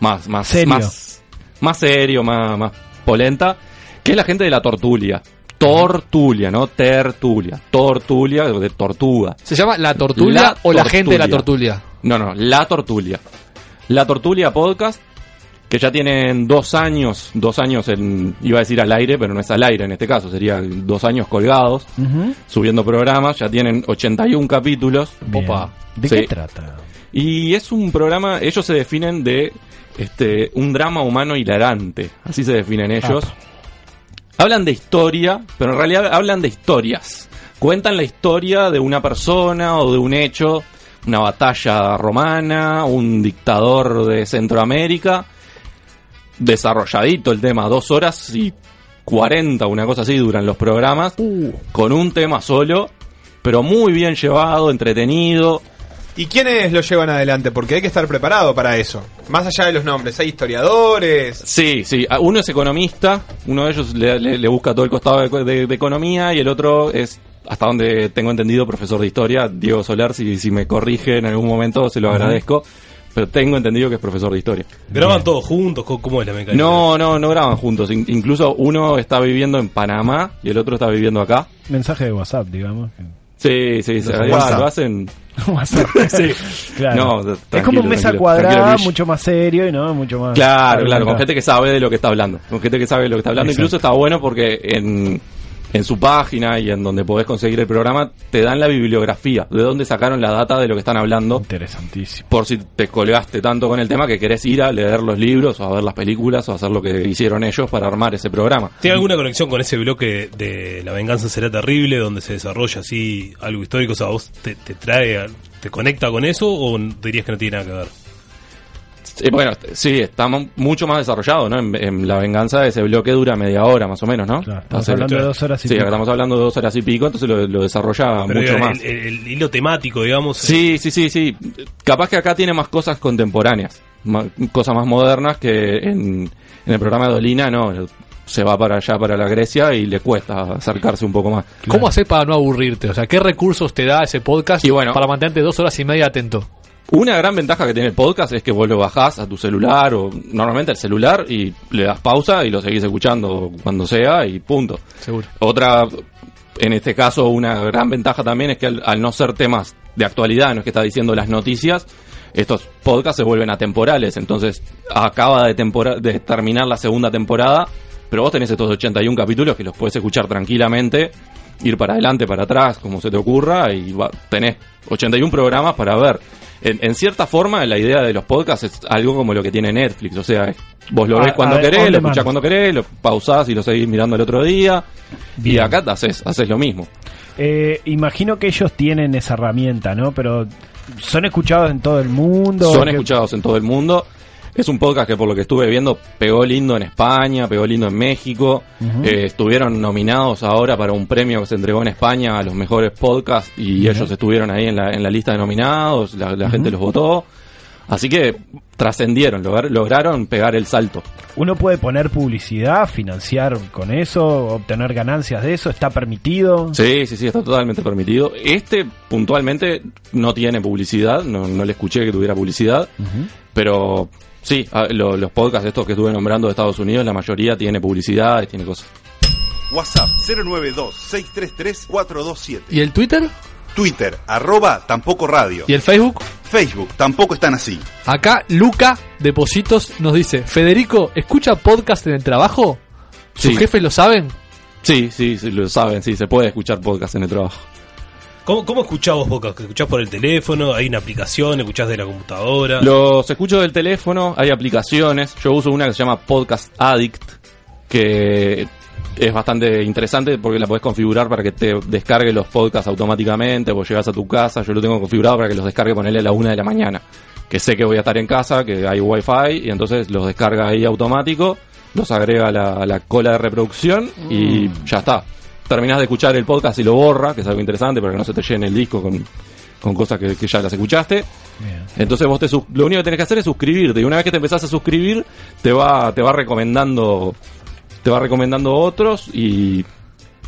más más Serio. más más serio, más más polenta, que es la gente de la Tortulia. Tortulia, no tertulia. Tortulia de tortuga. ¿Se llama La Tortulia La o la gente de la Tortulia. No, no, La Tortulia. La Tortulia Podcast, que ya tienen dos años, dos años en, iba a decir al aire, pero no es al aire en este caso, serían dos años colgados, subiendo programas, ya tienen 81 capítulos. Opa. ¿De Sí. qué trata? Y es un programa, ellos se definen de este un drama humano hilarante, así se definen ellos. Hablan de historia, pero en realidad hablan de historias. Cuentan la historia de una persona o de un hecho una batalla romana, un dictador de Centroamérica, desarrolladito el tema, dos horas y 40, una cosa así, duran los programas, con un tema solo, pero muy bien llevado, entretenido. ¿Y quiénes lo llevan adelante? Porque hay que estar preparado para eso. Más allá de los nombres, hay historiadores. Sí, sí. Uno es economista, uno de ellos le, le- le busca todo el costado de, de- de economía y el otro es, hasta donde tengo entendido, profesor de historia, Diego Solar. Si, si me corrige en algún momento, se lo agradezco. Pero tengo entendido que es profesor de historia. ¿Graban todos juntos? ¿Cómo- ¿Cómo es la mecánica? No, no, no graban juntos. In- incluso uno está viviendo en Panamá y el otro está viviendo acá. Mensaje de WhatsApp, digamos. Sí, sí, WhatsApp. lo hacen. WhatsApp. sí. Claro. No, es como un mesa cuadrada, mucho más serio y no mucho más. Claro, claro, con gente que sabe de lo que está hablando. Con gente que sabe de lo que está hablando. Exacto. Incluso está bueno porque en, en su página y en donde podés conseguir el programa te dan la bibliografía, de dónde sacaron la data de lo que están hablando. Interesantísimo. Por si te colgaste tanto con el tema que querés ir a leer los libros o a ver las películas o a hacer lo que hicieron ellos para armar ese programa. ¿Tiene alguna conexión con ese bloque de La venganza será terrible, donde se desarrolla así algo histórico? O sea, ¿vos te, te trae, te conecta con eso o dirías que no tiene nada que ver? Sí, bueno, sí, estamos mucho más desarrollado, ¿no? En, en La Venganza ese bloque dura media hora más o menos, ¿no? estamos hablando de dos horas y sí, pico. estamos hablando de dos horas y pico, entonces lo, lo desarrolla Pero mucho más. el, el- el hilo temático, digamos. Sí, sí, sí, sí. Capaz que acá tiene más cosas contemporáneas, ma- cosas más modernas que en, en el programa de Dolina, no. Se va para allá, para la Grecia, y le cuesta acercarse un poco más. ¿Cómo hacer para no aburrirte? O sea, ¿qué recursos te da ese podcast Y bueno- para mantenerte dos horas y media atento? Una gran ventaja que tiene el podcast es que vos lo bajás a tu celular o normalmente al celular y le das pausa y lo seguís escuchando cuando sea y punto. Seguro. Otra, en este caso, una gran ventaja también es que al, al no ser temas de actualidad, no es que está diciendo las noticias, estos podcasts se vuelven atemporales. Entonces, acaba de, tempora- de terminar la segunda temporada, pero vos tenés estos 81 capítulos que los puedes escuchar tranquilamente, ir para adelante, para atrás, como se te ocurra, y va- tenés 81 programas para ver. En, en cierta forma, la idea de los podcasts es algo como lo que tiene Netflix, o sea, vos lo Ah, ves cuando a ver, querés, lo escuchás cuando querés, lo pausás y lo seguís mirando el otro día, y acá te haces, haces lo mismo. Eh, imagino que ellos tienen esa herramienta, ¿no? Pero son escuchados en todo el mundo. Son ¿Qué- escuchados en todo el mundo. Es un podcast que por lo que estuve viendo pegó lindo en España, pegó lindo en México. Eh, estuvieron nominados ahora para un premio que se entregó en España a los mejores podcasts y ellos estuvieron ahí en la, en la lista de nominados, la, la gente los votó. Así que trascendieron, lograr- lograron pegar el salto. Uno puede poner publicidad, financiar con eso, obtener ganancias de eso, está permitido. Sí, sí, sí, está totalmente permitido. Este puntualmente no tiene publicidad, no, no le escuché que tuviera publicidad, pero sí, a- lo- los podcasts estos que estuve nombrando de Estados Unidos, la mayoría tiene publicidad y tiene cosas. WhatsApp 092-633-427. ¿Y el Twitter? Twitter, arroba tampoco radio. ¿Y el Facebook? Facebook, tampoco están así. Acá Luca Depositos nos dice, Federico, ¿escucha podcast en el trabajo? ¿Sus Sí. jefes lo saben? Sí, sí, sí, lo saben, sí, se puede escuchar podcast en el trabajo. ¿Cómo, cómo escuchás vos podcast? ¿Escuchás por el teléfono? ¿Hay una aplicación? ¿Escuchás de la computadora? Los escucho del teléfono, hay aplicaciones. Yo uso una que se llama Podcast Addict, que es bastante interesante porque la podés configurar para que te descargue los podcasts automáticamente. Vos llegás a tu casa, yo lo tengo configurado para que los descargue ponele a la una de la mañana. Que sé que voy a estar en casa, que hay wifi, y entonces los descarga ahí automático, los agrega a la, a la cola de reproducción y ya está. Terminás de escuchar el podcast y lo borra, que es algo interesante para que no se te llene el disco con, con cosas que, que ya las escuchaste. Entonces vos te lo único que tenés que hacer es suscribirte y una vez que te empezás a suscribir te va te va recomendando te va recomendando otros y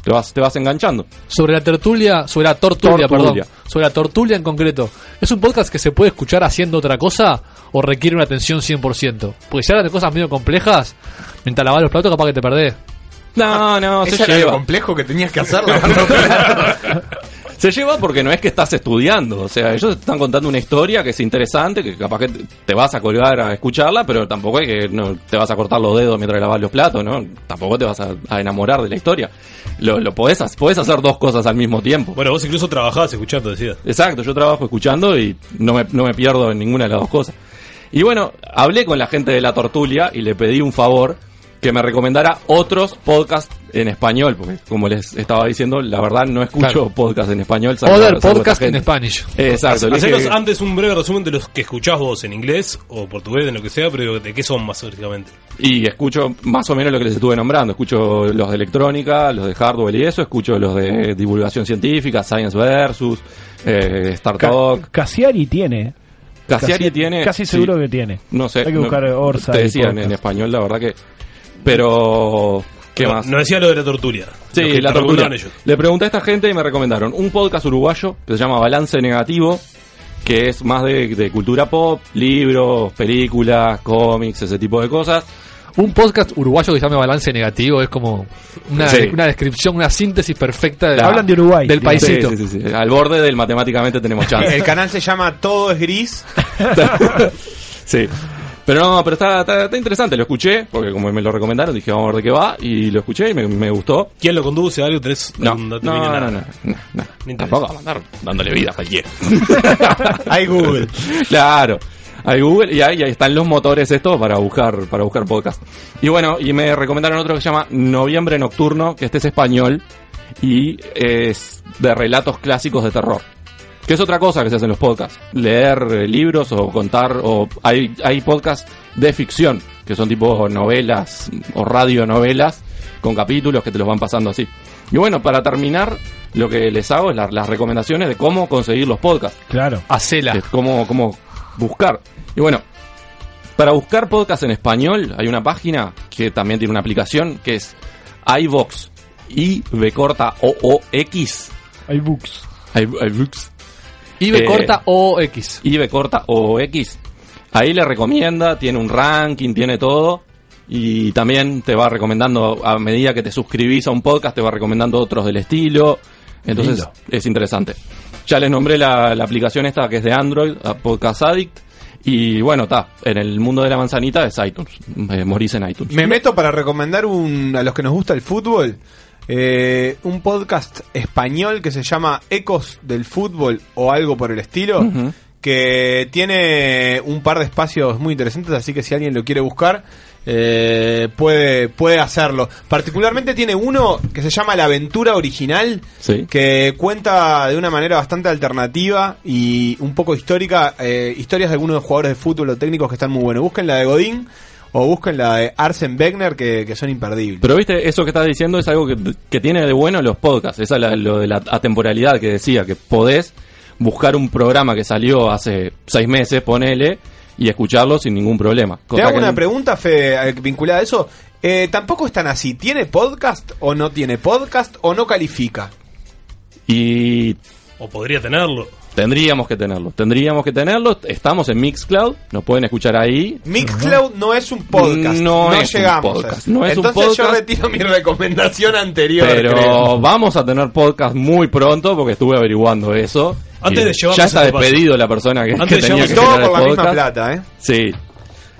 te vas te vas enganchando. Sobre la tertulia, sobre la tortulia, Tortulia. perdón. Sobre la tortulia en concreto. ¿Es un podcast que se puede escuchar haciendo otra cosa o requiere una atención 100%? Porque si hablas de cosas medio complejas, mientras lavas los platos capaz que te perdés. No, no, se era lo lleva. complejo que tenías que hacerlo. Se lleva porque no es que estás estudiando, o sea, ellos te están contando una historia que es interesante, que capaz que te vas a colgar a escucharla, pero tampoco es que no te vas a cortar los dedos mientras lavas los platos, ¿no? Tampoco te vas a, a enamorar de la historia. Lo, lo podés, podés hacer dos cosas al mismo tiempo. Bueno, vos incluso trabajabas escuchando, decías. Exacto, yo trabajo escuchando y no me, no me pierdo en ninguna de las dos cosas. Y bueno, hablé con la gente de la tortulia y le pedí un favor que me recomendara otros podcasts en español, porque como les estaba diciendo, la verdad no escucho Claro. podcasts en español. salvo- Other salvo podcast gente. Spanish. Exacto. le Hacenos dije- antes un breve resumen de los que escuchás vos en inglés o portugués, en lo que sea, pero de qué son más básicamente. Y escucho más o menos lo que les estuve nombrando. Escucho los de electrónica, los de hardware y eso. Escucho los de divulgación científica, Science Versus, eh, Star Talk. Casiari tiene. Cassiari Casi- tiene. Casi sí. seguro que tiene. No sé. Hay que no- buscar Orsa. Te decían podcast. en español, la verdad que. Pero. ¿Qué No, más? No decía lo de la tortura. Sí, que la tortura. Le pregunté a esta gente y me recomendaron un podcast uruguayo que se llama Balance Negativo, que es más de, de cultura pop, libros, películas, cómics, ese tipo de cosas. Un podcast uruguayo que se llama Balance Negativo es como una, Sí. una descripción, una síntesis perfecta de La- Hablan de Uruguay. del paisito. Sí, sí. Al borde del matemáticamente tenemos chance. El canal se llama Todo es Gris. sí. Pero no, pero está, está, está interesante, lo escuché, porque como me lo recomendaron, dije, vamos a ver de qué va, y lo escuché y me, me gustó. ¿Quién lo conduce? ¿Algo tenés? No, no, no, no, no, no. Tampoco a andar dándole vida a cualquiera. Hay Google. Claro. Hay Google y ahí, ahí están los motores estos para buscar, para buscar podcast. Y bueno, y me recomendaron otro que se llama Noviembre Nocturno, que este es español y es de relatos clásicos de terror. Que es otra cosa que se hace en los podcasts. Leer eh, libros o contar, o hay, hay podcasts de ficción, que son tipo novelas o radionovelas con capítulos que te los van pasando así. Y bueno, para terminar, lo que les hago es la- las recomendaciones de cómo conseguir los podcasts. Claro. Hacela. Cómo, cómo buscar. Y bueno, para buscar podcast en español hay una página que también tiene una aplicación que es iVox. I B corta O O X. iBooks. iVox. Y B Eh, corta o X. I B corta O X. Ahí le recomienda, tiene un ranking, tiene todo. Y también te va recomendando, a medida que te suscribís a un podcast, te va recomendando otros del estilo. Entonces Lindo. es interesante. Ya les nombré la, la aplicación esta que es de Android, a Podcast Addict. Y bueno, está, en el mundo de la manzanita es iTunes. Eh, morís en iTunes. Me meto para recomendar un, a los que nos gusta el fútbol eh, un podcast español que se llama Ecos del Fútbol o algo por el estilo. Que tiene un par de espacios muy interesantes, así que si alguien lo quiere buscar, eh, puede, puede hacerlo. Particularmente tiene uno que se llama La Aventura Original, Sí. que cuenta de una manera bastante alternativa y un poco histórica eh, historias de algunos jugadores de fútbol o técnicos que están muy buenos. Busquen la de Godín o busquen la de Arsen Wegener que, que son imperdibles. Pero viste, eso que estás diciendo es algo que, que tiene de bueno los podcasts. Esa es la- lo de la atemporalidad que decía, que podés buscar un programa que salió hace seis meses, ponele, y escucharlo sin ningún problema. Te hago que una pregunta, Fe, eh, vinculada a eso. Eh, Tampoco es tan así. ¿Tiene podcast o no tiene podcast o no califica? Y O podría tenerlo. Tendríamos que tenerlo. Tendríamos que tenerlo. Estamos en Mixcloud, nos pueden escuchar ahí. Mixcloud no es un podcast. No No, es un llegamos. podcast, a eso. no es un Entonces yo podcast. retiro mi recomendación anterior. Pero creo. vamos a tener podcast muy pronto porque estuve averiguando eso. Antes de llevarnos ya está paso. despedido la persona que, Antes que tenía que Todo por la misma podcast. plata, ¿eh? Sí,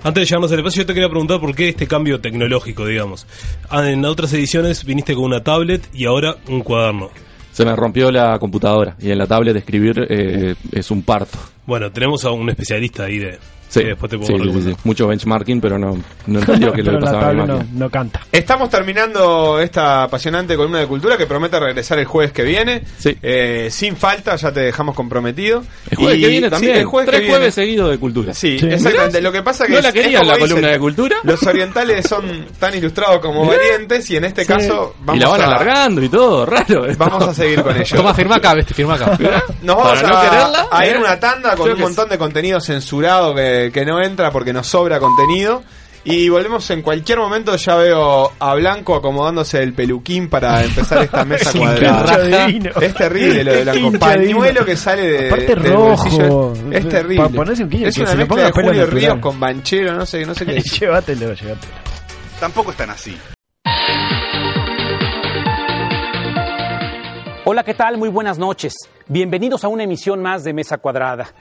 Antes de llevarnos al espacio, yo te quería preguntar por qué este cambio tecnológico, digamos. Ah, En otras ediciones viniste con una tablet y ahora un cuaderno. Se me rompió la computadora y en la tablet escribir eh, es un parto. Bueno, tenemos a un especialista ahí de. Sí, después te puedo sí, sí, sí, recomendar. sí. mucho benchmarking, pero no, no entendió que lo pasaba no, no canta. Estamos terminando esta apasionante columna de cultura que promete regresar el jueves que viene. Sí. Eh, sin falta, ya te dejamos comprometido. El jueves Y- que viene sí, también. el jueves Tres que viene. jueves seguidos de cultura. Sí, Sí. exactamente. Lo que pasa que ¿No es- la querían la dicen, columna de cultura? Los orientales son tan ilustrados como valientes y en este caso vamos y la van a, alargando y todo, raro. esto. Vamos a seguir con ello. Toma, firma acá, viste, firma acá. Nos vamos Para no a, quererla, a ir ¿eh? a una tanda con un montón de contenido censurado que, que no entra porque nos sobra contenido. Y volvemos en cualquier momento. Ya veo a Blanco acomodándose el peluquín para empezar esta mesa cuadrada. Es terrible lo de Blanco. Pañuelo que sale de. Aparte del rojo. bolsillo. Es terrible. Ponerse un es que una se mezcla de Julio. Ríos con Banchero, no sé, no sé qué es. llévatelo, llévatelo. Tampoco están así. Hola, ¿qué tal? Muy buenas noches. Bienvenidos a una emisión más de Mesa Cuadrada.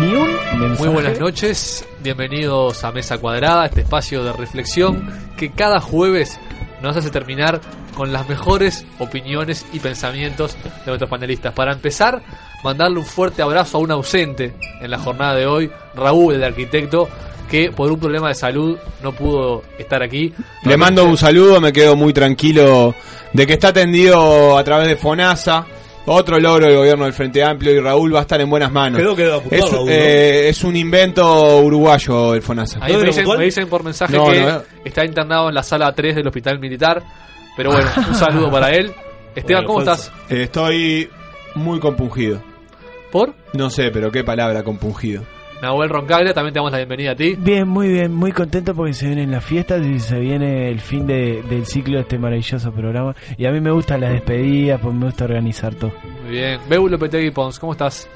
Ni un mensaje. Muy buenas noches, bienvenidos a Mesa Cuadrada, este espacio de reflexión que cada jueves nos hace terminar con las mejores opiniones y pensamientos de nuestros panelistas. Para empezar, mandarle un fuerte abrazo a un ausente en la jornada de hoy, Raúl, el arquitecto, que por un problema de salud no pudo estar aquí. Le mando un saludo, me quedo muy tranquilo de que está atendido a través de FONASA. Otro logro del gobierno del Frente Amplio y Raúl va a estar en buenas manos. Creo que debe apuntar, es, Raúl, ¿no? eh, es un invento uruguayo el FONASA. Ahí me dicen, me dicen por mensaje No, que no, eh. está internado en la sala 3 del hospital militar. Pero bueno, un saludo para él. Esteban, Bueno, ¿cómo falso. estás? Eh, estoy muy compungido. ¿Por? No sé, pero qué palabra compungido. Nahuel Roncaglia, también te damos la bienvenida a ti. Bien, muy bien, muy contento porque se vienen las fiestas y se viene el fin de- del ciclo de este maravilloso programa. Y a mí me gustan las despedidas, pues me gusta organizar todo. Muy bien. Beu Lopetegui Pons, ¿cómo estás?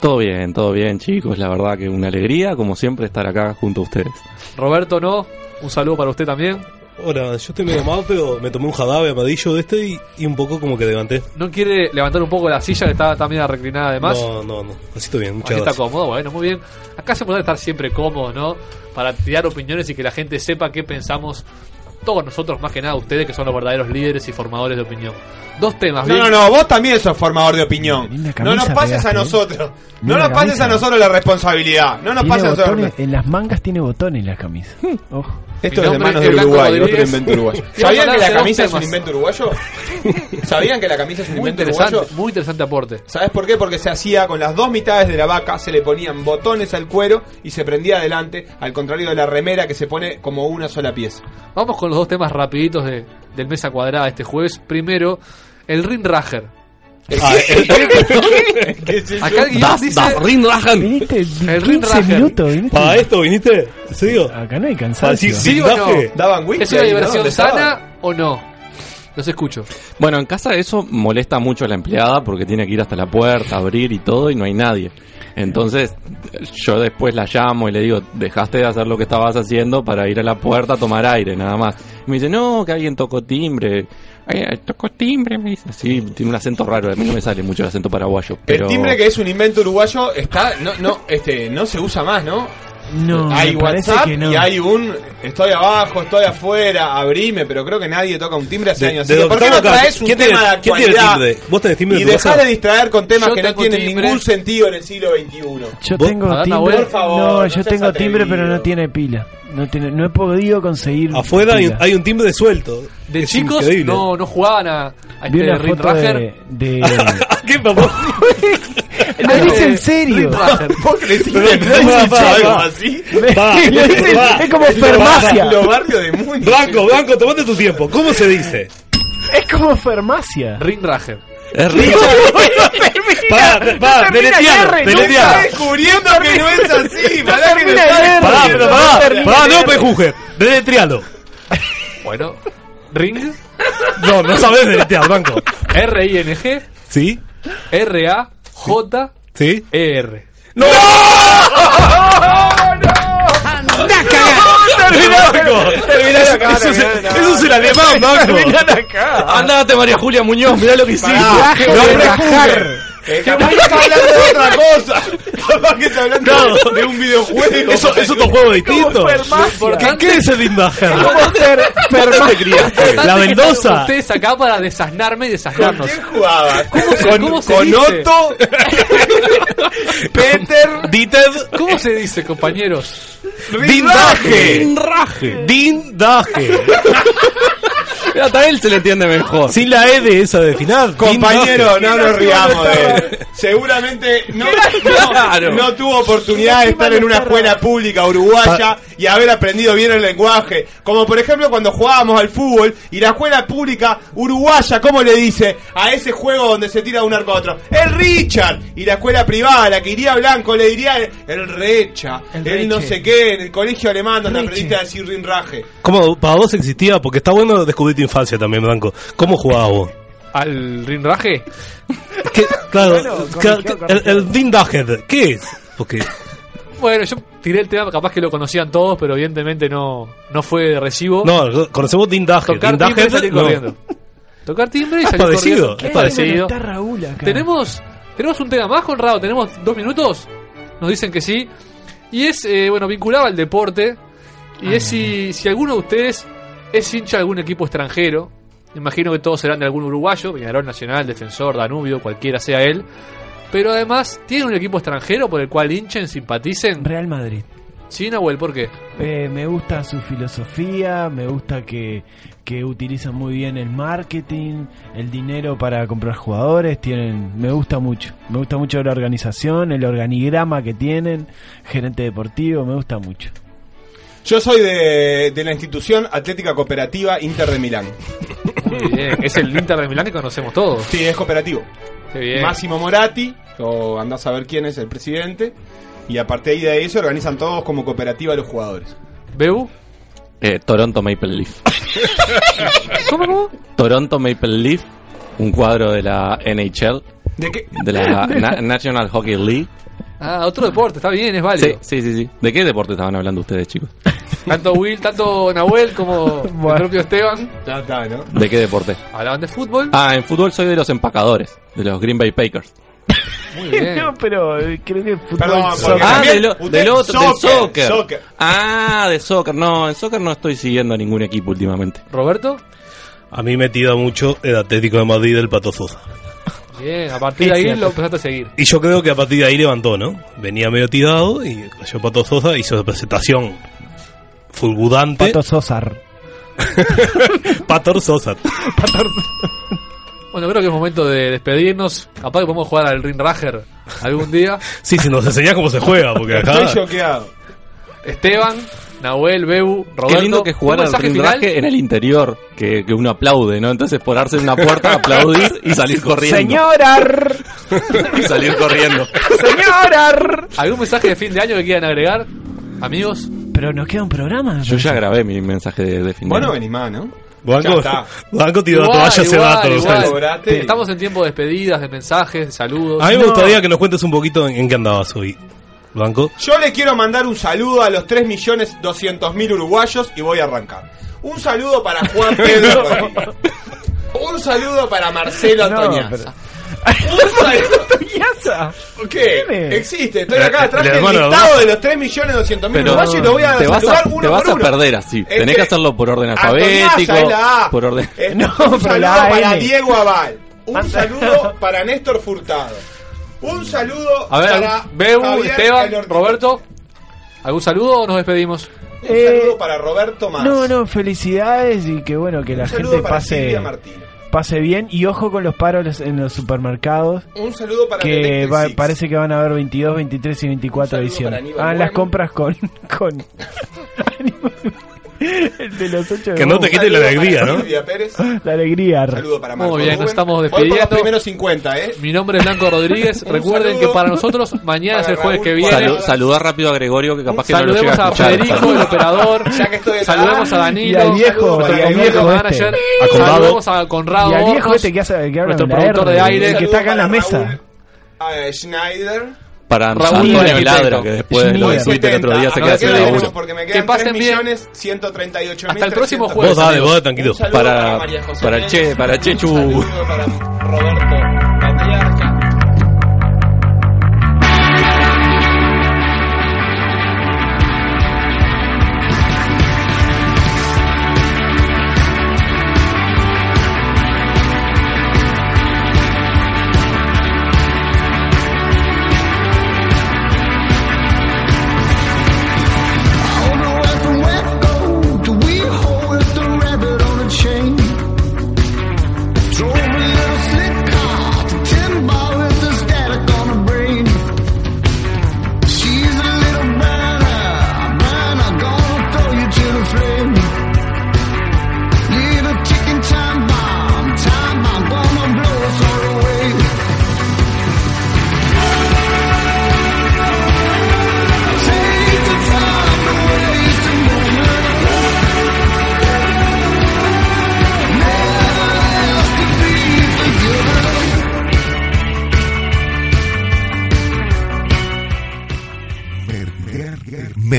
Todo bien, todo bien, chicos. La verdad que una alegría, como siempre, estar acá junto a ustedes. Roberto No, un saludo para usted también. Hola, yo estoy medio mal, pero me tomé un jarabe amadillo de este y, y un poco como que levanté. ¿No quiere levantar un poco la silla que está también reclinada además? No, no, no. Así estoy bien, muchas Aquí está gracias. cómodo, bueno, muy bien. Acá se puede estar siempre cómodo, ¿no? Para tirar opiniones y que la gente sepa qué pensamos todos nosotros, más que nada ustedes, que son los verdaderos líderes y formadores de opinión. Dos temas, No, ¿bien? no, no, vos también sos formador de opinión. No nos pases pegaste, a ¿eh? nosotros. No Linda nos pases camisa. a nosotros la responsabilidad. No nos pases a nosotros. en las mangas tiene botones la camisa. Ojo. Esto es de manos del Uruguay, otro invento uruguayo. ¿Sabían que la camisa es un invento uruguayo? ¿Sabían que la camisa es un Muy invento uruguayo? muy interesante aporte. ¿Sabes por qué? Porque se hacía con las dos mitades de la vaca, se le ponían botones al cuero y se prendía adelante, al contrario de la remera que se pone como una sola pieza. Vamos con los dos temas rapiditos de, del Mesa Cuadrada este jueves. Primero, el Rindrager. Ah, Acá el guion dice... Viniste El 15 Rindrager. minutos, viniste. ¿Para esto viniste? ¿En serio? Acá no hay cansancio. decir ¿Sí o no? Daban whisky ¿Es una ahí, ¿no? diversión ¿Dónde sana o no? Los escucho. Bueno, en casa eso molesta mucho a la empleada porque tiene que ir hasta la puerta, abrir y todo y no hay nadie. Entonces yo después la llamo y le digo, dejaste de hacer lo que estabas haciendo para ir a la puerta a tomar aire, nada más. Y me dice, no, que alguien tocó timbre. Tocó timbre, me dice. Sí, tiene un acento raro, a mí no me sale mucho el acento paraguayo. Pero... El timbre que es un invento uruguayo está no no este no se usa más, ¿no? No, hay me parece WhatsApp que no. y hay un estoy abajo, estoy afuera, abrime, pero creo que nadie toca un timbre hace De- años. Así de que ¿por qué no traes un ¿quién tema tiene- de quién tiene actualidad? timbre? ¿Vos tenés timbre en Y dejá de distraer con temas Yo que no tienen timbre. ningún sentido en el siglo XXI. Yo ¿Vos? tengo timbre. Nahuel, por favor, no, no yo tengo timbre, pero no tiene pila. No tiene, no he podido conseguir. Afuera hay, hay un timbre suelto. De Es chicos increíble. no, no jugaban a, a este de. de... ¿Qué papá? Lo dice en serio. Rindrager. ¿Vos creciste Pero- en pero- Leipzig va, o algo así? Es como farmacia. Los barrios de Múnich. Blanco, Blanco, tomate tu tiempo. ¿Cómo se dice? Es como farmacia. Rindrager. Es rico. Pará, pará, deletealo, Está deletealo. descubriendo que no es así. Pará que me. Pará, pero pará, pará, no pejujer. Deletealo. Bueno, Ring, No, no sabés deletear, Blanco. R-I-N-G, ¿Sí? R-A-J-E-R. ¿Sí? ¡No! Terminá acá. Eso es eso es el alemán, Blanco. Andate, María Julia Muñoz, mirá lo que hiciste. Pará, no. Eh, capaz que está hablando de otra cosa. Capaz que está hablando Claro. de un videojuego. Eso es otro juego distinto. ¿Qué, ¿Qué es el? ¿Dónde La vendosa. Ustedes acá para desasnarme y ¿Con desasnarnos. quién jugabas? se- con cómo se con dice? Otto, Peter, Dieter ¿Cómo se dice, compañeros? Dindaje. Dindaje. Dindaje. Hasta a él se le entiende mejor. Sin la E de esa de final. compañero, no nos riamos de él. Seguramente no, no, no tuvo oportunidad de estar en una escuela pública uruguaya y haber aprendido bien el lenguaje. Como por ejemplo cuando jugábamos al fútbol y la escuela pública uruguaya, ¿cómo le dice a ese juego donde se tira de un arco a otro? El Richard. Y la escuela privada, la que iría blanco, le diría el, el Recha, el, El no sé qué, en el colegio alemán donde Reche. aprendiste a decir rinraje. ¿Cómo para vos existía? Porque está bueno descubrir infancia también, Blanco. ¿Cómo jugabas vos? ¿Al Rindraje? ¿Qué? Claro, Bueno, corrigió, el, el Dindager, ¿qué es? Porque Bueno, yo tiré el tema, capaz que lo conocían todos, pero evidentemente no, no fue de recibo. no, conocemos Dindager. Tocar timbre y salir no. corriendo. Tocar timbre y Es salir parecido, corriendo. es Es parecido. Está Raúl acá. Tenemos, tenemos un tema más, Conrado. Tenemos dos minutos. Nos dicen que sí. Y es, eh, bueno, vinculado al deporte. Y es si, si alguno de ustedes es hincha de algún equipo extranjero. Imagino que todos serán de algún uruguayo, Peñarol Nacional, Defensor, Danubio, cualquiera sea él. Pero además, ¿tiene un equipo extranjero por el cual hinchen, simpaticen? Real Madrid. Sí, Nahuel, ¿por qué? Eh, me gusta su filosofía, me gusta que, que utilizan muy bien el marketing, el dinero para comprar jugadores, tienen, me gusta mucho, me gusta mucho la organización, el organigrama que tienen, gerente deportivo, me gusta mucho. Yo soy de, de la institución Atlética Cooperativa Inter de Milán. Muy bien, es el Inter de Milán que conocemos todos. Sí, es cooperativo. Qué bien. Máximo Moratti, o andás a ver quién es el presidente. Y a partir de ahí se organizan todos como cooperativa los jugadores. ¿Bebu? Eh, Toronto Maple Leaf. ¿Cómo, cómo? Toronto Maple Leaf, un cuadro de la NHL, ¿De qué? de la Na- National Hockey League. Ah, otro deporte, está bien, es válido. Sí, sí, sí, sí. ¿De qué deporte estaban hablando ustedes, chicos? Tanto Will, tanto Nahuel como el propio Esteban. Ya está, ¿no? ¿De qué deporte? Hablaban de fútbol. Ah, en fútbol soy de los empacadores, de los Green Bay Packers. Muy bien. no, pero eh, creo que fútbol Perdón, soccer. porque Ah, también del, otro, del soccer, soccer. soccer. Ah, de soccer. No, en soccer no estoy siguiendo a ningún equipo últimamente. ¿Roberto? A mí me tira mucho el Atlético de Madrid del Pato Sosa. Bien, a partir de ahí lo empezaste a seguir. Y yo creo que a partir de ahí levantó, ¿no? Venía medio tirado y cayó Pato Sosa, hizo la presentación fulgurante. Pato Sosar. Pator Sosa. Bueno, creo que es momento de despedirnos. Capaz que podemos jugar al Ring Rager algún día. Sí, si nos enseñás cómo se juega, porque acá... Estoy choqueado. Esteban, Nahuel, Bebu, Roberto. Qué lindo que jugar ¿Un al rindraje en el interior, que, que uno aplaude, ¿no? Entonces pararse en una puerta, aplaudir y salir corriendo. Señora. y salir corriendo. Señora. ¿Algún mensaje de fin de año que quieran agregar? Amigos. Pero nos queda un programa. Yo ya grabé mi mensaje de, de fin de año. venís más, ¿no? Banco. Banco tiró la toalla hace rato. Estamos en tiempo de despedidas, de mensajes, de saludos. A mí me No. gustaría que nos cuentes un poquito en, en qué andabas hoy, Banco. Yo le quiero mandar un saludo a los 3.200.000 uruguayos y voy a arrancar. Un saludo para Juan Pedro Rodríguez. Un saludo para Marcelo No, Toñaza. Un saludo... Toñaza. ¿Qué? Existe, estoy acá traje el hermano de listado de los 3.200.000 Pero uruguayos y lo voy a te vas saludar a, uno te vas por a uno. perder así. Tenés Este- que hacerlo por orden A alfabético. La A. Por orden. Eh, No, un saludo la para N. Diego Aval. Un saludo para Néstor Furtado. Un saludo A ver, para Bebu, Javier Esteban. Roberto. ¿Algún saludo o nos despedimos? Un saludo para Roberto Más. Eh, No, no, felicidades y que bueno, que Un la gente para pase pase bien y ojo con los paros en los supermercados. Un saludo para que va- parece que van a haber 22, 23 y 24 Un saludo ediciones. Aníbal Ah, las compras con con el de los ocho de Que no te quite la alegría, ¿no? Silvia Pérez. La alegría. Un saludo para Marco Muy bien, Rubén. nos estamos Voy por despidiendo. los primeros 50, ¿eh? Mi nombre es Blanco Rodríguez. Un Recuerden saludo que para nosotros mañana es el jueves que Raúl viene. Salu- saludar rápido a Gregorio, que capaz que no lo llega Saludemos a a escuchar. Federico, el operador. Ya que estoy acá. Saludemos a Danilo. Y al viejo, y al community viejo manager. este. A Conrado. Saludemos a Conrado Y al viejo Hornos, este que, hace, que habla nuestro con la productor R, de aire. el que está acá en la mesa. Raúl, eh, Schneider. Para Raúl Antonio. Ladra, que después de lo de. Twitter el otro día se queda. Porque me Que quedan pasen 3 bien. millones 138 Hasta el próximo Vos jueves. dale, vos tranquilo. Saludo Para- para. Che, para Chechu. Para Roberto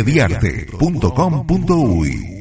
mediarte.com.uy